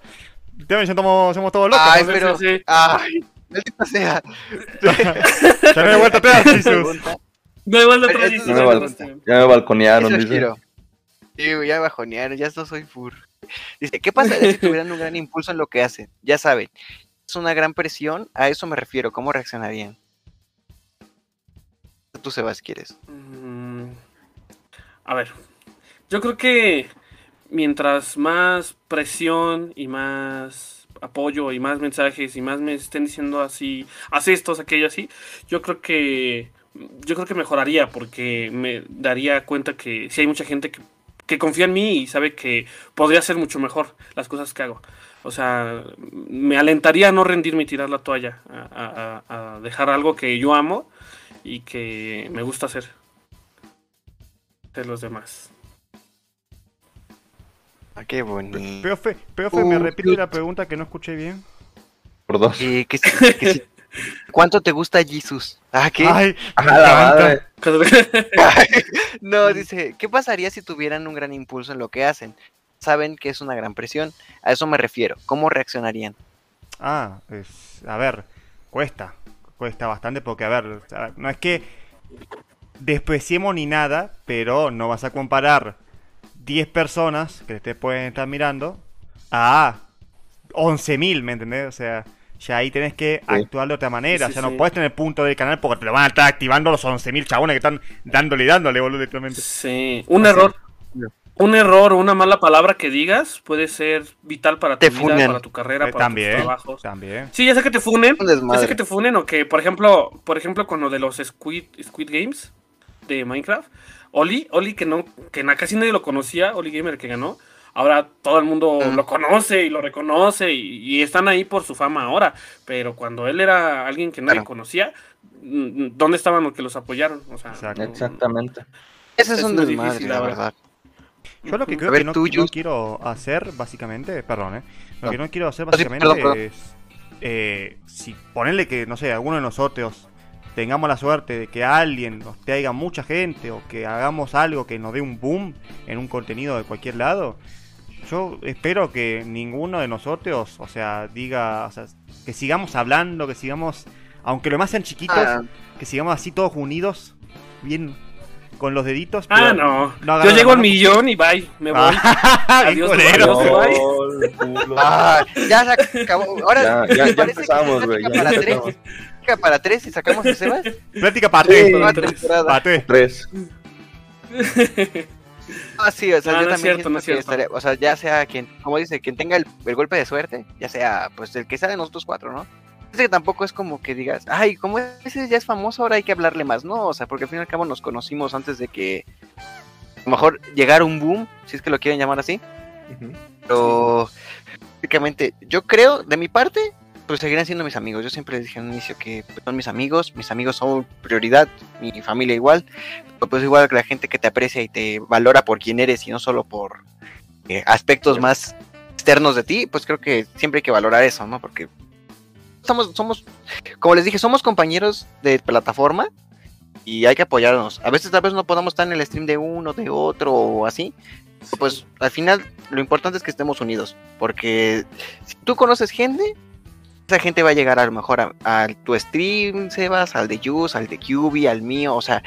Ya somos, somos todos locos. Ay, pero. Sí. Ay, maldita sea. ya no hay vuelta atrás, Chizo. No hay vuelta atrás, Ya me balconearon, dice. Sí, ya me bajonearon, ya no soy fur. Dice, ¿qué pasaría si tuvieran un gran impulso en lo que hacen? Ya saben, es una gran presión, a eso me refiero, ¿cómo reaccionarían? Tú, Sebas, ¿quieres? Mm, a ver, yo creo que mientras más presión y más apoyo y más mensajes y más me estén diciendo así, haz esto, aquello así, yo creo que yo creo que mejoraría porque me daría cuenta que si hay mucha gente que que confía en mí y sabe que podría ser mucho mejor las cosas que hago. O sea, me alentaría a no rendirme y tirar la toalla, a, dejar algo que yo amo y que me gusta hacer de los demás. Ah, qué bonito. Profe, profe, me repite la pregunta que no escuché bien. Por dos. Eh, ¿Cuánto te gusta Jesus? Ah, ¿qué? Ay, no, dice, ¿qué pasaría si tuvieran un gran impulso en lo que hacen? Saben que es una gran presión. A eso me refiero. ¿Cómo reaccionarían? Ah, pues, a ver, cuesta. Cuesta bastante porque, a ver, no es que despreciemos ni nada, pero no vas a comparar 10 personas que te pueden estar mirando a 11.000, ¿me entendés? O sea, ya ahí tenés que actuar de otra manera. o sea, no puedes tener punto del canal porque te lo van a estar activando los 11.000 chabones que están dándole y dándole, boludo, literalmente. Sí, un error. Un error o una mala palabra que digas puede ser vital para tu vida, para tu carrera, eh, para también, tus trabajos. También. Sí, ya sé que te funen. Ya sé que te funen o que, por ejemplo, por ejemplo, con lo de los Squid, Squid Games de Minecraft, Oli, Oli que no, que casi nadie lo conocía, Oli Gamer que ganó, ahora todo el mundo ah. lo conoce y lo reconoce y, están ahí por su fama ahora. Pero cuando él era alguien que nadie conocía, mm, ¿dónde estaban los que los apoyaron? O sea, Exactamente. Ese es, un desmadre, la verdad. Yo lo que creo que no, quiero hacer, básicamente, perdón, ¿eh? Lo que no quiero hacer, básicamente, es. Eh, si ponerle que, no sé, alguno de nosotros tengamos la suerte de que alguien nos traiga mucha gente o que hagamos algo que nos dé un boom en un contenido de cualquier lado, yo espero que ninguno de nosotros, o sea, diga, o sea, que sigamos hablando, que sigamos, aunque lo más sean chiquitos, ah. que sigamos así todos unidos, bien con los deditos. Ah, no. Yo llego al millón y bye, me voy. Adiós, ah, ya se acabó. Ahora, ya, ya, empezamos, güey. Para tres. para tres y sacamos a Sebas. Plática para tres. Para tres. Ah, sí, o sea, yo también cierto, no estaría, o sea, ya sea quien, como dice, quien tenga el, golpe de suerte, ya sea, pues el que sea de nosotros cuatro, ¿no? que tampoco es como que digas, ay, como ese ya es famoso, ahora hay que hablarle más, no, o sea, porque al fin y al cabo nos conocimos antes de que a lo mejor llegara un boom, si es que lo quieren llamar así. Pero básicamente, yo creo, de mi parte, pues seguirán siendo mis amigos. Yo siempre les dije al inicio que pues, son mis amigos, mis amigos son prioridad, mi familia igual, pero pues igual que la gente que te aprecia y te valora por quién eres y no solo por eh, aspectos más externos de ti, pues creo que siempre hay que valorar eso, ¿no? Porque somos, somos, como les dije, somos compañeros de plataforma y hay que apoyarnos. A veces tal vez no podamos estar en el stream de uno, de otro o así. Pues al final lo importante es que estemos unidos, porque si tú conoces gente, esa gente va a llegar a lo mejor a, tu stream, Sebas, al de Yus, al de QB, al mío, o sea,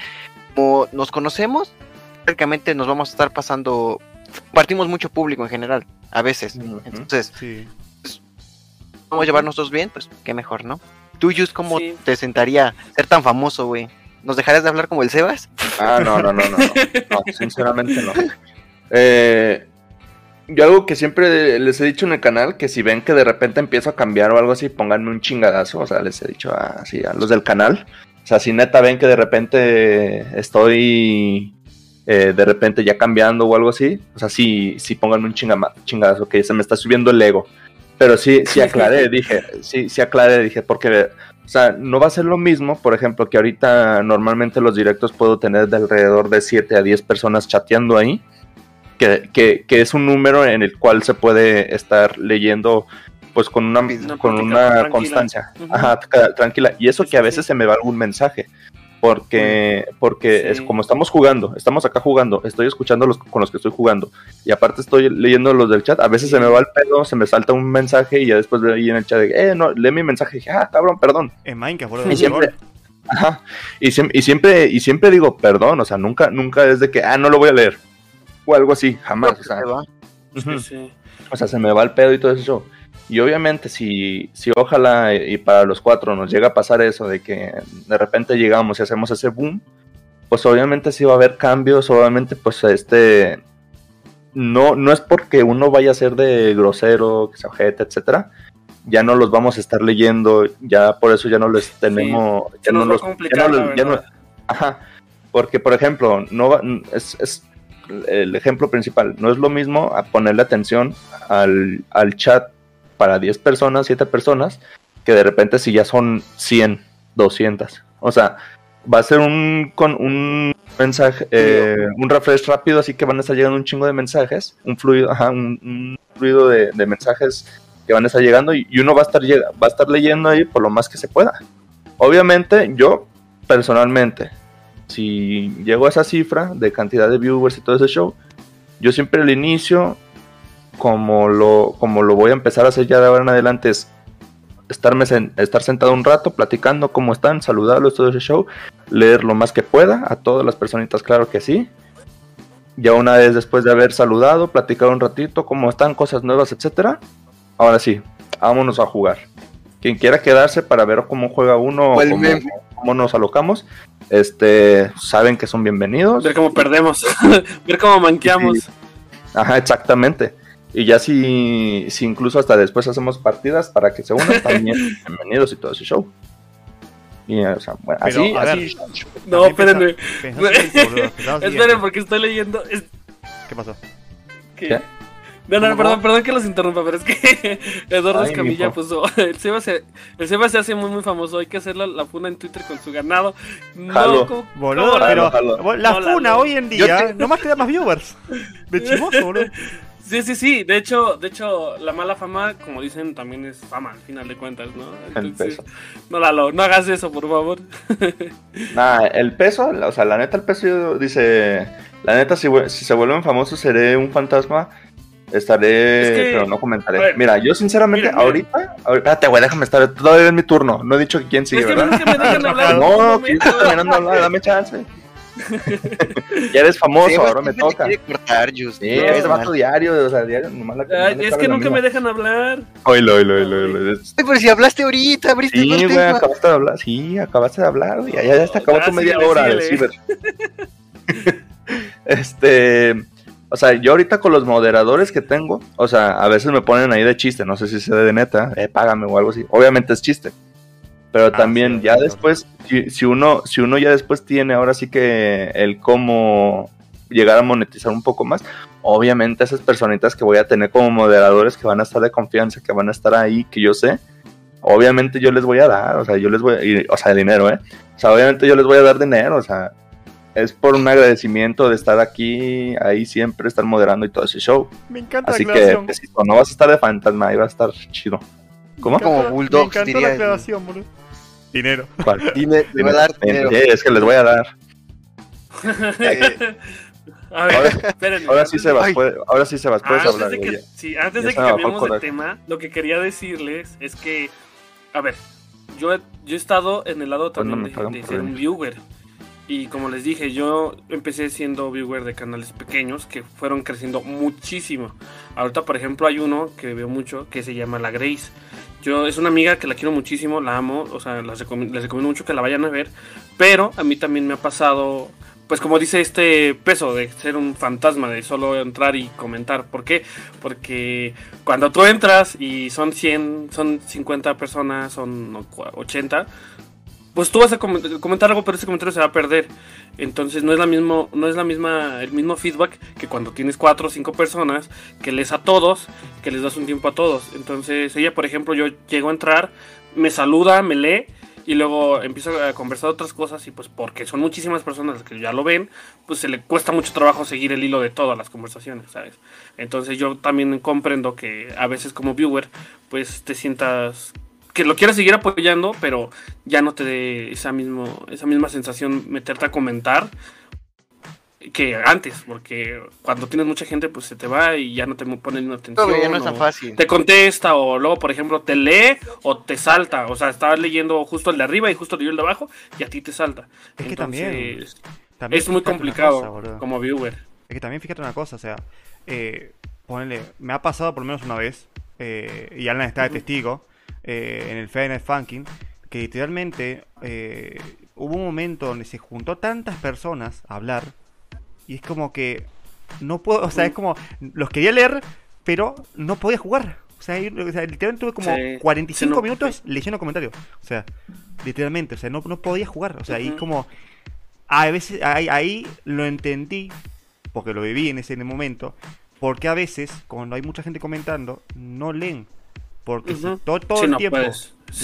como nos conocemos, prácticamente nos vamos a estar pasando, partimos mucho público en general, a veces. Entonces, pues, vamos a llevarnos dos bien, pues qué mejor, ¿no? Tú, Yus, ¿cómo te sentaría ser tan famoso, güey? ¿Nos dejarías de hablar como el Sebas? Ah, no, no, no, no, no, sinceramente no. Eh, yo algo que siempre les he dicho en el canal, que si ven que de repente empiezo a cambiar o algo así, pónganme un chingadazo. O sea, les he dicho así a los del canal. O sea, si neta ven que de repente estoy eh, de repente ya cambiando o algo así, o sea, sí, sí pónganme un chingadazo, que se me está subiendo el ego. Pero sí, sí aclaré, dije, sí, sí aclaré, dije, porque, o sea, no va a ser lo mismo, por ejemplo, que ahorita normalmente los directos puedo tener de alrededor de 7 a 10 personas chateando ahí que, es un número en el cual se puede estar leyendo pues con una, con una constancia. Tranquila. Y eso que a veces se me va algún mensaje porque porque es como estamos jugando estamos acá jugando estoy escuchando los con los que estoy jugando y aparte estoy leyendo los del chat a veces se me va el pedo se me salta un mensaje y ya después de ahí en el chat de, eh no lee mi mensaje y dije ah cabrón perdón en Minecraft y siempre, ajá, y, y siempre y siempre digo perdón o sea nunca nunca es de que ah no lo voy a leer o algo así, jamás. O sea, o sea, se me va el pedo y todo eso. Y obviamente si, si ojalá y para los cuatro nos llega a pasar eso de que de repente llegamos y hacemos ese boom, pues obviamente sí va a haber cambios, obviamente pues este no, no es porque uno vaya a ser de grosero, que se ojete, etcétera, ya no los vamos a estar leyendo, ya por eso ya no les tenemos, ya, no los, ya no ajá, porque por ejemplo, no es, es el ejemplo principal. No es lo mismo a ponerle atención al, chat para 10 personas, 7 personas, que de repente si ya son 100, 200. O sea, va a ser un, con un mensaje, eh, un refresh rápido, así que van a estar llegando un chingo de mensajes, un fluido, ajá, un, fluido de, mensajes que van a estar llegando y, uno va a estar, va a estar leyendo ahí por lo más que se pueda. Obviamente, yo personalmente, si llego a esa cifra de cantidad de viewers y todo ese show, yo siempre al inicio, como lo, como lo voy a empezar a hacer ya de ahora en adelante, es estarme estar sentado un rato platicando cómo están, saludarlos, todo ese show, leer lo más que pueda a todas las personitas, claro que sí. Ya una vez después de haber saludado, platicado un ratito cómo están, cosas nuevas, etcétera. Ahora sí, vámonos a jugar. Quien quiera quedarse para ver cómo juega uno, cómo, cómo nos alocamos, este, saben que son bienvenidos. Ver cómo perdemos, ver cómo manqueamos. Ajá, exactamente. Y ya si, si incluso hasta después hacemos partidas para que se unan, también bienvenidos y todo ese show. Y, o sea, bueno, así, así. no, espérenme. Esperen, porque estoy leyendo. ¿Qué pasó? ¿Qué? No, no, perdón, perdón que los interrumpa, pero es que Eduardo Escamilla puso. El Seba, se, el Seba se hace muy, muy famoso. Hay que hacer la, la funa en Twitter con su ganado. No, boludo, pero la funa hoy en día nomás te da más viewers. De chimoso, boludo. Sí, sí, sí. De hecho, de hecho, la mala fama, como dicen, también es fama al final de cuentas, ¿no? Entonces, no, Lalo, no hagas eso, por favor. Nah, el peso, o sea, la neta, el peso dice, la neta, si, si se vuelven famosos, seré un fantasma Estaré, pero no comentaré. mira, yo sinceramente, ahorita, espérate, güey, déjame estar. Todavía es mi turno. No he dicho quién sigue, ¿verdad? no, que estoy terminando de hablar, dame chance. ya eres famoso, ahora me toca. Quiere cortar, Just. Sí, es vato diario, o sea, diario, nomás la, Es que nunca me dejan hablar. Oilo, oilo, oilo, oilo. Ay, pero si hablaste ahorita, abriste Sí, güey, acabaste de hablar. Sí, acabaste de hablar, Ya, ya, ya acabó tu media hora de ciber. este. O sea, yo ahorita con los moderadores que tengo, o sea, a veces me ponen ahí de chiste, no sé si sea de neta, eh, págame o algo así. Obviamente es chiste. Pero ah, también ya después, si, uno, si uno ya después tiene ahora sí que el cómo llegar a monetizar un poco más, obviamente esas personitas que voy a tener como moderadores que van a estar de confianza, que van a estar ahí, que yo sé, obviamente yo les voy a dar, o sea, yo les voy a, o sea, dinero, ¿eh? O sea, obviamente yo les voy a dar dinero, o sea, es por un agradecimiento de estar aquí, ahí siempre, estar moderando y todo ese show. Me encanta Así que, pues, si no vas a estar de fantasma, ahí va a estar chido. ¿Cómo? Como Bulldog. Me encantó la aclaración, boludo. Dinero. ¿Cuál? Dime, a dar dinero. es que les voy a dar. a ver, ahora, ahora, sí se va, ahora sí se va, puedes ah, hablar. De que, sí, antes de que cambiemos de tema, lo que quería decirles es que, a ver, yo he, yo he estado en el lado también de, de ser un viewer. Y como les dije, yo empecé siendo viewer de canales pequeños que fueron creciendo muchísimo. Ahorita, por ejemplo, hay uno que veo mucho que se llama La Grace. Yo es una amiga que la quiero muchísimo, la amo, o sea, les recomiendo, mucho que la vayan a ver. Pero a mí también me ha pasado, pues como dice este peso de ser un fantasma, de solo entrar y comentar. ¿Por qué? Porque cuando tú entras y son 100, son 50 personas, son 80 pues tú vas a comentar algo, pero ese comentario se va a perder. Entonces no es la mismo, no es la misma, el mismo feedback que cuando tienes cuatro o cinco personas, que lees a todos, que les das un tiempo a todos. Entonces ella, por ejemplo, yo llego a entrar, me saluda, me lee y luego empiezo a conversar otras cosas y pues porque son muchísimas personas que ya lo ven, pues se le cuesta mucho trabajo seguir el hilo de todas las conversaciones, ¿sabes? Entonces yo también comprendo que a veces como viewer pues te sientas que lo quieras seguir apoyando, pero ya no te dé esa, mismo, esa misma sensación meterte a comentar que antes, porque cuando tienes mucha gente, pues se te va y ya no te ponen atención. ya no es tan fácil. Te contesta, o luego, por ejemplo, te lee o te salta. O sea, estabas leyendo justo el de arriba y justo el de abajo, y a ti te salta. Es que también, es muy complicado como viewer. Es que también fíjate una cosa, o sea, eh, ponele, me ha pasado por lo menos una vez, eh, y Alan está de testigo, eh, en el Fairness Funking, que literalmente eh, hubo un momento donde se juntó tantas personas a hablar y es como que no puedo, o sea, es como los quería leer, pero no podía jugar. O sea, literalmente tuve como 45 minutos leyendo comentarios. O sea, literalmente, o sea, no, no podía jugar. O sea, ahí como a veces ahí, ahí, lo entendí porque lo viví en ese momento, porque a veces cuando hay mucha gente comentando no leen porque todo, todo el tiempo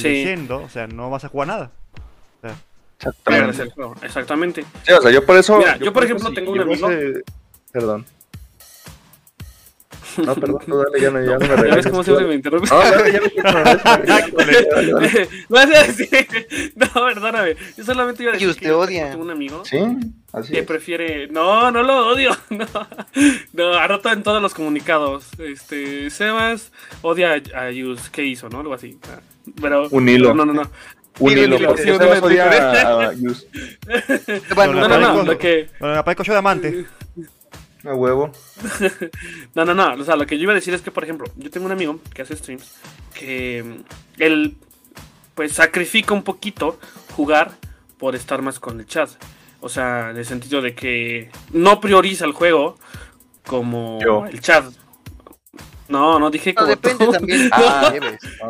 leyendo, o sea, no vas a jugar nada. Exactamente. Exactamente. o sea, yo por eso. Mira, yo, por ejemplo tengo un amigo. Perdón. No, perdón, tú dale, ya no, ya no me regañes. ¿Ves cómo siempre me interrumpes? No, dale, ya me No, perdóname. Yo solamente iba a decir. ¿Y usted odia? Tengo un amigo. Sí, así Que prefiere. No, no lo odio. No, no ha roto en todos los comunicados. Este. Sebas odia a Yus. ¿Qué hizo, no? Algo así. Pero. Un hilo. No, no, no. Un hilo. Porque Sebas odia a Yus. Bueno, no, no, no. Lo que. Bueno, aparezco yo de amante. A huevo. no, no, no. O sea, lo que yo iba a decir es que, por ejemplo, yo tengo un amigo que hace streams que mm, él, pues, sacrifica un poquito jugar por estar más con el chat. O sea, en el sentido de que no prioriza el juego como el chat. No, no dije como. depende también. Ah,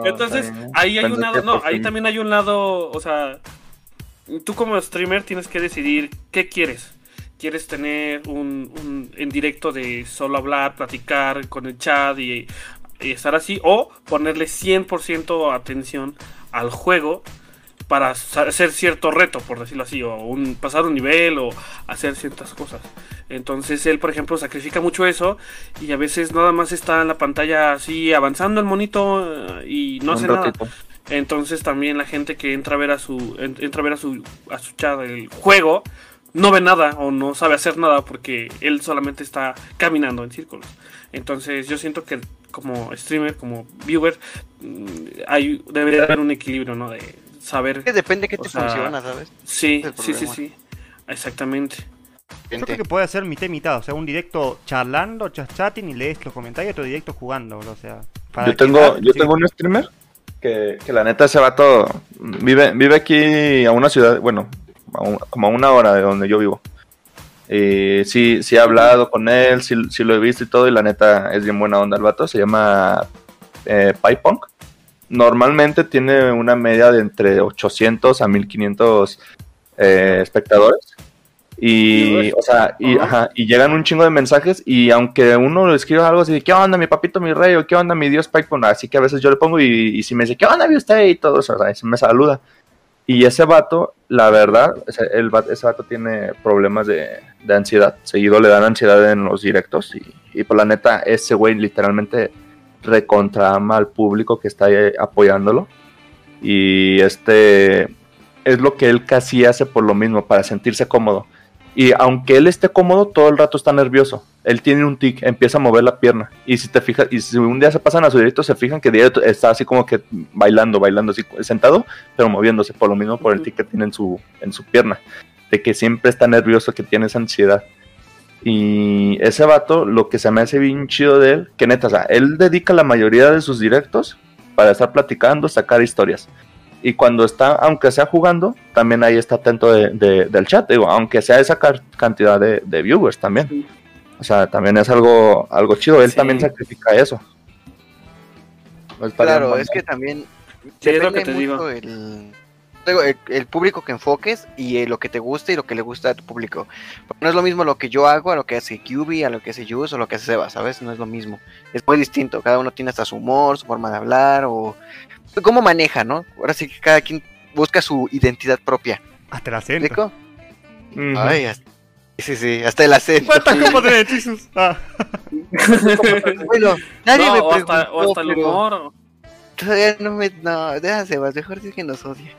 Entonces, ahí hay un lado. No, ahí también hay un lado. O sea, tú como streamer tienes que decidir qué quieres quieres tener un, en directo de solo hablar, platicar con el chat y, estar así, o ponerle 100% atención al juego para hacer cierto reto, por decirlo así, o un, pasar un nivel o hacer ciertas cosas. Entonces él, por ejemplo, sacrifica mucho eso y a veces nada más está en la pantalla así avanzando el monito eh, y no hace nada. Entonces también la gente que entra a ver a su entra a ver a su a su chat el juego no ve nada o no sabe hacer nada porque él solamente está caminando en círculos. Entonces yo siento que como streamer, como viewer, mm, hay, debería haber un equilibrio, ¿no? De saber... Que depende que te funciona, ¿sabes? Sí, sí, sí, sí. Exactamente. Yo creo que puede ser mitad y mitad, o sea, un directo charlando, chatting y lees los comentarios, otro directo jugando, o sea... yo tengo, yo tengo un streamer que, que, la neta se va todo, vive, vive aquí a una ciudad, bueno, como a una hora de donde yo vivo. Y sí, sí he hablado con él, sí, sí, lo he visto y todo, y la neta es bien buena onda el vato. Se llama eh, normalmente tiene una media de entre 800 a 1500 eh, espectadores. Y, o sea, y, ajá, y llegan un chingo de mensajes y aunque uno le escriba algo así, ¿qué onda mi papito, mi rey? o ¿qué onda mi dios Pike? así que a veces yo le pongo y, si me dice, ¿qué onda mi usted? Y todo eso, o sea, me saluda. Y ese vato, la verdad, ese, el, ese vato tiene problemas de, ansiedad. Seguido le dan ansiedad en los directos y, por la neta, ese güey literalmente recontrama al público que está apoyándolo. Y este es lo que él casi hace por lo mismo, para sentirse cómodo. Y aunque él esté cómodo, todo el rato está nervioso. Él tiene un tic, empieza a mover la pierna. Y si te fijas, y si un día se pasan a su directo, se fijan que directo está así como que bailando, bailando, así sentado, pero moviéndose por lo mismo por el tic que tiene en su, en su pierna. De que siempre está nervioso, que tiene esa ansiedad. Y ese vato, lo que se me hace bien chido de él, que neta, o sea, él dedica la mayoría de sus directos para estar platicando, sacar historias. Y cuando está, aunque sea jugando, también ahí está atento de, del chat, digo, aunque sea esa cantidad de, viewers también. O sea, también es algo, algo chido, él también sacrifica eso. claro, es que también sí, es lo que te digo. El el, público que enfoques y eh, lo que te gusta y lo que le gusta a tu público. no es lo mismo lo que yo hago a lo que hace QB, a lo que hace Jus o lo que hace Seba, ¿sabes? No es lo mismo. Es muy distinto. Cada uno tiene hasta su humor, su forma de hablar o cómo maneja, ¿no? Ahora sí que cada quien busca su identidad propia. Hasta el acento. Ay, sí, sí, hasta el acento. ¿Cómo te hechizos? Ah. bueno, nadie me preguntó. Hasta, o hasta el humor. Todavía no me. No, déjase, mejor decir que nos odia.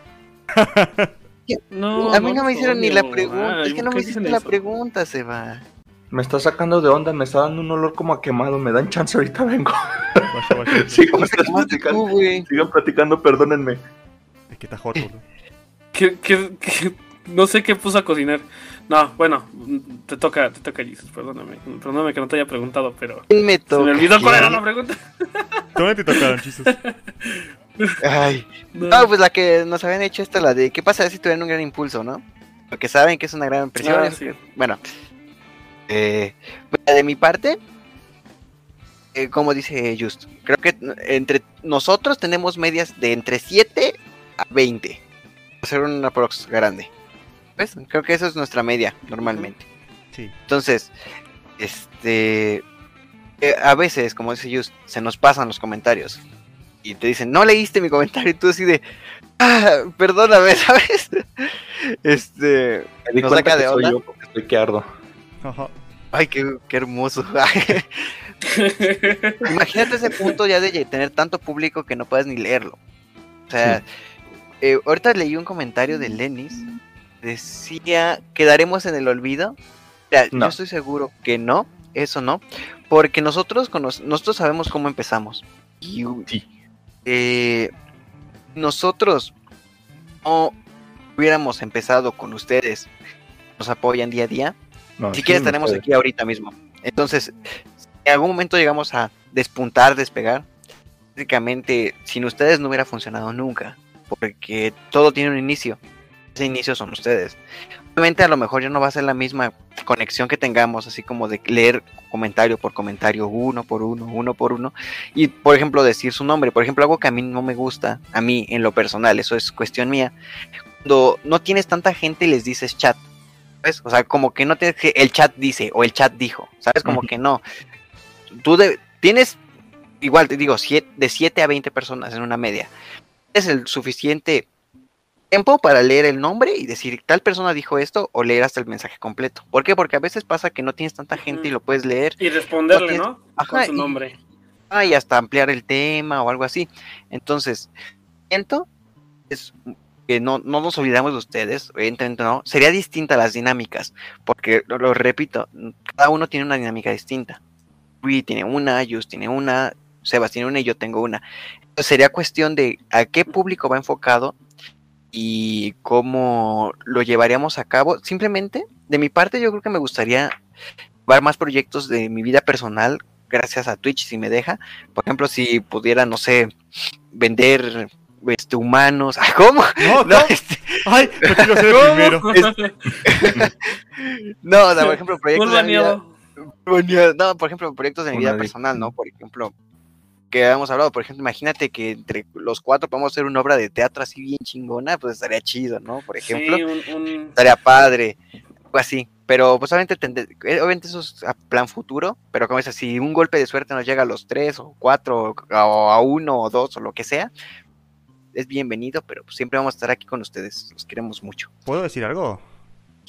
no, a mí no, me hicieron ni la pregunta. es que no me hicieron la pregunta, Seba. Me está sacando de onda, me está dando un olor como a quemado. Me dan chance, ahorita vengo. Sigan platicando, Sigan platicando, perdónenme. Es que está joto, no sé qué puso a cocinar. No, bueno, te toca, te toca, Jesus, perdóname. Perdóname que no te haya preguntado, pero. Me Se me olvidó cuál era la pregunta. ¿Cómo te tocaron, Jesus? Ay. No. pues la que nos habían hecho esta, la de qué pasa si tuvieran un gran impulso, ¿no? Porque saben que es una gran presión. Ah, bueno, eh, de mi parte, eh, como dice Just, creo que entre nosotros tenemos medias de entre 7 a 20. Hacer una prox grande. ¿Ves? Creo que eso es nuestra media normalmente. Sí. Entonces, este. Eh, a veces, como dice Just, se nos pasan los comentarios y te dicen, no leíste mi comentario, y tú así de, ah, perdóname, ¿sabes? Este, me nos saca de onda. Soy yo porque estoy que ardo. Ay, qué, qué hermoso. Imagínate ese punto ya de tener tanto público que no puedes ni leerlo. O sea, eh, ahorita leí un comentario de Lenis. Decía, ¿quedaremos en el olvido? Yo estoy seguro que no, eso no. Porque nosotros, nosotros sabemos cómo empezamos. Y, sí eh, nosotros no hubiéramos empezado con ustedes, nos apoyan día a día, si quieres estaremos aquí ahorita mismo. Entonces, si en algún momento llegamos a despuntar, despegar, básicamente sin ustedes no hubiera funcionado nunca, porque todo tiene un inicio. Ese inicio son ustedes. Obviamente a lo mejor ya no va a ser la misma conexión que tengamos, así como de leer comentario por comentario, uno por uno, uno por uno, y por ejemplo decir su nombre. Por ejemplo, algo que a mí no me gusta, a mí en lo personal, eso es cuestión mía, cuando no tienes tanta gente y les dices chat, ¿sabes? O sea, como que no tienes que el chat dice o el chat dijo, ¿sabes? Como que no. Tú tienes, igual te digo, de 7 a 20 personas en una media. Es el suficiente tiempo para leer el nombre y decir tal persona dijo esto o leer hasta el mensaje completo. ¿Por qué? Porque a veces pasa que no tienes tanta gente y lo puedes leer. Y responderle, ¿no? Con su nombre. ah, y hasta ampliar el tema o algo así. Entonces, siento es que no, no nos olvidamos de ustedes, evidentemente no, sería distinta las dinámicas, porque lo, repito, cada uno tiene una dinámica distinta. Rui tiene una, Yus tiene una, Sebas tiene una y yo tengo una. Entonces sería cuestión de a qué público va enfocado y cómo lo llevaríamos a cabo. Simplemente, de mi parte, yo creo que me gustaría llevar más proyectos de mi vida personal gracias a Twitch, si me deja. Por ejemplo, si pudiera, no sé, vender este, humanos. ¿Cómo? No, no. Este... Ay, no quiero ser el primero. no, o sea, por ejemplo, proyectos de mi vida... No, por ejemplo, proyectos de mi vida personal, ¿no? Por ejemplo, que habíamos hablado, por ejemplo, imagínate que entre los cuatro podemos hacer una obra de teatro así bien chingona, pues estaría chido, ¿no? Por ejemplo, estaría padre, o así. Pero pues obviamente, eh, obviamente eso es a plan futuro, pero como es así, un golpe de suerte nos llega a los tres o cuatro o a uno o dos o lo que sea, es bienvenido, pero pues, siempre vamos a estar aquí con ustedes, los queremos mucho. ¿Puedo decir algo?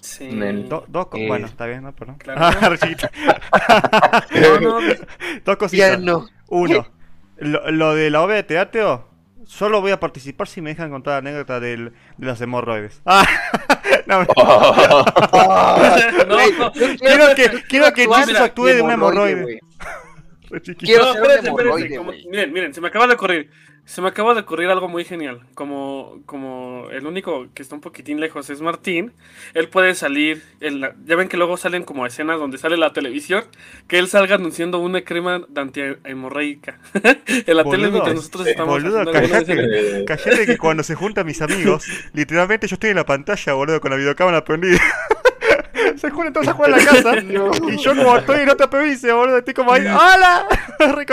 Sí. dos eh. Bueno, está bien, ¿no? Pero Claro. no, no. Dos cositas. no. Uno, lo, lo, de la obra de teatro, solo voy a participar si me dejan contar la anécdota del, de las hemorroides. Ah, no, no, quiero que, quiero que Jesus actúe de una hemorroide. Quiero ser hemorroide, Miren, miren, se me acaba de ocurrir. Se me acaba de ocurrir algo muy genial. Como, como el único que está un poquitín lejos es Martín, él puede salir. ya ven que luego salen como escenas donde sale la televisión. Que él salga anunciando una crema de antihemorreica en la tele mientras nosotros estamos. Boludo, callate, callate que cuando se juntan mis amigos, literalmente yo estoy en la pantalla, boludo, con la videocámara prendida. Se juntan todos a jugar en la casa. Y yo como estoy en otra provincia, boludo, estoy como ahí, ¡Hola!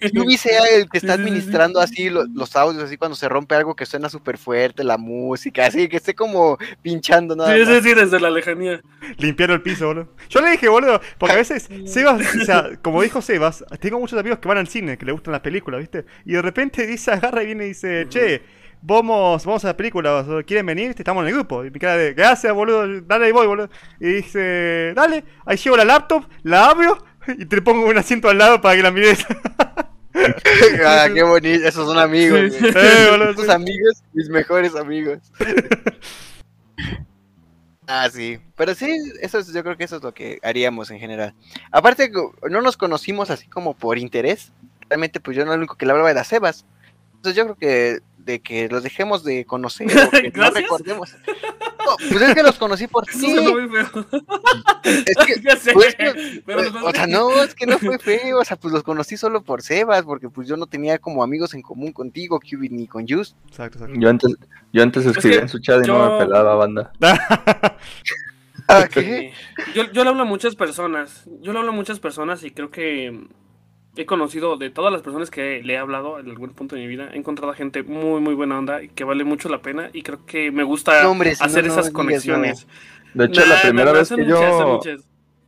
que Yubi sea el que está administrando así los, audios, así cuando se rompe algo que suena súper fuerte, la música, así que esté como pinchando nada. Sí, sí, sí, desde la lejanía. Limpiar el piso, boludo. Yo le dije, boludo, porque a veces Sebas, o sea, como dijo Sebas, tengo muchos amigos que van al cine, que le gustan las películas, ¿viste? Y de repente dice, agarra y viene y dice, che, vamos, vamos a la película, ¿quieren venir? Estamos en el grupo. Y me queda de, gracias, boludo, dale ahí voy, boludo. Y dice, dale, ahí llevo la laptop, la abro y te pongo un asiento al lado para que la mires. ah, qué bonito, esos son amigos. Eh, esos amigos, mis mejores amigos. ah, sí. Pero sí, eso es, yo creo que eso es lo que haríamos en general. Aparte, no nos conocimos así como por interés. Realmente, pues yo no lo único que le hablaba era Sebas. Entonces yo creo que de que los dejemos de conocer o que no recordemos. pues es que los conocí por ti. Es que, ya sé, pues, o sea, no, es que no fue feo, o sea, pues los conocí solo por Sebas, porque pues yo no tenía como amigos en común contigo, Cubit, ni con Just. Exacto, exacto. Yo antes, yo antes escribía en su chat y no me pelaba banda. ¿Ah, ¿Qué? Yo, yo le hablo a muchas personas, yo le hablo a muchas personas y creo que he conocido de todas las personas que le he hablado en algún punto de mi vida, he encontrado a gente muy, muy buena onda y que vale mucho la pena y creo que me gusta hacer esas conexiones. De hecho, la primera vez que yo...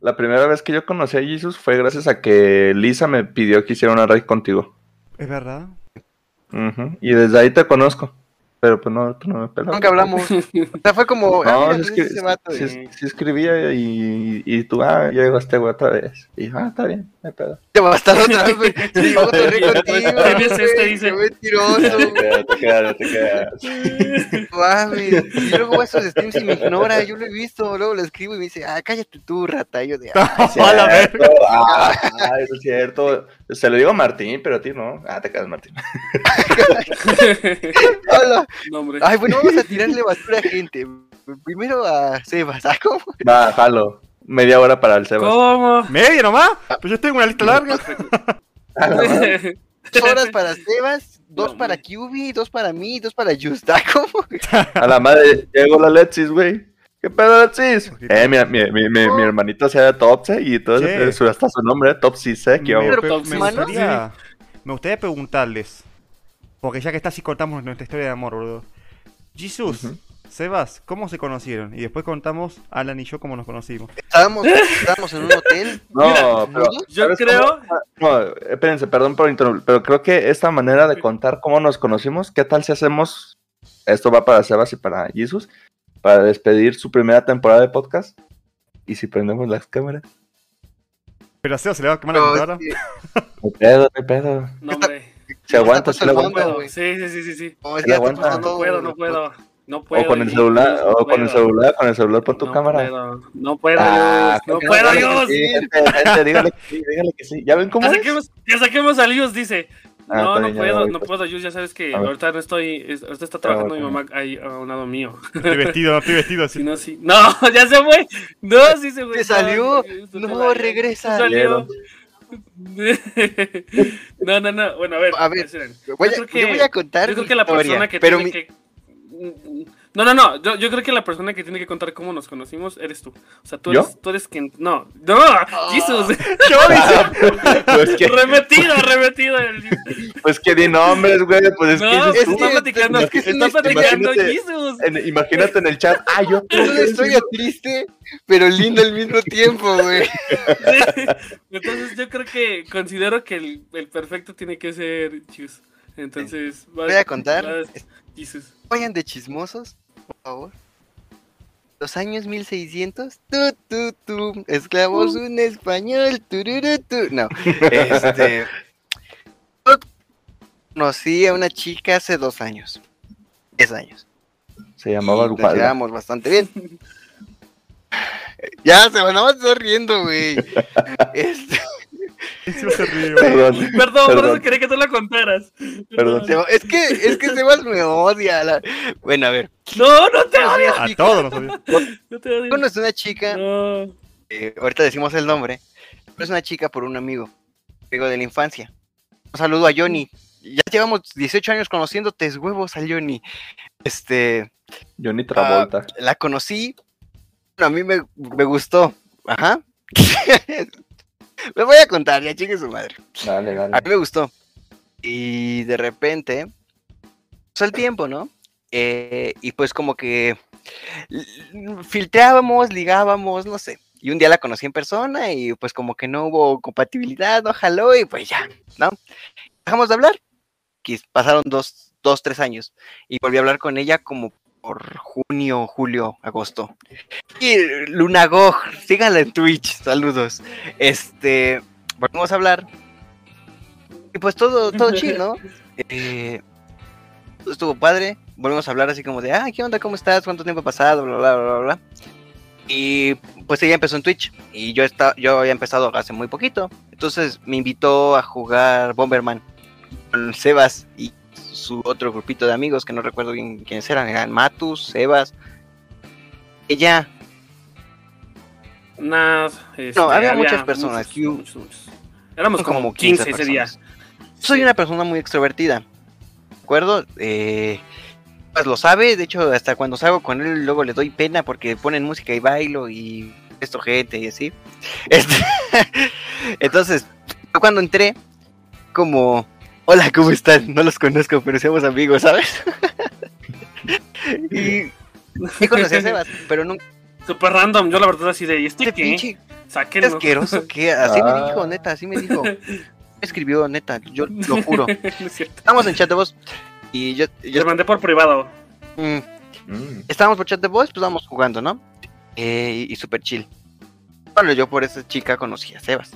La primera vez que yo conocí a Jesus fue gracias a que Lisa me pidió que hiciera una raid contigo. ¿Es verdad? Y desde ahí te conozco. Pero pues no, tú no me pelas. Nunca hablamos. o sea, fue como. No, ah, es que, si, escribía y, y tú, ah, yo llegaste otra vez. Y ah, está bien, me pedo. Te va a estar otra vez, güey. Sí, yo te contigo. ¿Quién es este? Dice. Qué mentiroso. Te quedas, te quedas. Mami. Y luego esos streams y me ignora. Yo lo he visto. Luego le escribo y me dice, ah, cállate tú, rata. Y yo de, ah, ah, eso es cierto. Se lo digo a Martín, pero a ti no. Ah, te quedas, Martín. Hola. Ay, bueno, vamos a tirarle basura a gente. Primero a Sebas, ¿ah? ¿cómo? Va, jalo. Media hora para el Sebas. ¿Cómo? ¿Media nomás? Pues yo tengo una lista larga. Dos horas para Sebas, dos para QB, dos para mí, dos para Justa. ¿ah? ¿Cómo? A la madre, llegó la Letsis, güey. ¿Qué pedo, Letsis? Eh, mi, mi, mi, mi, hermanito se llama Topse y todo eso, hasta su nombre, Topsy ¿eh? Me, me, gustaría, me gustaría preguntarles. Porque ya que está así cortamos nuestra historia de amor, boludo. Jesus, Sebas, ¿cómo se conocieron? Y después contamos Alan y yo cómo nos conocimos. Estábamos, estábamos en un hotel. No, pero yo creo. No, espérense, perdón por interrumpir, pero creo que esta manera de contar cómo nos conocimos, ¿qué tal si hacemos? Esto va para Sebas y para Jesus, para despedir su primera temporada de podcast. Y si prendemos las cámaras. Pero a Sebas se le va a quemar la computadora. No pedo, no pedo. No, hombre. Se aguanta, se aguanta. Sí, sí, sí, sí. sí. Se aguanta. No puedo, no puedo. No puedo. O con el celular, o con el celular, con el celular por tu cámara. no puedo, ah, no puedo, Dios. dígale que sí, dígale que sí. ¿Ya ven cómo ya saquemos, Ya saquemos a Dios, dice. Ah, no, no puedo, no puedo, Yus, ya sabes que ahorita no estoy, ahorita está trabajando mi mamá ahí a un lado mío. Estoy vestido, no estoy vestido así. No, sí. no, ya se fue. No, sí se fue. Se salió. No, regresa. Salió. no, no, no. Bueno, a ver. A ver, voy a, yo, creo que, yo voy a contar. Yo creo que la persona que pero tiene que. No, no, no. Yo, yo, creo que la persona que tiene que contar cómo nos conocimos eres tú. O sea, tú eres, tú eres quien. No, no, Jesus. Yo pues que... Remetido, remetido. Pues que di nombres, güey. Pues es no, que. Es está platicando, es que está platicando Jesus. En, imagínate en el chat. Ah, yo. Es una historia triste, pero linda al mismo tiempo, güey. Entonces, yo creo que considero que el, el perfecto tiene que ser Chus. Entonces, voy a contar. Vayan de chismosos, por favor. Los años 1600, tu, tu, tu, esclavos un español, tururu, tu. No, este. conocí a una chica hace dos años, diez años. Se llamaba Nos llevamos bastante bien. ya, se van a estar riendo, güey. Este. Perdón, perdón, por eso quería que tú la contaras. Perdón. Es que, es que Sebas me odia. Bueno, a ver. No, no te odio. A todos nos odia. No te odio. Bueno, es una chica. Eh, ahorita decimos el nombre. Pero es una chica por un amigo. Amigo de la infancia. Un saludo a Johnny. Ya llevamos 18 años conociéndote, es huevos a Johnny. Este. Johnny Travolta. Uh, la conocí. Bueno, a mí me, me gustó. Ajá. Me voy a contar, ya chingue su madre. Dale, dale. A mí me gustó. Y de repente, pasó el tiempo, ¿no? Eh, y pues como que filtrábamos, ligábamos, no sé. Y un día la conocí en persona y pues como que no hubo compatibilidad, no jaló y pues ya, ¿no? Dejamos de hablar. Pasaron dos, dos, tres años. Y volví a hablar con ella como por junio, julio, agosto. Y Lunagog, síganla en Twitch, saludos. Este, volvemos a hablar. Y pues todo, todo chido, ¿no? Eh, estuvo padre. Volvemos a hablar así como de, ah, ¿qué onda? ¿Cómo estás? ¿Cuánto tiempo ha pasado? Bla, bla, bla, bla. Y pues ella empezó en Twitch. Y yo, está, yo había empezado hace muy poquito. Entonces me invitó a jugar Bomberman con Sebas. Y su otro grupito de amigos, que no recuerdo bien quiénes eran, eran Matus, Sebas, ella. no, este, había, muchas personas. Éramos como, 15, ese día. Soy una persona muy extrovertida. ¿De acuerdo? Eh, pues lo sabe, de hecho, hasta cuando salgo con él, luego le doy pena porque ponen música y bailo y esto gente y así. Este, entonces, cuando entré, como hola, ¿cómo están? No los conozco, pero somos amigos, ¿sabes? y, y conocí a Sebas, pero nunca... Super random, yo la verdad así de, ¿y este qué? Pinche... Sáquenlo. asqueroso que así me dijo, ah. neta, así me dijo. Me escribió, neta, yo lo juro. Estamos en chat de voz y yo... yo... Le mandé por privado. Mm. Mm. Estábamos por chat de voz, pues estábamos jugando, ¿no? Eh, y, y super chill. Bueno, yo por esa chica conocí a Sebas.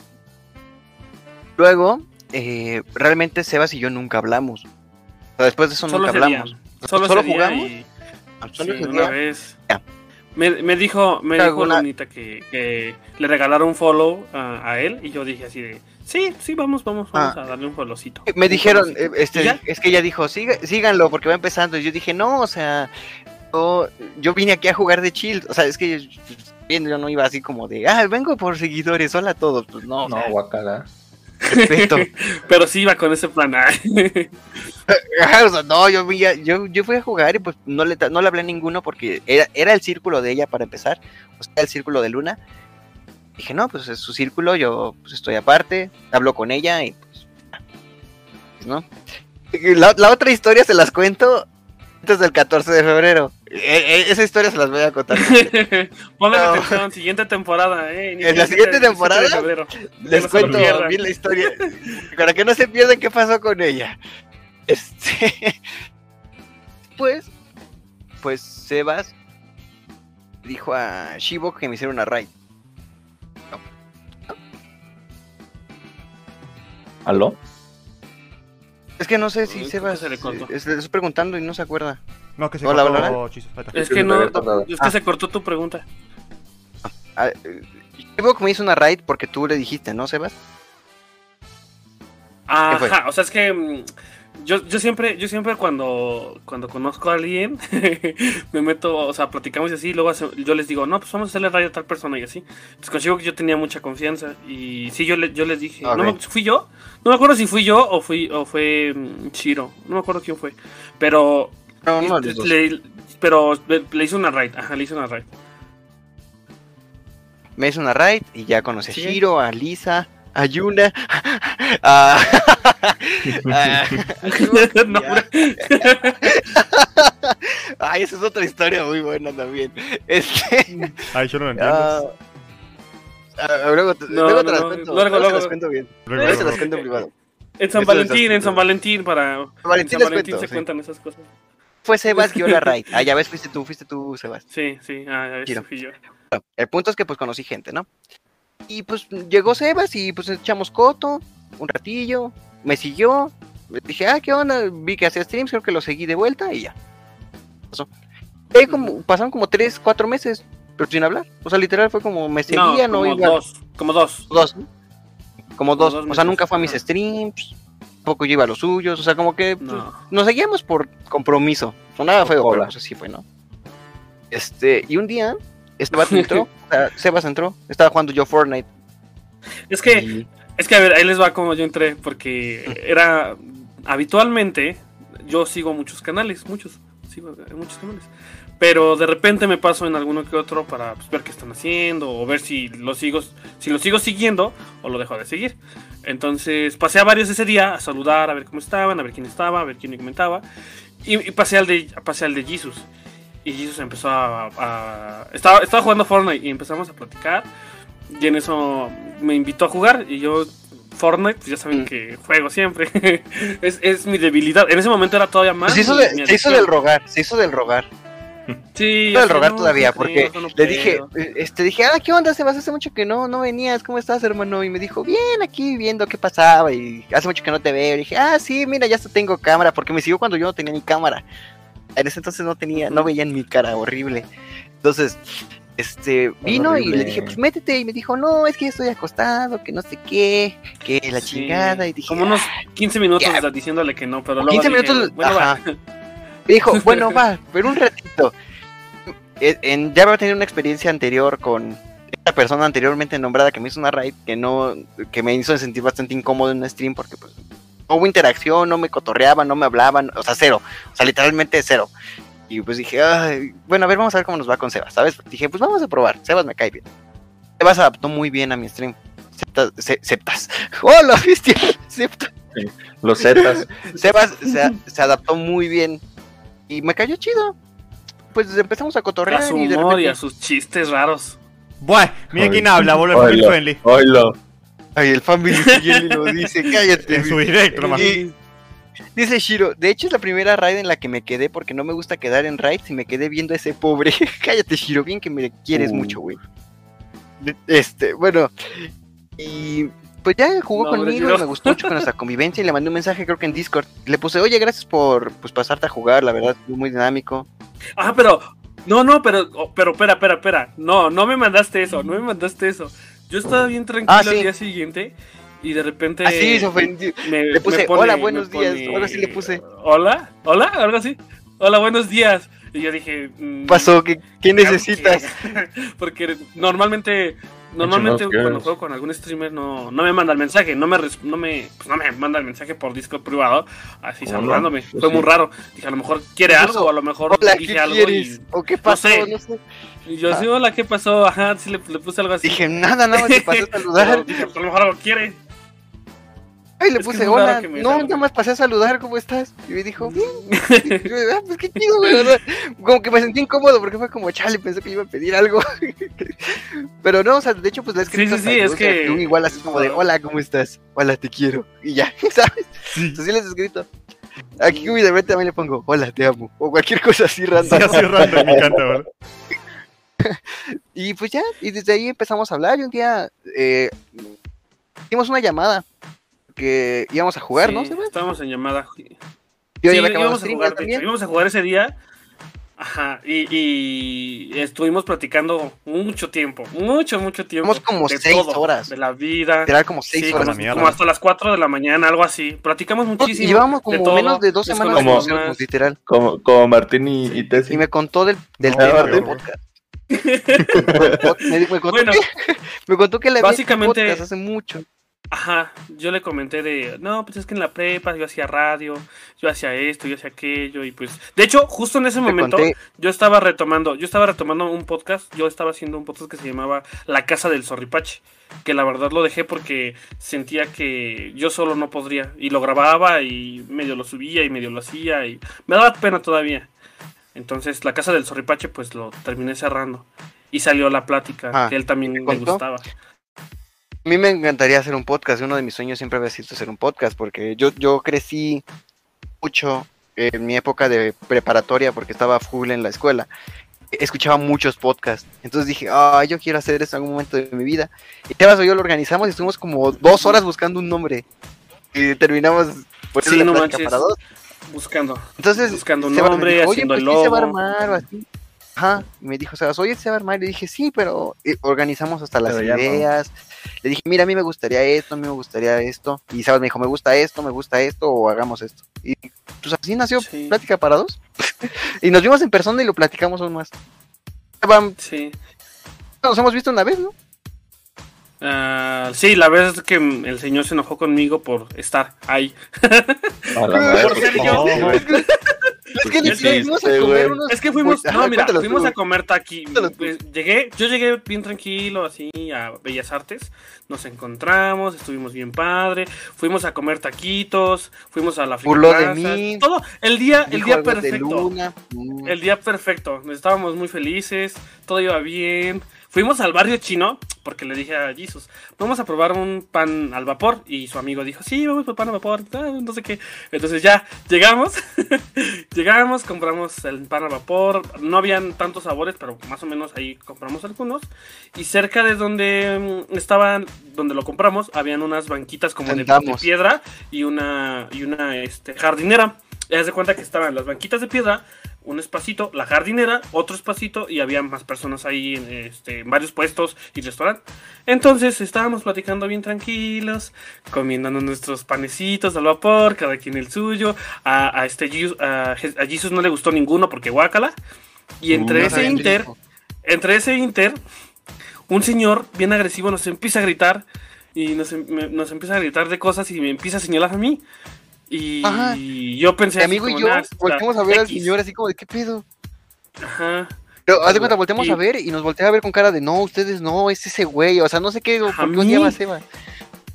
Luego, eh, realmente Sebas y yo nunca hablamos. después de eso nunca hablamos. Solo, jugamos. Solo una vez. Me, dijo, me dijo Lunita que, le regalaron un follow a, él y yo dije así de, sí, sí, vamos, vamos, vamos ah. a darle un followcito. Me dijeron, eh, este, es que ella dijo, síganlo porque va empezando. Y yo dije, no, o sea, yo, vine aquí a jugar de chill. O sea, es que yo, yo no iba así como de, ah, vengo por seguidores, hola a todos. Pues no. No, guacala. Pero sí iba con ese plan. no, yo, yo, yo fui a jugar y pues no le, no le hablé a ninguno porque era, era el círculo de ella para empezar, o sea, el círculo de Luna. Dije, no, pues es su círculo, yo pues estoy aparte, hablo con ella y pues, ¿no? La, la otra historia se las cuento antes del 14 de febrero. E, e, esa historia se las voy a contar. Ponle atención, siguiente temporada, eh. En la siguiente temporada les cuento bien la historia. Para que no se pierdan qué pasó con ella. Este. Pues. Pues Sebas dijo a Shivo que me hiciera una raid. ¿Aló? Es que no sé si Sebas. Se le, le estoy preguntando y no se acuerda. No, que se cortó Es que no, es que se cortó tu pregunta. Ah, Creo que me hizo una raid porque tú le dijiste, ¿no, Sebas? Ajá, o sea, es que mm, yo, yo siempre, yo siempre cuando, cuando conozco a alguien, me meto, o sea, platicamos y así, y luego yo les digo, no, pues vamos a hacerle raid a tal persona y así. Entonces consigo que yo tenía mucha confianza y sí, yo, le, yo les dije, no, ¿fui yo? No me acuerdo si fui yo o, fui, o fue mm, Chiro, no me acuerdo quién fue, pero le, pero le hice una raid, ajá, le hice una raid. Me hice una raid y ya conocí a Shiro, a Lisa, a Yuna, a... Ay, esa es otra historia muy buena también. Este... Ay, yo no lo entiendo. Uh, luego, te, no, luego te las cuento. Luego, luego, las cuento bien. Luego, se las cuento en privado. En San Valentín, en San Valentín, para. Valentín, San Valentín se cuentan esas cosas. Fue Sebas que yo la raid. Ah, ya ves, fuiste tú, fuiste tú, Sebas. Sí, sí, ah, ya ves, fui yo. El punto es que pues conocí gente, ¿no? Y pues llegó Sebas y pues echamos coto un ratillo, me siguió, me dije, ah, ¿qué onda? Vi que hacía streams, creo que lo seguí de vuelta y ya. Pasó. como, pasaron como 3, 4 meses, pero sin hablar. O sea, literal fue como me seguía, no, como Dos, como dos. Dos, Como dos. o sea, nunca fue a mis streams, poco yo iba a los suyos, o sea, como que pues, nos seguíamos por compromiso. Sonaba feo, pero eso sí fue, ¿no? Este, y un día, este entró, o sea, Sebas entró, estaba jugando yo Fortnite. Es que, es que a ver, ahí les va como yo entré, porque era, habitualmente, yo sigo muchos canales, muchos, sigo muchos canales. Pero de repente me paso en alguno que otro para pues, ver qué están haciendo o ver si lo sigo, si lo sigo siguiendo o lo dejo de seguir. Entonces pasé a varios ese día a saludar, a ver cómo estaban, a ver quién estaba, a ver quién me comentaba. Y, pasé, al de, pasé al de Jesus. Y Jesus empezó a, estaba, estaba jugando Fortnite y empezamos a platicar. Y en eso me invitó a jugar y yo Fortnite, pues ya saben mm. que juego siempre. es, es, mi debilidad. En ese momento era todavía más. se, hizo se hizo, del rogar, se hizo del rogar. Sí, del rogar todavía, porque le dije, este, dije, ah, ¿qué onda, Sebas? Hace mucho que no, no venías, ¿cómo estás, hermano? Y me dijo, bien, aquí viendo qué pasaba, y hace mucho que no te veo. Y dije, ah, sí, mira, ya tengo cámara, porque me siguió cuando yo no tenía ni cámara. En ese entonces no tenía, no veía en mi cara, horrible. Entonces, este, vino y le dije, pues métete, y me dijo, no, es que estoy acostado, que no sé qué, que la chingada, y dije, como unos 15 minutos diciéndole que no, pero luego 15 minutos, bueno, va. Dijo, bueno, va, pero un ratito. Eh, en, ya había tenido una experiencia anterior con esta persona anteriormente nombrada que me hizo una raid que no que me hizo sentir bastante incómodo en un stream porque pues no hubo interacción, no me cotorreaban, no me hablaban, o sea, cero, o sea, literalmente cero. Y pues dije, bueno, a ver, vamos a ver cómo nos va con Sebas, ¿sabes? Dije, pues vamos a probar, Sebas me cae bien. Sebas adaptó muy bien a mi stream. Septas. ¡Hola, bestia! Septas. Los Zetas. Sebas se, se adaptó muy bien y me cayó chido. Pues empezamos a cotorrear. A su y, de humor y a sus chistes raros. Buah, mira quién habla, vuelve Family Friendly. Ay, el Family Friendly lo dice, cállate. En su directo nomás. dice Shiro, de hecho es la primera raid en la que me quedé porque no me gusta quedar en raids y me quedé viendo a ese pobre. cállate, Shiro, bien que me quieres uh. mucho, güey. Este, bueno, y pues ya jugó conmigo y me gustó mucho con nuestra convivencia y le mandé un mensaje creo que en Discord. Le puse, oye, gracias por pues pasarte a jugar, la verdad, muy dinámico. Ah, pero, no, no, pero, oh, pero, espera, espera, espera. No, no me mandaste eso, no me mandaste eso. Yo estaba bien tranquilo el ah, día siguiente y de repente... Así se ofendió. le puse, hola, buenos días. Ahora sí le puse. Hola, hola, algo así. Hola, buenos días. Y yo dije... Mm, Pasó, ¿qué, qué necesitas? Porque normalmente Normalmente cuando juego con algún streamer no, no me manda el mensaje, no me, no, me, pues no me manda el mensaje por Discord privado, así saludándome. Pues Fue muy raro. Dije, a lo mejor quiere algo, o a lo mejor dije algo. Y, ¿O qué pasó? No sé. Y yo, sí, hola, ¿qué pasó? Ajá, sí le, le puse algo así. Dije, nada, nada te pasó a saludar. dije, pues a lo mejor algo quiere. Ay, le puse, hola, no, nada más pasé a saludar, ¿cómo estás? Y me dijo, bien. Y yo, ah, pues qué chido, güey, Como que me sentí incómodo porque fue como, chale, pensé que iba a pedir algo. Pero no, o sea, de hecho, pues la escrito. Sí, sí, sí, es que. igual así como de, hola, ¿cómo estás? Hola, te quiero. Y ya, ¿sabes? Sí. Entonces les he escrito. Aquí humildemente también le pongo, hola, te amo. O cualquier cosa así random. Sí, así random, me encanta, ¿verdad? y pues ya, y desde ahí empezamos a hablar y un día eh, hicimos una llamada que íbamos a jugar, ¿no? Estábamos en llamada. Yo sí, íbamos a jugar, íbamos a jugar ese día. Ajá, y, estuvimos platicando mucho tiempo, mucho, mucho tiempo. como seis horas. De la vida. Era como seis horas. Como, hasta las cuatro de la mañana, algo así. Platicamos muchísimo. Llevamos como menos de dos semanas como, literal. Como, como Martín y, y Tessy. Y me contó del, del ah, tema del podcast. me, me, contó bueno, que, me contó que le básicamente hace mucho. Ajá, yo le comenté de, no, pues es que en la prepa yo hacía radio, yo hacía esto, yo hacía aquello, y pues, de hecho, justo en ese momento yo estaba retomando, yo estaba retomando un podcast, yo estaba haciendo un podcast que se llamaba La Casa del Zorripache, que la verdad lo dejé porque sentía que yo solo no podría, y lo grababa y medio lo subía y medio lo hacía, y me daba pena todavía. Entonces, La Casa del Zorripache, pues lo terminé cerrando, y salió la plática, ah, que él también me gustaba. A mí me encantaría hacer un podcast. Uno de mis sueños siempre había sido hacer un podcast porque yo, yo crecí mucho en mi época de preparatoria porque estaba full en la escuela. Escuchaba muchos podcasts. Entonces dije, ah, yo quiero hacer esto en algún momento de mi vida. Y Tebas y yo lo organizamos y estuvimos como dos horas buscando un nombre. Y terminamos por sí, no para dos. Buscando. Entonces, buscando un nombre, haciendo pues, el logo. Se va a armar o así. Ajá, y me dijo, Sebas, oye, se va a armar. Y le dije, sí, pero eh, organizamos hasta las ideas. Le dije, mira, a mí me gustaría esto, a mí me gustaría esto. Y Sebas me dijo, me gusta esto, me gusta esto, o hagamos esto. Y pues así nació Plática para dos. y nos vimos en persona y lo platicamos aún más. Sí. Nos hemos visto una vez, ¿no? Uh, sí, la vez que el señor se enojó conmigo por estar ahí. por ser yo. Es que, fuimos a comer unos... Es que fuimos, no, mira, fuimos a comer aquí. Pues, llegué, yo llegué bien tranquilo, así, a Bellas Artes. Nos encontramos, estuvimos bien padre. Fuimos a comer taquitos, fuimos a la mí. Todo, el día, el día perfecto. Mm. El día perfecto. Estábamos muy felices, todo iba bien. Fuimos al barrio chino porque le dije a Jesus, vamos a probar un pan al vapor. Y su amigo dijo, sí, vamos por pan al vapor, no sé qué. Entonces ya llegamos, llegamos, compramos el pan al vapor. No habían tantos sabores, pero más o menos ahí compramos algunos. Y cerca de donde mm, estaban, donde lo compramos, habían unas banquitas como de, piedra y una, y una este, jardinera. Y haz de cuenta que estaban las banquitas de piedra, un espacito, la jardinera, otro espacito y había más personas ahí en, este, en varios puestos y restaurantes. Entonces estábamos platicando bien tranquilos, comiendo nuestros panecitos al vapor, cada quien el suyo. A, este a, Jesus no le gustó ninguno porque guácala. Y entre ese inter, entre ese inter, un señor bien agresivo nos empieza a gritar y nos, em, nos empieza a gritar de cosas y me empieza a señalar a mí. Y yo pensé. Mi amigo y yo volteamos a ver al señor así como de qué pedo. Ajá. Pero haz de cuenta, volteamos a ver y nos voltea a ver con cara de no, ustedes no, es ese güey. O sea, no sé qué, ¿por qué a Seba?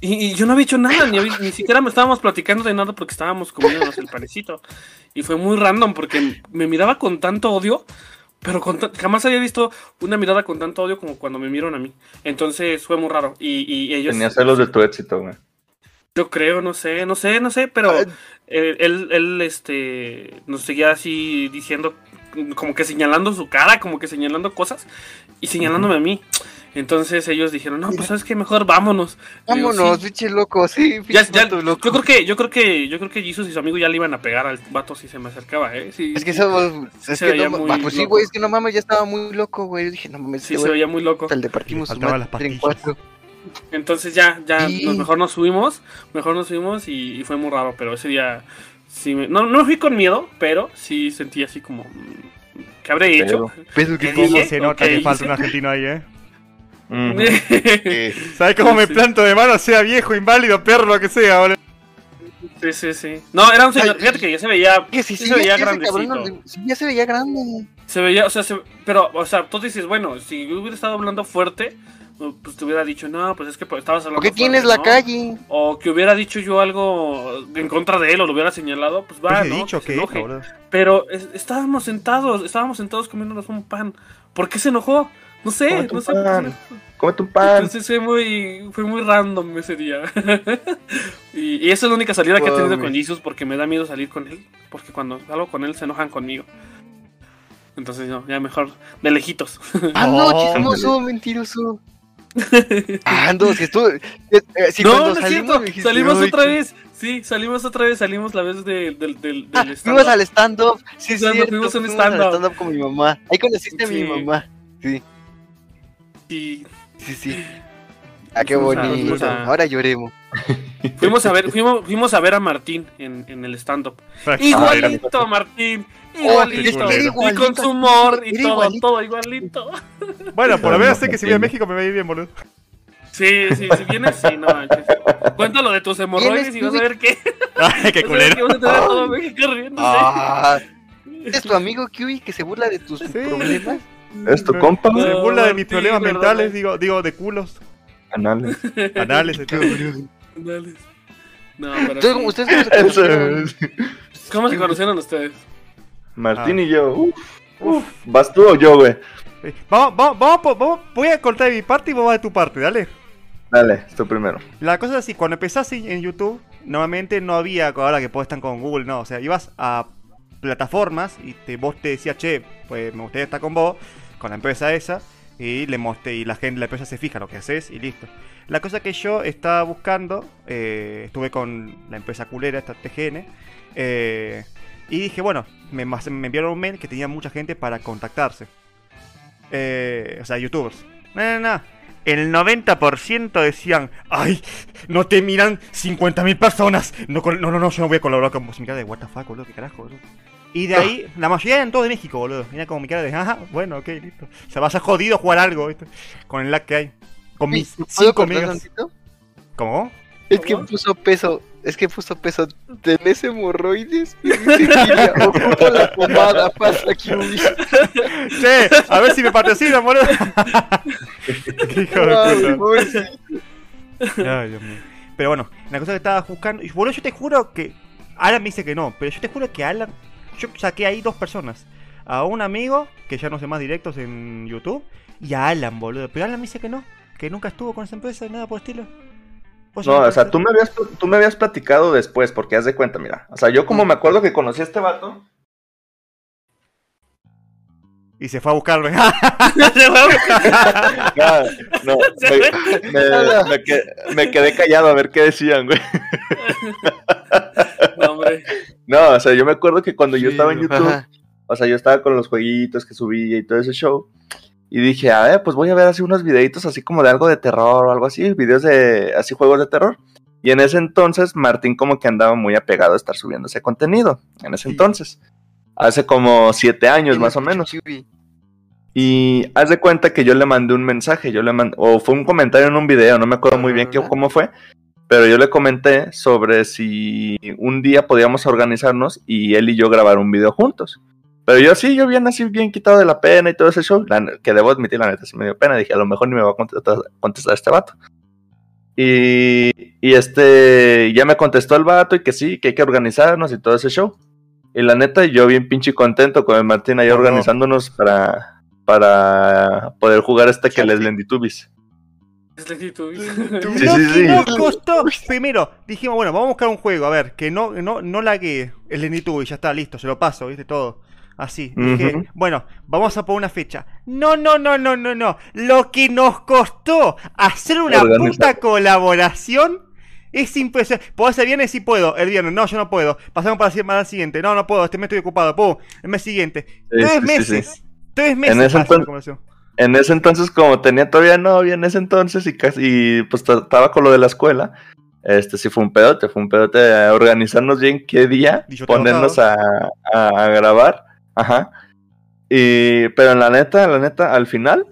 Y, yo no había hecho nada, ni, ni siquiera me estábamos platicando de nada porque estábamos comiéndonos el panecito. Y fue muy random porque me miraba con tanto odio, pero jamás había visto una mirada con tanto odio como cuando me miraron a mí. Entonces fue muy raro. Y, y ellos. Tenía celos de tu éxito, güey. Yo creo, no sé, no sé, no sé, pero ah, él, él, este, nos seguía así diciendo, como que señalando su cara, como que señalando cosas y señalándome a mí. Entonces ellos dijeron, no, pues sabes que mejor vámonos. Vámonos, biche loco, sí. Ya, ya, Yo creo que, yo creo que, yo creo que Jesus y su amigo ya le iban a pegar al vato si se me acercaba, eh. Sí, es que eso, es que no, muy pues sí, güey, es que no mames, ya estaba muy loco, güey. Yo dije, no mames, sí, se veía muy loco. El de partimos cuatro. Entonces ya, ya, mejor nos subimos, mejor nos subimos y, fue muy raro, pero ese día sí me, no, no fui con miedo, pero sí sentí así como, ¿qué habré hecho? Pero que cómo se nota que falta un argentino ahí, ¿eh? ¿Sabes cómo me planto de mano? Sea viejo, inválido, perro, lo que sea, boludo. Sí, sí, sí. No, era un señor, fíjate que ya se veía, que sí, sí, se veía grandecito. ya se veía grande. Se veía, o sea, pero, o sea, tú dices, bueno, si hubiera estado hablando fuerte, pues te hubiera dicho, no, pues es que estabas hablando. ¿Por qué tienes la calle? O que hubiera dicho yo algo en contra de él o lo hubiera señalado, pues va, pues ¿no? Dicho que Pero estábamos sentados, estábamos sentados comiéndonos un pan. ¿Por qué se enojó? No sé, no sé. Cómete un pan. Entonces fue muy, fue muy random ese día. y, esa es la única salida que he tenido con Jesus porque me da miedo salir con él. Porque cuando salgo con él se enojan conmigo. Entonces, no, ya mejor de lejitos. Ah, no, chismoso, mentiroso. Ando, si estuvo. Eh, eh, si no, no es cierto. Salimos otra vez. Sí, salimos otra vez. Salimos la vez del. del, del ah, fuimos al stand-up. Sí, sí. Fuimos un stand-up. stand con mi mamá. Ahí conociste a mi mamá. Sí. Sí. Sí, sí. Ah, qué bonito. Ahora lloremos. Fuimos a ver, fuimos, fuimos a ver a Martín en, en el stand-up. Igualito, Martín. Oh, igualito. y con su humor y todo, todo igualito. Bueno, por lo menos sé que si voy a México me va a ir bien, boludo. Sí, sí, si vienes, sí, no manches. Cuéntalo de tus hemorroides y vas a ver qué. Ay, qué culero. Vas a ver que vas a tener todo México riéndose. Ah, ¿Es tu amigo Kiwi que se burla de tus problemas? ¿Es tu compa? Se burla de mis sí, problemas mentales, digo, digo, de culos, Anales. anales, de todo. Dale. No, pero Entonces, sí. ¿ustedes cómo se conocieron? es. ¿Cómo se conocieron ustedes? Martín Ah. y yo. Uf, uf. ¿Vas tú o yo, güey? Eh, Vamos, vamos, vamos, vamos, voy a cortar de mi parte y vos vas de tu parte, dale. Dale, tú primero. La cosa es así, cuando empezás en YouTube, normalmente no había, ahora que podés estar con Google, no, o sea, ibas a plataformas y te, vos te decías, che, pues me gustaría estar con vos, con la empresa esa, y le mostré, y la gente, la empresa se fija lo que haces y listo. La cosa que yo estaba buscando, eh, estuve con la empresa culera, esta TGN, eh, y dije, bueno, me, me enviaron un mail que tenía mucha gente para contactarse. Eh, o sea, youtubers. No, no, no. El 90% decían, ay, no te miran 50.000 personas. No, no, no, no, yo no voy a colaborar con vos. Mi cara de, what the fuck, boludo, qué carajo, boludo. Y de ahí, la mayoría eran todos de México, boludo. Mira como mi cara de, ajá, bueno, ok, listo. O sea, vas a jodido jugar algo, ¿viste? Con el lag que hay. Con mis ¿Puedo 5 cortar megas. tantito? ¿Cómo? Es que ¿Cómo? puso peso, es que puso peso. ¿Tenés hemorroides? Ocupo la pomada, pasa Kiwi. Che, a ver si me patrocinan, boludo. Qué hijo de puta. pobrecito. Ay, Dios mío. Pero bueno, la cosa que estaba buscando. Y boludo, yo te juro que. Alan me dice que no, pero yo te juro que Alan. Yo saqué ahí dos personas. A un amigo, que ya no sé más directos en YouTube, y a Alan, boludo. Pero Alan me dice que no, que nunca estuvo con esa empresa, nada por el estilo. ¿Vos No, o sea, tú me, habías, tú me habías platicado después, porque haz de cuenta, mira. O sea, yo como me acuerdo que conocí a este vato. Y se fue a buscarlo. No, no, me, me- me que- me quedé callado a ver qué decían, güey. No, hombre. No, o sea, yo me acuerdo que cuando yo estaba en YouTube, Ajá. o sea, yo estaba con los jueguitos que subía y todo ese show. Y dije, a ver, pues voy a ver así unos videitos así como de algo de terror o algo así, videos de así juegos de terror. Y en ese entonces Martín como que andaba muy apegado a estar subiendo ese contenido. En ese Sí. entonces. Hace como siete años más o menos. Y haz de cuenta que yo le mandé un mensaje, yo le mandé, o fue un comentario en un video, no me acuerdo muy bien qué, cómo fue, pero yo le comenté sobre si un día podíamos organizarnos y él y yo grabar un video juntos. Pero yo sí, yo bien así, bien quitado de la pena y todo ese show, la que debo admitir, la neta, sí me dio pena, dije, a lo mejor ni me va a contestar, contestar este vato. Y, y este, ya me contestó el vato y que sí, que hay que organizarnos y todo ese show. Y la neta, yo bien pinche contento con el Martín ahí No, no. organizándonos para, para poder jugar este que les la actitud. Sí, sí, sí. nos costó. Primero, dijimos, bueno, vamos a buscar un juego, a ver, que no, no, no laguee el Lenitud y ya está, listo, se lo paso, viste todo. Así. Dije, bueno, vamos a poner una fecha. No, no, no, no, no, no. Lo que nos costó hacer una puta colaboración es impresionante. ¿Puedo hacer viernes? Sí puedo. El viernes, no, yo no puedo. Pasamos para la semana siguiente. No, no puedo. Este mes estoy ocupado. Pum, el mes siguiente. Sí, Tres sí, meses. Tres meses. ese hacer una entonces-. En ese entonces, como tenía todavía novia en ese entonces y casi, y, pues estaba con lo de la escuela, este sí fue un pedote, fue un pedote organizarnos bien qué día ponernos a, a- a grabar. Ajá. Y, pero en la neta, la neta, al final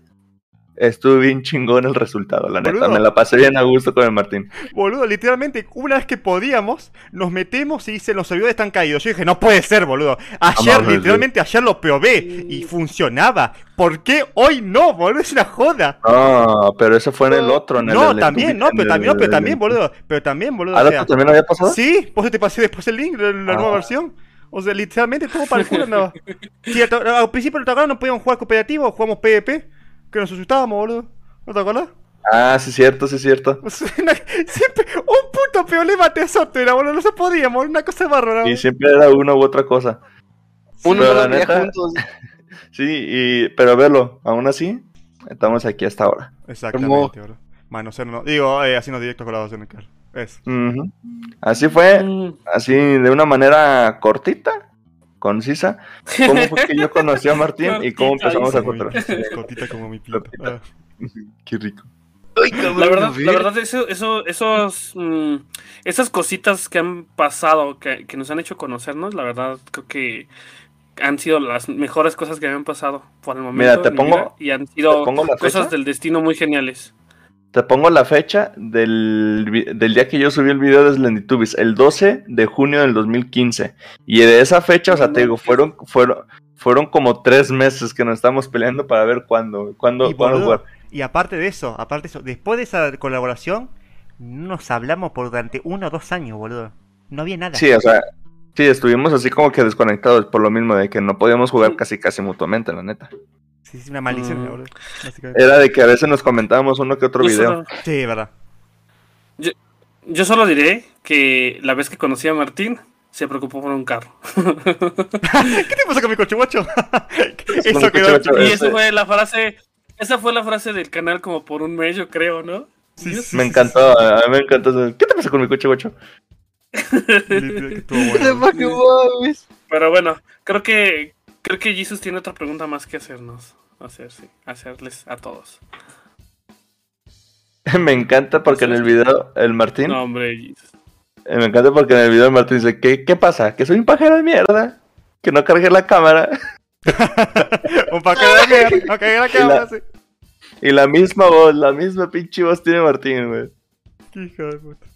estuvo bien chingón el resultado, la neta. Boludo. Me la pasé bien a gusto con el Martín. Boludo, literalmente, una vez que podíamos, nos metemos y dicen los servidores están caídos. Yo dije, no puede ser, boludo. Ayer, literalmente, ayer lo probé y funcionaba. ¿Por qué hoy no, boludo? Es una joda. No, pero eso fue en el otro, en el No, del también, no, pero el- también, no, pero también, el- boludo. Pero también, boludo. ¿Ah, o sea, también había pasado? sí, por eso te pasé después el link de la Ah. nueva versión. O sea, literalmente todo para el culo andaba. Sí, al, al principio no no podíamos jugar cooperativo, jugamos PvP, que nos asustábamos, boludo. ¿No te acuerdas? Ah, sí, cierto, sí, cierto. O sea, una- siempre un puto problema te era, boludo. No se podíamos, una cosa bárbara. Y boludo. siempre era una u otra cosa. Uno pero la neta- juntos. Sí, y, pero verlo, aún así, estamos aquí hasta ahora. Exactamente, bro. Mano, ser no. Digo, eh, haciendo directo colaboración, Así fue, Mm, así de una manera cortita, concisa, cómo fue que yo conocí a Martín y cómo Cortita, empezamos a Como mi- contar. Cortita como mi. Cortita. Ah. Qué rico. Ay, La verdad, la verdad eso, eso, esos, mm, esas cositas que han pasado, que, que nos han hecho conocernos, la verdad creo que han sido las mejores cosas que me han pasado por el momento. Mira, te pongo- y han sido cosas fecha. del destino muy geniales. Te pongo la fecha del, día que yo subí el video de Slenditubis, el 12 de junio del 2015. Y de esa fecha, o sea, te digo, fueron, fueron, fueron como tres meses que nos estamos peleando para ver cuándo, cuándo, y, jugar. Y aparte de eso, aparte de eso, después de esa colaboración, nos hablamos por durante uno o dos años, boludo. No había nada. Sí, o sea, sí, estuvimos así como que desconectados por lo mismo de que no podíamos jugar casi casi mutuamente, la neta. Sí, es una maldición, mm. Era de que a veces nos comentábamos uno que otro video. Sí, verdad. Yo, solo diré que la vez que conocí a Martín, se preocupó por un carro. ¿Qué te pasa con mi coche, guacho? eso quedó... Y eso fue la frase, esa fue la frase del canal como por un mes, yo creo, ¿no? Sí, me encantó, a mí me encantó. ¿Qué te pasa con mi coche, guacho? Pero bueno, creo que creo que Jesus tiene otra pregunta más que hacernos hacer, sí, hacerles a todos. Me encanta porque en el video el Martín. No, hombre, eh, Me encanta porque en el video el Martín dice: ¿Qué, ¿Qué pasa? Que soy un pajero de mierda. Que no cargué la cámara. un pajero de mierda. No cargué la cámara, sí. Y la misma voz, la misma pinche voz tiene Martín, güey. Hijo de puta.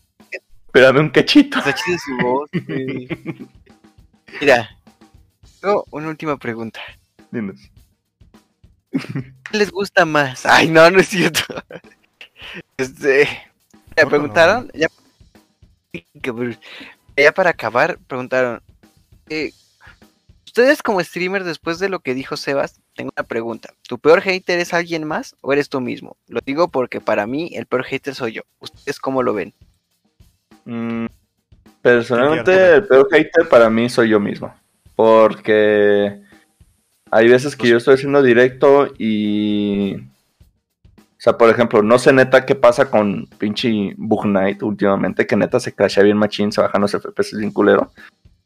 Espérame un cachito. Está su voz, Mira, tengo una última pregunta. Dinos. ¿Qué les gusta más? Ay, no, no es cierto. Este, me preguntaron, ya, ya, para acabar, preguntaron, eh, ustedes como streamer, después de lo que dijo Sebas, tengo una pregunta. ¿Tu peor hater es alguien más o eres tú mismo? Lo digo porque para mí el peor hater soy yo. ¿Ustedes cómo lo ven? Mm, personalmente, el peor hater para mí soy yo mismo. Porque hay veces que yo estoy haciendo directo y. O sea, por ejemplo, no sé neta qué pasa con pinche Bug Knight últimamente, que neta se crashea bien machín, se bajan los FPS sin culero.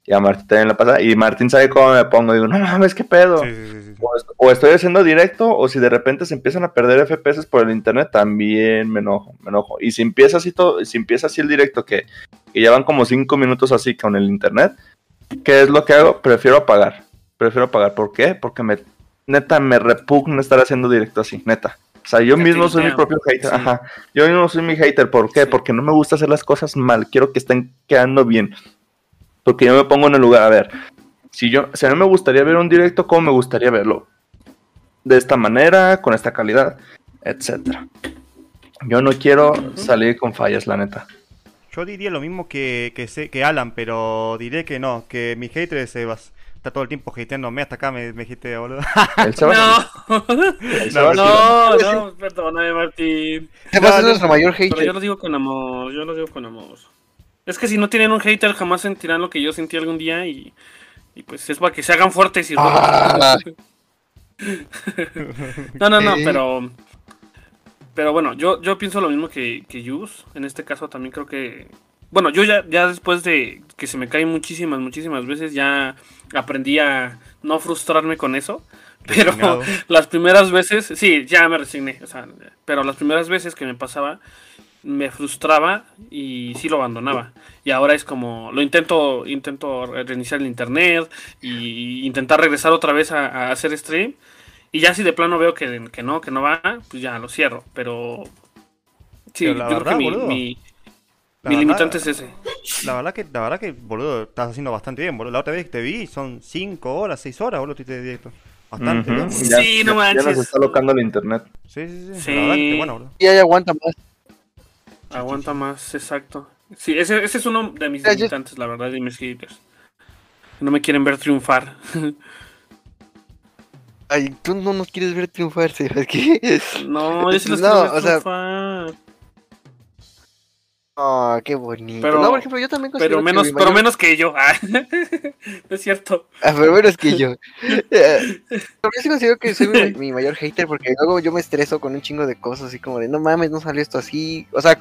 Y a Martín también le pasa. Y Martín sabe cómo me pongo. Digo, no mames, qué pedo. o, estoy haciendo directo, o si de repente se empiezan a perder FPS por el internet, también me enojo, me enojo. Y si empieza así todo, si empieza así el directo, que, que ya van como cinco minutos así con el internet, ¿qué es lo que hago? Prefiero apagar prefiero pagar. ¿Por qué? Porque me, neta, me repugna estar haciendo directo así, neta. O sea, yo mismo soy mi propio hater. Ajá. Yo mismo soy mi hater. ¿Por qué? Porque no me gusta hacer las cosas mal. Quiero que estén quedando bien. Porque yo me pongo en el lugar. A ver, si yo, si a mí me gustaría ver un directo, ¿cómo me gustaría verlo? De esta manera, con esta calidad, etcétera. Yo no quiero salir con fallas, la neta. Yo diría lo mismo que, que, que Alan, pero diré que no, que mi hater es Sebas está todo el tiempo hateándome hasta acá, me, me dijiste, boludo. no. no, no, no, perdóname, Martín. ¿Qué pasa nuestro mayor hater? Pero yo lo digo con amor, yo lo digo con amor. Es que si no tienen un hater, jamás sentirán lo que yo sentí algún día y, y pues es para que se hagan fuertes y... Ah. no, no, no, pero... Pero bueno, yo, yo pienso lo mismo que, que Yus. En este caso también creo que bueno, yo ya, ya después de que se me caen muchísimas, muchísimas veces, ya aprendí a no frustrarme con eso. Pero las primeras veces, sí, ya me resigné. O sea, pero las primeras veces que me pasaba, me frustraba y sí lo abandonaba. Y ahora es como, lo intento, intento reiniciar el internet y intentar regresar otra vez a, hacer stream. Y ya si de plano veo que, que, no, que no va, pues ya lo cierro. Pero sí, yo creo que mi mi limitante es ese. La verdad que, la verdad que, boludo, estás haciendo bastante bien, boludo. La otra vez que te vi son 5 horas, 6 horas, boludo, te directo. Bastante bien. Sí, no manches. Ya nos está locando el internet. Sí, sí, sí. La verdad que, bueno, boludo. Y ahí aguanta más. Aguanta más, exacto. Sí, ese, ese es uno de mis limitantes, la verdad, de mis haters. No me quieren ver triunfar. Ay, tú no nos quieres ver triunfar, ¿sabes qué? No, yo sí los no, quiero ver o triunfar. Sea... Oh, qué bonito. Pero, no, por ejemplo, yo también pero menos, que pero menos que yo. Ah, no es cierto. Ah, pero menos que yo. Eh, yo sí considero que soy mi, mayor hater porque luego yo me estreso con un chingo de cosas así como de no mames, no salió esto así. O sea,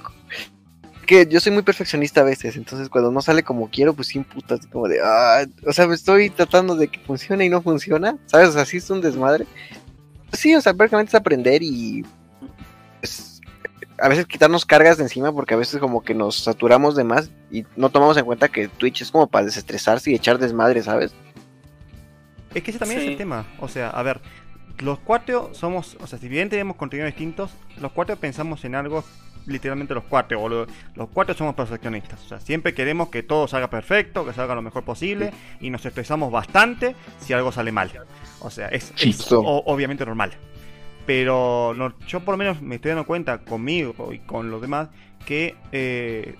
que yo soy muy perfeccionista a veces, entonces cuando no sale como quiero, pues sin putas, como de, ah, o sea, me estoy tratando de que funcione y no funciona, ¿sabes? O sea, sí es un desmadre. Sí, o sea, prácticamente es aprender y pues, a veces quitarnos cargas de encima porque a veces como que nos saturamos de más y no tomamos en cuenta que Twitch es como para desestresarse y echar desmadre, ¿sabes? Es que ese también es el tema. O sea, a ver, los cuatro somos, o sea, si bien tenemos contenidos distintos, los cuatro pensamos en algo, literalmente los cuatro, boludo. Los cuatro somos perfeccionistas. O sea, siempre queremos que todo salga perfecto, que salga lo mejor posible, y nos estresamos bastante si algo sale mal. O sea, es, obviamente normal. Pero yo por lo menos me estoy dando cuenta conmigo y con los demás que eh,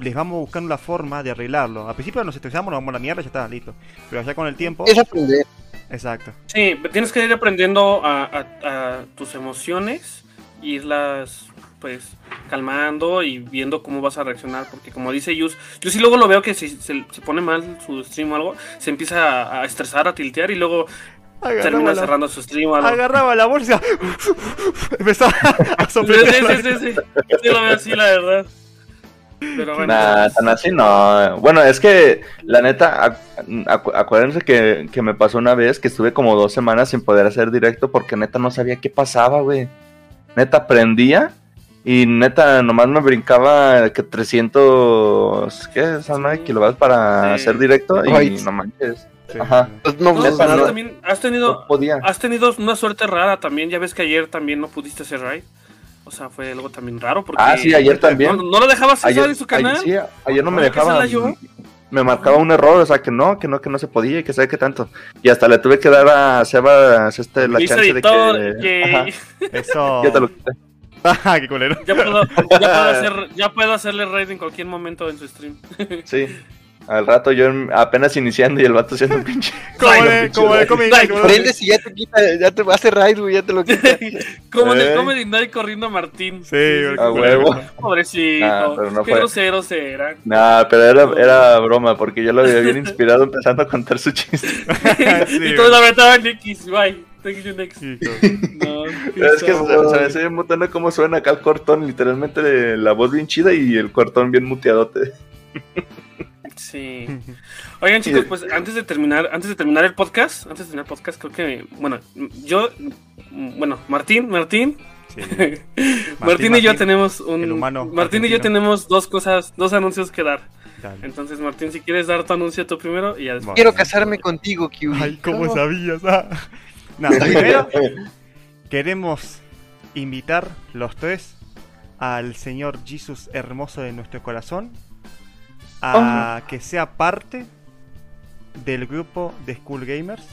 les vamos buscando la forma de arreglarlo. Al principio nos estresamos, nos vamos a la mierda y ya está, listo. Pero ya con el tiempo... Es aprender. Exacto. Sí, tienes que ir aprendiendo a, tus emociones, irlas pues calmando y viendo cómo vas a reaccionar, porque como dice Yus, yo sí luego lo veo que si se, pone mal su stream o algo, se empieza a, estresar, a tiltear y luego termina cerrando su stream. Agarraba la bolsa, empezaba a soplar. Sí, sí, sí, sí, sí, lo veo así, la verdad. Pero bueno. tan así no. Bueno, es que la neta, acuérdense que, que, me pasó una vez que estuve como dos semanas sin poder hacer directo porque neta no sabía qué pasaba, güey. Neta aprendía y neta nomás me brincaba que 300, ¿qué? Esa kilovatios para hacer directo y no manches. Ajá. Pues no, también has tenido, has tenido una suerte rara también. Ya ves que ayer también no pudiste hacer raid. O sea, fue algo también raro porque... Ah, sí, ayer también. ¿No, lo dejabas hacer en su canal? Ayer, sí, ayer no me dejaba. Me marcaba un error, o sea, que no, que no, que no se podía y que sabe que tanto. Y hasta le tuve que dar a Sebas este, la chance de que... Eso... Ya te lo quité. Ah, qué culero. Ya puedo, ya puedo, hacer, ya puedo hacerle raid en cualquier momento en su stream. Sí. Al rato yo apenas iniciando y el vato haciendo un pinche. Como de, como de Comedy Night. Prendes y ya te quita, ya te hace raid, güey, ya te lo quita. como de Comedy Night corriendo a Martín. Sí, a huevo. Pobrecito. Nah, pero no Qué groseros eran. Nah, pero era, era broma, porque yo lo había bien inspirado empezando a contar su chiste. y todos la metaban X, bye. Thank you next. no, es que se, se ve mutando cómo suena acá el cortón, literalmente la voz bien chida y el cortón bien muteadote. Sí. Oigan, chicos, pues antes de terminar, antes de terminar el podcast, antes de terminar el podcast, creo que, bueno, yo, bueno, Martín, Martín, Martín, y yo tenemos un, Martín y yo tenemos dos cosas, dos anuncios que dar. Entonces, Martín, si quieres dar tu anuncio tú primero y ya después. Quiero casarme contigo, Q. Ay, ¿cómo, sabías? Ah. No, primero queremos invitar los tres al Señor Jesús hermoso de nuestro corazón a que sea parte del grupo de School Gamers.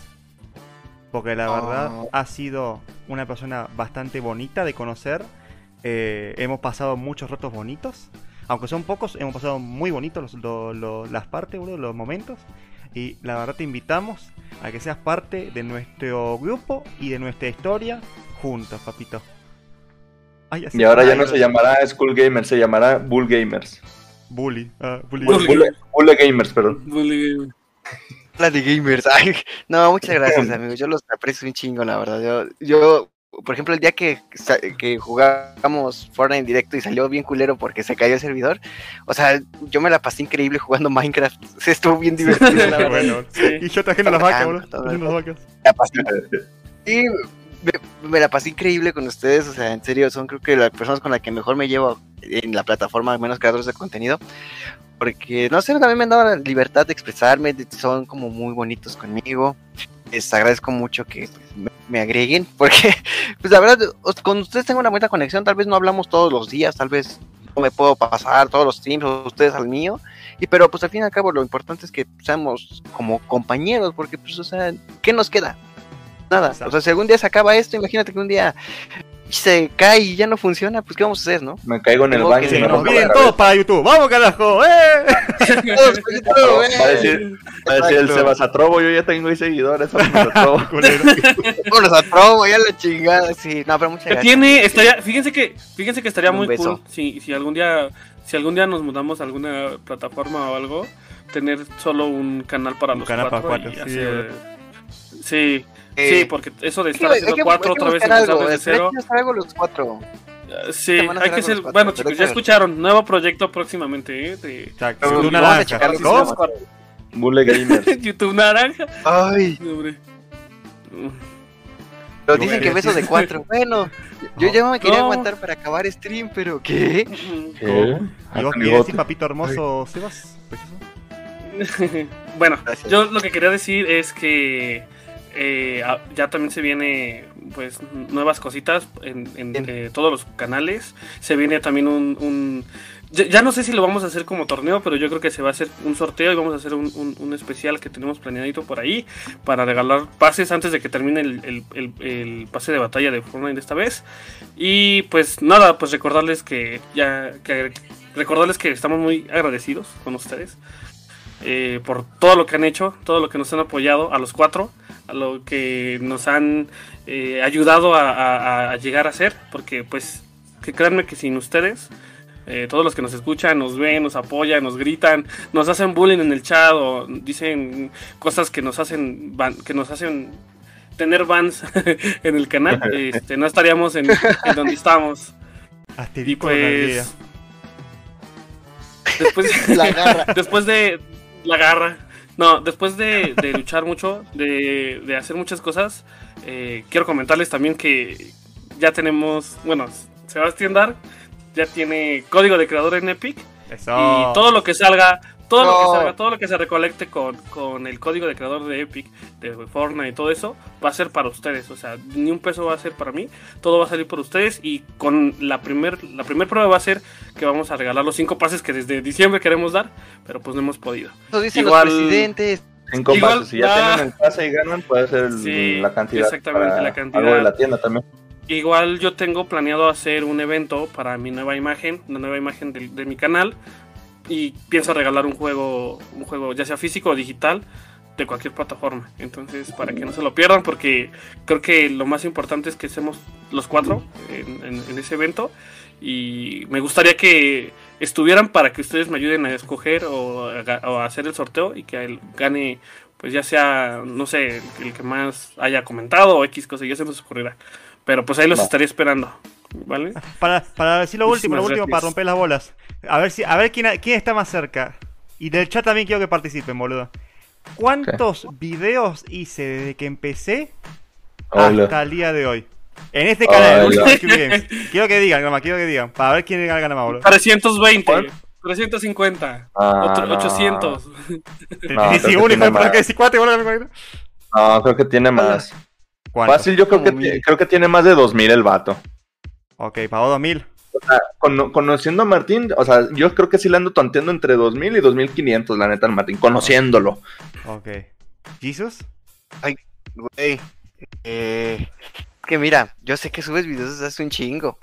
Porque la verdad oh. ha sido una persona bastante bonita de conocer. Eh, hemos pasado muchos ratos bonitos. Aunque son pocos, hemos pasado muy bonitos las partes, los momentos. Y la verdad te invitamos a que seas parte de nuestro grupo y de nuestra historia juntos, papito. y ahora ya no se llamará School Gamers, se llamará Bull Gamers. Bully. Uh, bully. Bully. Gamers, perdón. Bully Gamers. La de gamers. Ay, no, muchas gracias, amigos. Yo los aprecio un chingo, la verdad. Yo, yo por ejemplo, el día que, que jugamos Fortnite en directo y salió bien culero porque se cayó el servidor, o sea, yo me la pasé increíble jugando Minecraft. Se estuvo bien divertido, la verdad. bueno, sí. Y yo trajendo las vacas, bro. las vacas. Sí, me, la pasé increíble con ustedes, o sea, en serio, son creo que las personas con las que mejor me llevo en la plataforma, menos creadores de contenido, porque, no sé, también me han dado la libertad de expresarme, son como muy bonitos conmigo, les agradezco mucho que pues, me, agreguen, porque, pues la verdad, con ustedes tengo una buena conexión, tal vez no hablamos todos los días, tal vez no me puedo pasar todos los streams o ustedes al mío, y pero pues al fin y al cabo lo importante es que seamos como compañeros, porque pues, o sea, ¿qué nos queda? nada. O sea, si algún día se acaba esto, imagínate que un día se cae y ya no funciona, pues ¿qué vamos a hacer, no? Me caigo en el baño y me nos vienen todos para YouTube. ¡Vamos, carajo! ¡Eh! va a decir, va a decir el Sebas Atrobo, yo ya tengo ahí seguidores. Vámonos a Trobo, ya la chingada. Sí, no, pero muchas gracias. Tiene, estaría, fíjense que, fíjense que estaría muy cool si, si algún día, si algún día nos mudamos a alguna plataforma o algo, tener solo un canal para un los canal cuatro. Para cuatro sí, hacer... sí sí, porque eso de estar haciendo cuatro otra vez empezar desde cero. algo los cuatro. Sí, hay que ser. Bueno, chicos, ya escucharon. Nuevo proyecto próximamente. ¿eh? De... YouTube Naranja. Mule Gamer. YouTube Naranja. Ay. Pero dicen que beso de cuatro. Bueno, yo ya me quería aguantar para acabar stream, pero ¿qué? ¿Qué? ¿Y vos qué decir, papito hermoso, Sebas? bueno, yo lo que quería decir es que eh, ya también se viene pues nuevas cositas en, en todos los canales. Se viene también un ya, no sé si lo vamos a hacer como torneo, pero yo creo que se va a hacer un sorteo y vamos a hacer un, especial que tenemos planeadito por ahí para regalar pases antes de que termine el, pase de batalla de Fortnite esta vez. Y pues nada, pues recordarles que ya que recordarles que estamos muy agradecidos con ustedes eh, por todo lo que han hecho, todo lo que nos han apoyado a los cuatro, a lo que nos han eh, ayudado a, a llegar a ser, porque pues que créanme que sin ustedes eh, todos los que nos escuchan, nos ven, nos apoyan, nos gritan, nos hacen bullying en el chat o dicen cosas que nos hacen que nos hacen tener bans en el canal, este, no estaríamos en, donde estamos. y pues después la garra. después de la garra. No, después de, luchar mucho, de, hacer muchas cosas, eh, quiero comentarles también que ya tenemos, bueno, Sebastián Dark ya tiene código de creador en Epic. Y todo lo que salga, todo lo que salga, todo lo que se recolecte con, el código de creador de Epic, de Fortnite y todo eso, va a ser para ustedes. O sea, ni un peso va a ser para mí, todo va a salir por ustedes. Y con la primer, la primer prueba va a ser que vamos a regalar los cinco pases que desde diciembre queremos dar, pero pues no hemos podido. Lo dicen Igual, los presidentes. Cinco pases, si ya tienen el pase y ganan, puede ser la cantidad. Exactamente, la cantidad. Algo de la tienda también. Igual yo tengo planeado hacer un evento para mi nueva imagen, una nueva imagen de, mi canal. Y pienso regalar un juego, un juego ya sea físico o digital, de cualquier plataforma. Entonces, para que no se lo pierdan, porque creo que lo más importante es que estemos los cuatro en, ese evento. Y me gustaría que estuvieran para que ustedes me ayuden a escoger o a, hacer el sorteo y que él gane, pues ya sea, no sé, el, que más haya comentado o X cosa, ya se nos ocurrirá. Pero pues ahí los estaría esperando. ¿Vale? Para, para decir lo último, lo último, para romper las bolas. A ver si, a ver quién, quién está más cerca. Y del chat también quiero que participen, boludo. ¿Cuántos videos hice desde que empecé hasta el día de hoy? En este canal, quiero que digan, quiero que digan, para ver quién gana más, boludo. 320, 350, ah, 800. No, no, creo que tiene más. Fácil, yo creo que, creo que tiene más de 2000 el vato. Ok, pagó 2000. O sea, conociendo a Martín, o sea, yo creo que sí le ando tonteando entre 2000 y 2500, la neta, Martín, conociéndolo. Ok. ¿Jesus? Ay, güey. Eh, que mira, yo sé que subes videos desde hace un chingo.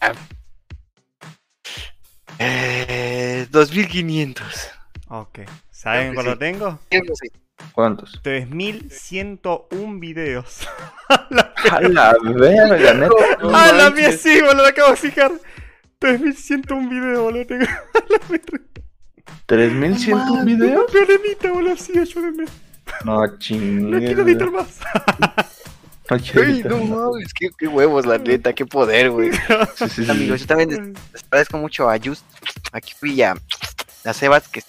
Ah. Eh, 2500. Ok. ¿Saben cuándo tengo? Sí. ¿Cuántos? 3101 videos. a la verga, neta. a la mía sí, boludo, acabo de fijar. 3101 videos, boludo. Tengo ¿3100 videos? Problemita, boludo, sí, ayúdenme. No, chingada. No quiero editar más. no quiero no mames, qué, qué, huevos, la neta, qué poder, güey. Sí, sí, Amigos, yo también les, agradezco mucho a Just, aquí fui a, a Sebas, que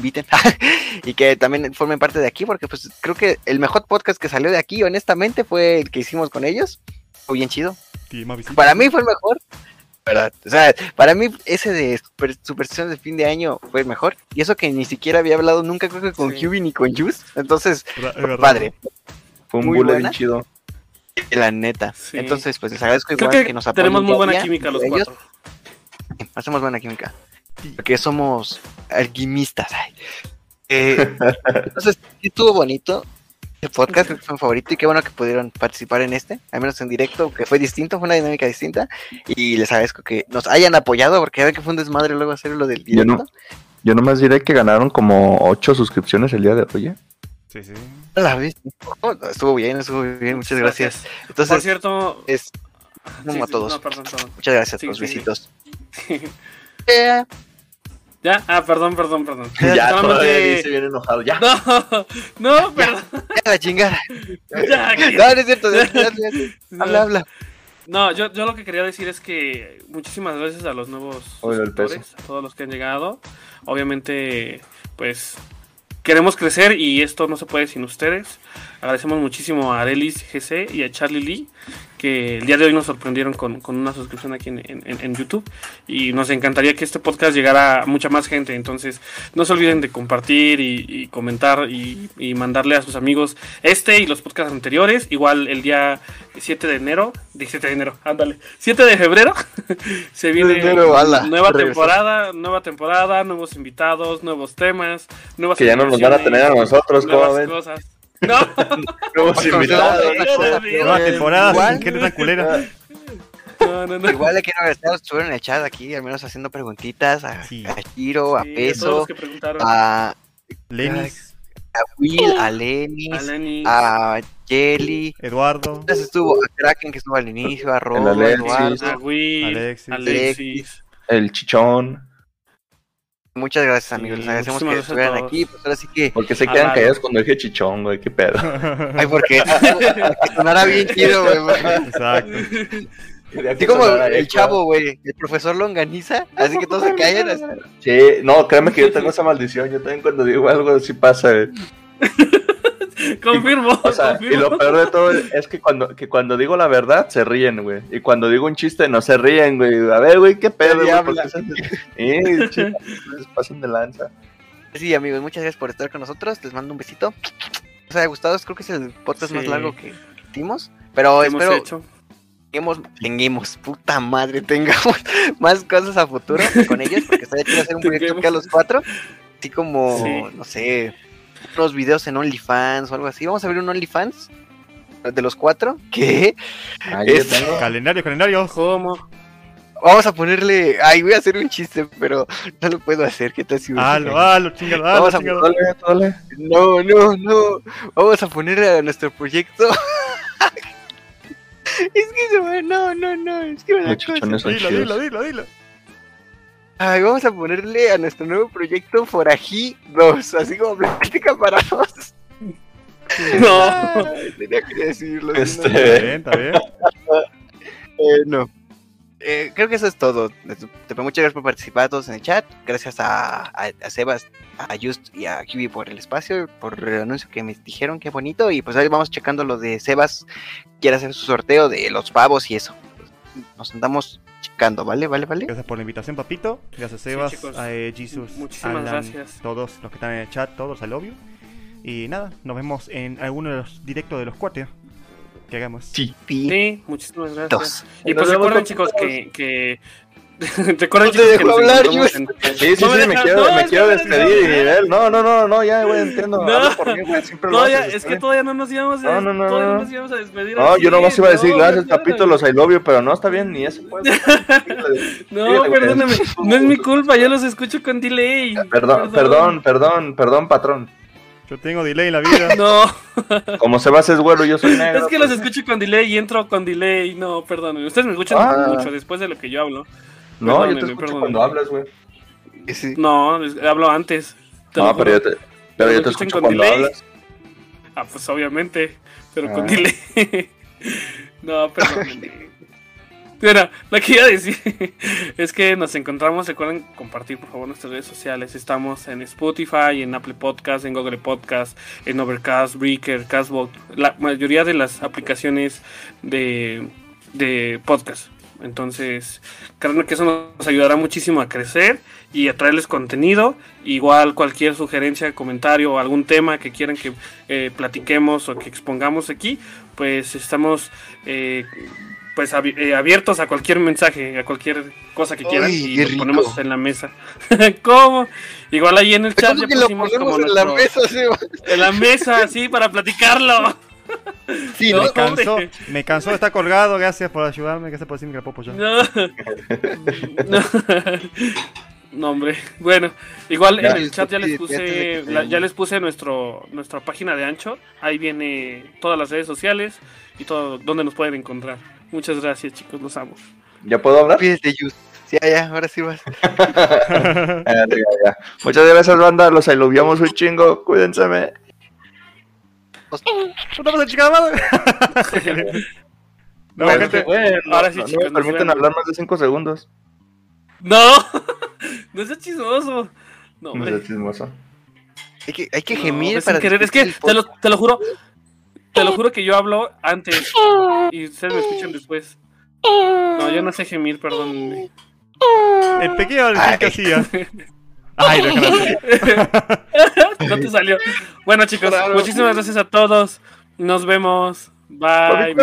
inviten y que también formen parte de aquí, porque pues creo que el mejor podcast que salió de aquí, honestamente, fue el que hicimos con ellos. Fue bien chido. Para mí fue el mejor. ¿verdad? O sea, para mí ese de super, de fin de año fue el mejor. Y eso que ni siquiera había hablado nunca creo que con sí. ni con Juice. Entonces, padre. Fue un muy chido. La neta. Entonces, pues les agradezco igual que, nos apoyen. Tenemos muy buena química los cuatro. Hacemos buena química. Porque somos alquimistas. Eh, entonces, estuvo bonito. El podcast fue mi favorito y qué bueno que pudieron participar en este, al menos en directo, que fue distinto, fue una dinámica distinta. Y les agradezco que nos hayan apoyado, porque ya que fue un desmadre luego hacer lo del directo. Yo, no, yo nomás diré que ganaron como 8 suscripciones el día de hoy. ¿eh? Sí, sí. estuvo bien, estuvo bien, muchas gracias. Entonces, Por cierto, es como a todos. Muchas gracias, los visitos. ¿Ya? Ah, perdón, perdón, perdón. Ya, todavía se viene enojado, ya. No, no, perdón. Ya, la chingada. Ya, no, no es cierto. Habla, habla. No, yo, yo lo que quería decir es que muchísimas gracias a los nuevos suscriptores, a todos los que han llegado. Obviamente, pues queremos crecer y esto no se puede sin ustedes. Agradecemos muchísimo a Arelis GC y a Charlie Lee que el día de hoy nos sorprendieron con, una suscripción aquí en, YouTube y nos encantaría que este podcast llegara a mucha más gente. Entonces, no se olviden de compartir y, comentar y, mandarle a sus amigos este y los podcasts anteriores. Igual el día 7 de enero, 17 de enero, ándale, 7 de febrero se viene nueva temporada, nueva temporada, nuevos invitados, nuevos temas, nuevas que ya no nos van a tener a nosotros, nuevas cosas. No. Nuevos invitados. Nueva temporada sin gente tan culera. No, no, no. Igual le quiero agradecer a los que estuvieron en el chat aquí, al menos haciendo preguntitas a, sí. a Giro, a Peso, a Lenis, a Will, a Lenis, a, Jelly, Eduardo. Entonces estuvo a Kraken que estuvo al inicio, a Robo, a Eduardo, a Will, Alexis, Alexis, el Chichón. Muchas gracias, amigos. Les agradecemos que estuvieran aquí. Pues ahora sí que. Porque se quedan callados cuando dije chichón, güey. Qué pedo. Ay, porque sonara bien chido, güey. Exacto. Así como el chavo, güey, el profesor Longaniza, así que todos se callan. Sí, no, créeme que yo tengo esa maldición. Yo también cuando digo algo así pasa, güey. confirmo, o sea, Y lo peor de todo es que cuando, que cuando digo la verdad se ríen, güey. Y cuando digo un chiste no se ríen, güey. A ver, güey, qué pedo, güey. Sí, pasan de lanza. Sí, amigos, muchas gracias por estar con nosotros. Les mando un besito. ¿Os haya gustado? Creo que es el podcast más largo que hicimos. Pero espero hecho? Tengamos, tengamos, puta madre, tengamos más cosas a futuro con ellos, porque estaría chido hacer un proyecto que a los cuatro, así como, no sé, unos videos en OnlyFans o algo así. Vamos a ver un OnlyFans de los cuatro. ¿Qué? Calendario, calendario. ¿Cómo? Vamos a ponerle. Ay, voy a hacer un chiste, pero no lo puedo hacer. ¿Qué tal si.? Halo, halo, chingado, Vamos a ponerle. No, no, no. Vamos a ponerle a nuestro proyecto. es que se va. No, no, no. Es que me da cosa. Dilo, dilo, dilo, dilo. Ay, vamos a ponerle a nuestro nuevo proyecto Forají 2, así como plática para dos. No, tenía que decirlo. Este... Está bien, está bien. eh, no. Eh, creo que eso es todo. Muchas gracias por participar todos en el chat. Gracias a, a, Sebas, a Just y a Kiwi por el espacio, por el anuncio que me dijeron, qué bonito. Y pues ahí vamos checando lo de Sebas. Quiere hacer su sorteo de los pavos y eso. Nos andamos checando, ¿vale? ¿Vale? ¿Vale? Gracias por la invitación, papito. Gracias, Sebas, a eh, Jesus, Muchísimas gracias. todos los que están en el chat, todos al obvio. Y nada, nos vemos en alguno de los directos de los cuatro que hagamos. Sí, sí muchísimas gracias. Y pues recuerden, chicos, que, que Recuerden no te dejó hablar, yo. Sí, sí, sí, me, quiero, me quiero despedir y. No, no, no, no, ya, güey, entiendo. No, por mí, güey, siempre no, ya, es que todavía no nos íbamos a, no, no, no, no. nos íbamos a despedir. No, yo nomás iba a decir gracias, papito, los I love you, pero no está bien, ni eso puede. no, perdóname, no es mi culpa, yo los escucho con delay. Perdón, perdón, perdón, perdón, patrón. Yo tengo delay en la vida. No. Como se Sebas es güero, yo soy negro. Es que los pues. escucho con delay y entro con delay. No, perdón. Ustedes me escuchan ah. mucho después de lo que yo hablo. No, yo te escucho cuando hablas, güey. No, hablo antes. no, pero yo te, pero yo te escucho cuando hablas. Ah, pues obviamente, pero con ah. delay. no, perdón. Bueno, lo que iba a decir es que nos encontramos, recuerden compartir por favor nuestras redes sociales. Estamos en Spotify, en Apple Podcast, en Google Podcast, en Overcast, Breaker, Castbox, la mayoría de las aplicaciones de, de podcast. Entonces, creo que eso nos ayudará muchísimo a crecer y a traerles contenido. Igual cualquier sugerencia, comentario o algún tema que quieran que eh, platiquemos o que expongamos aquí, pues estamos eh, pues eh, abiertos a cualquier mensaje, a cualquier cosa que quieran y lo ponemos en la mesa. ¿Cómo? Igual ahí en el chat ya pusimos como en la mesa, sí. En la mesa, sí, para platicarlo. Sí, me, cansó, me cansó de estar colgado. Gracias por ayudarme. Gracias por decirme que puedo yo. No. no. hombre. Bueno, igual en el chat ya les puse ya les puse nuestro nuestra página de Ancho. Ahí viene todas las redes sociales y todo donde nos pueden encontrar. Muchas gracias, chicos. Los amo. ¿Ya puedo hablar? Pídete, Just. Sí, ya, ahora sí vas. Muchas gracias, banda. Los aluviamos un chingo. Cuídense. No pasa, chica madre. no, gente, ahora sí, no, chicos, me permiten hablar más de 5 segundos. No, no es chismoso. No, no es chismoso. Hay que, hay que gemir para. Querer. Es que, te lo, te lo juro. Te lo juro que yo hablo antes y ustedes me escuchan después. No, yo no sé gemir, perdón. El pequeño Valentín Casillas. Ay, no, no te salió. Bueno, chicos, muchísimas gracias a todos. Nos vemos. Bye.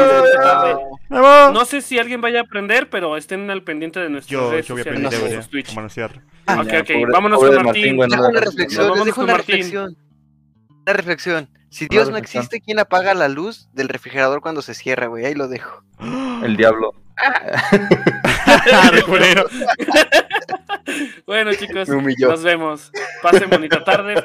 No sé si alguien vaya a aprender, pero estén al pendiente de nuestros yo, yo voy a aprender Twitch. Ah, ok, ok. Vámonos con Martín. Martín una reflexión. Vámonos con una reflexión. Una reflexión. Si Dios no existe, ¿quién apaga la luz del refrigerador cuando se cierra, güey? Ahí lo dejo. El diablo. bueno, chicos, nos vemos. Pasen bonita tarde.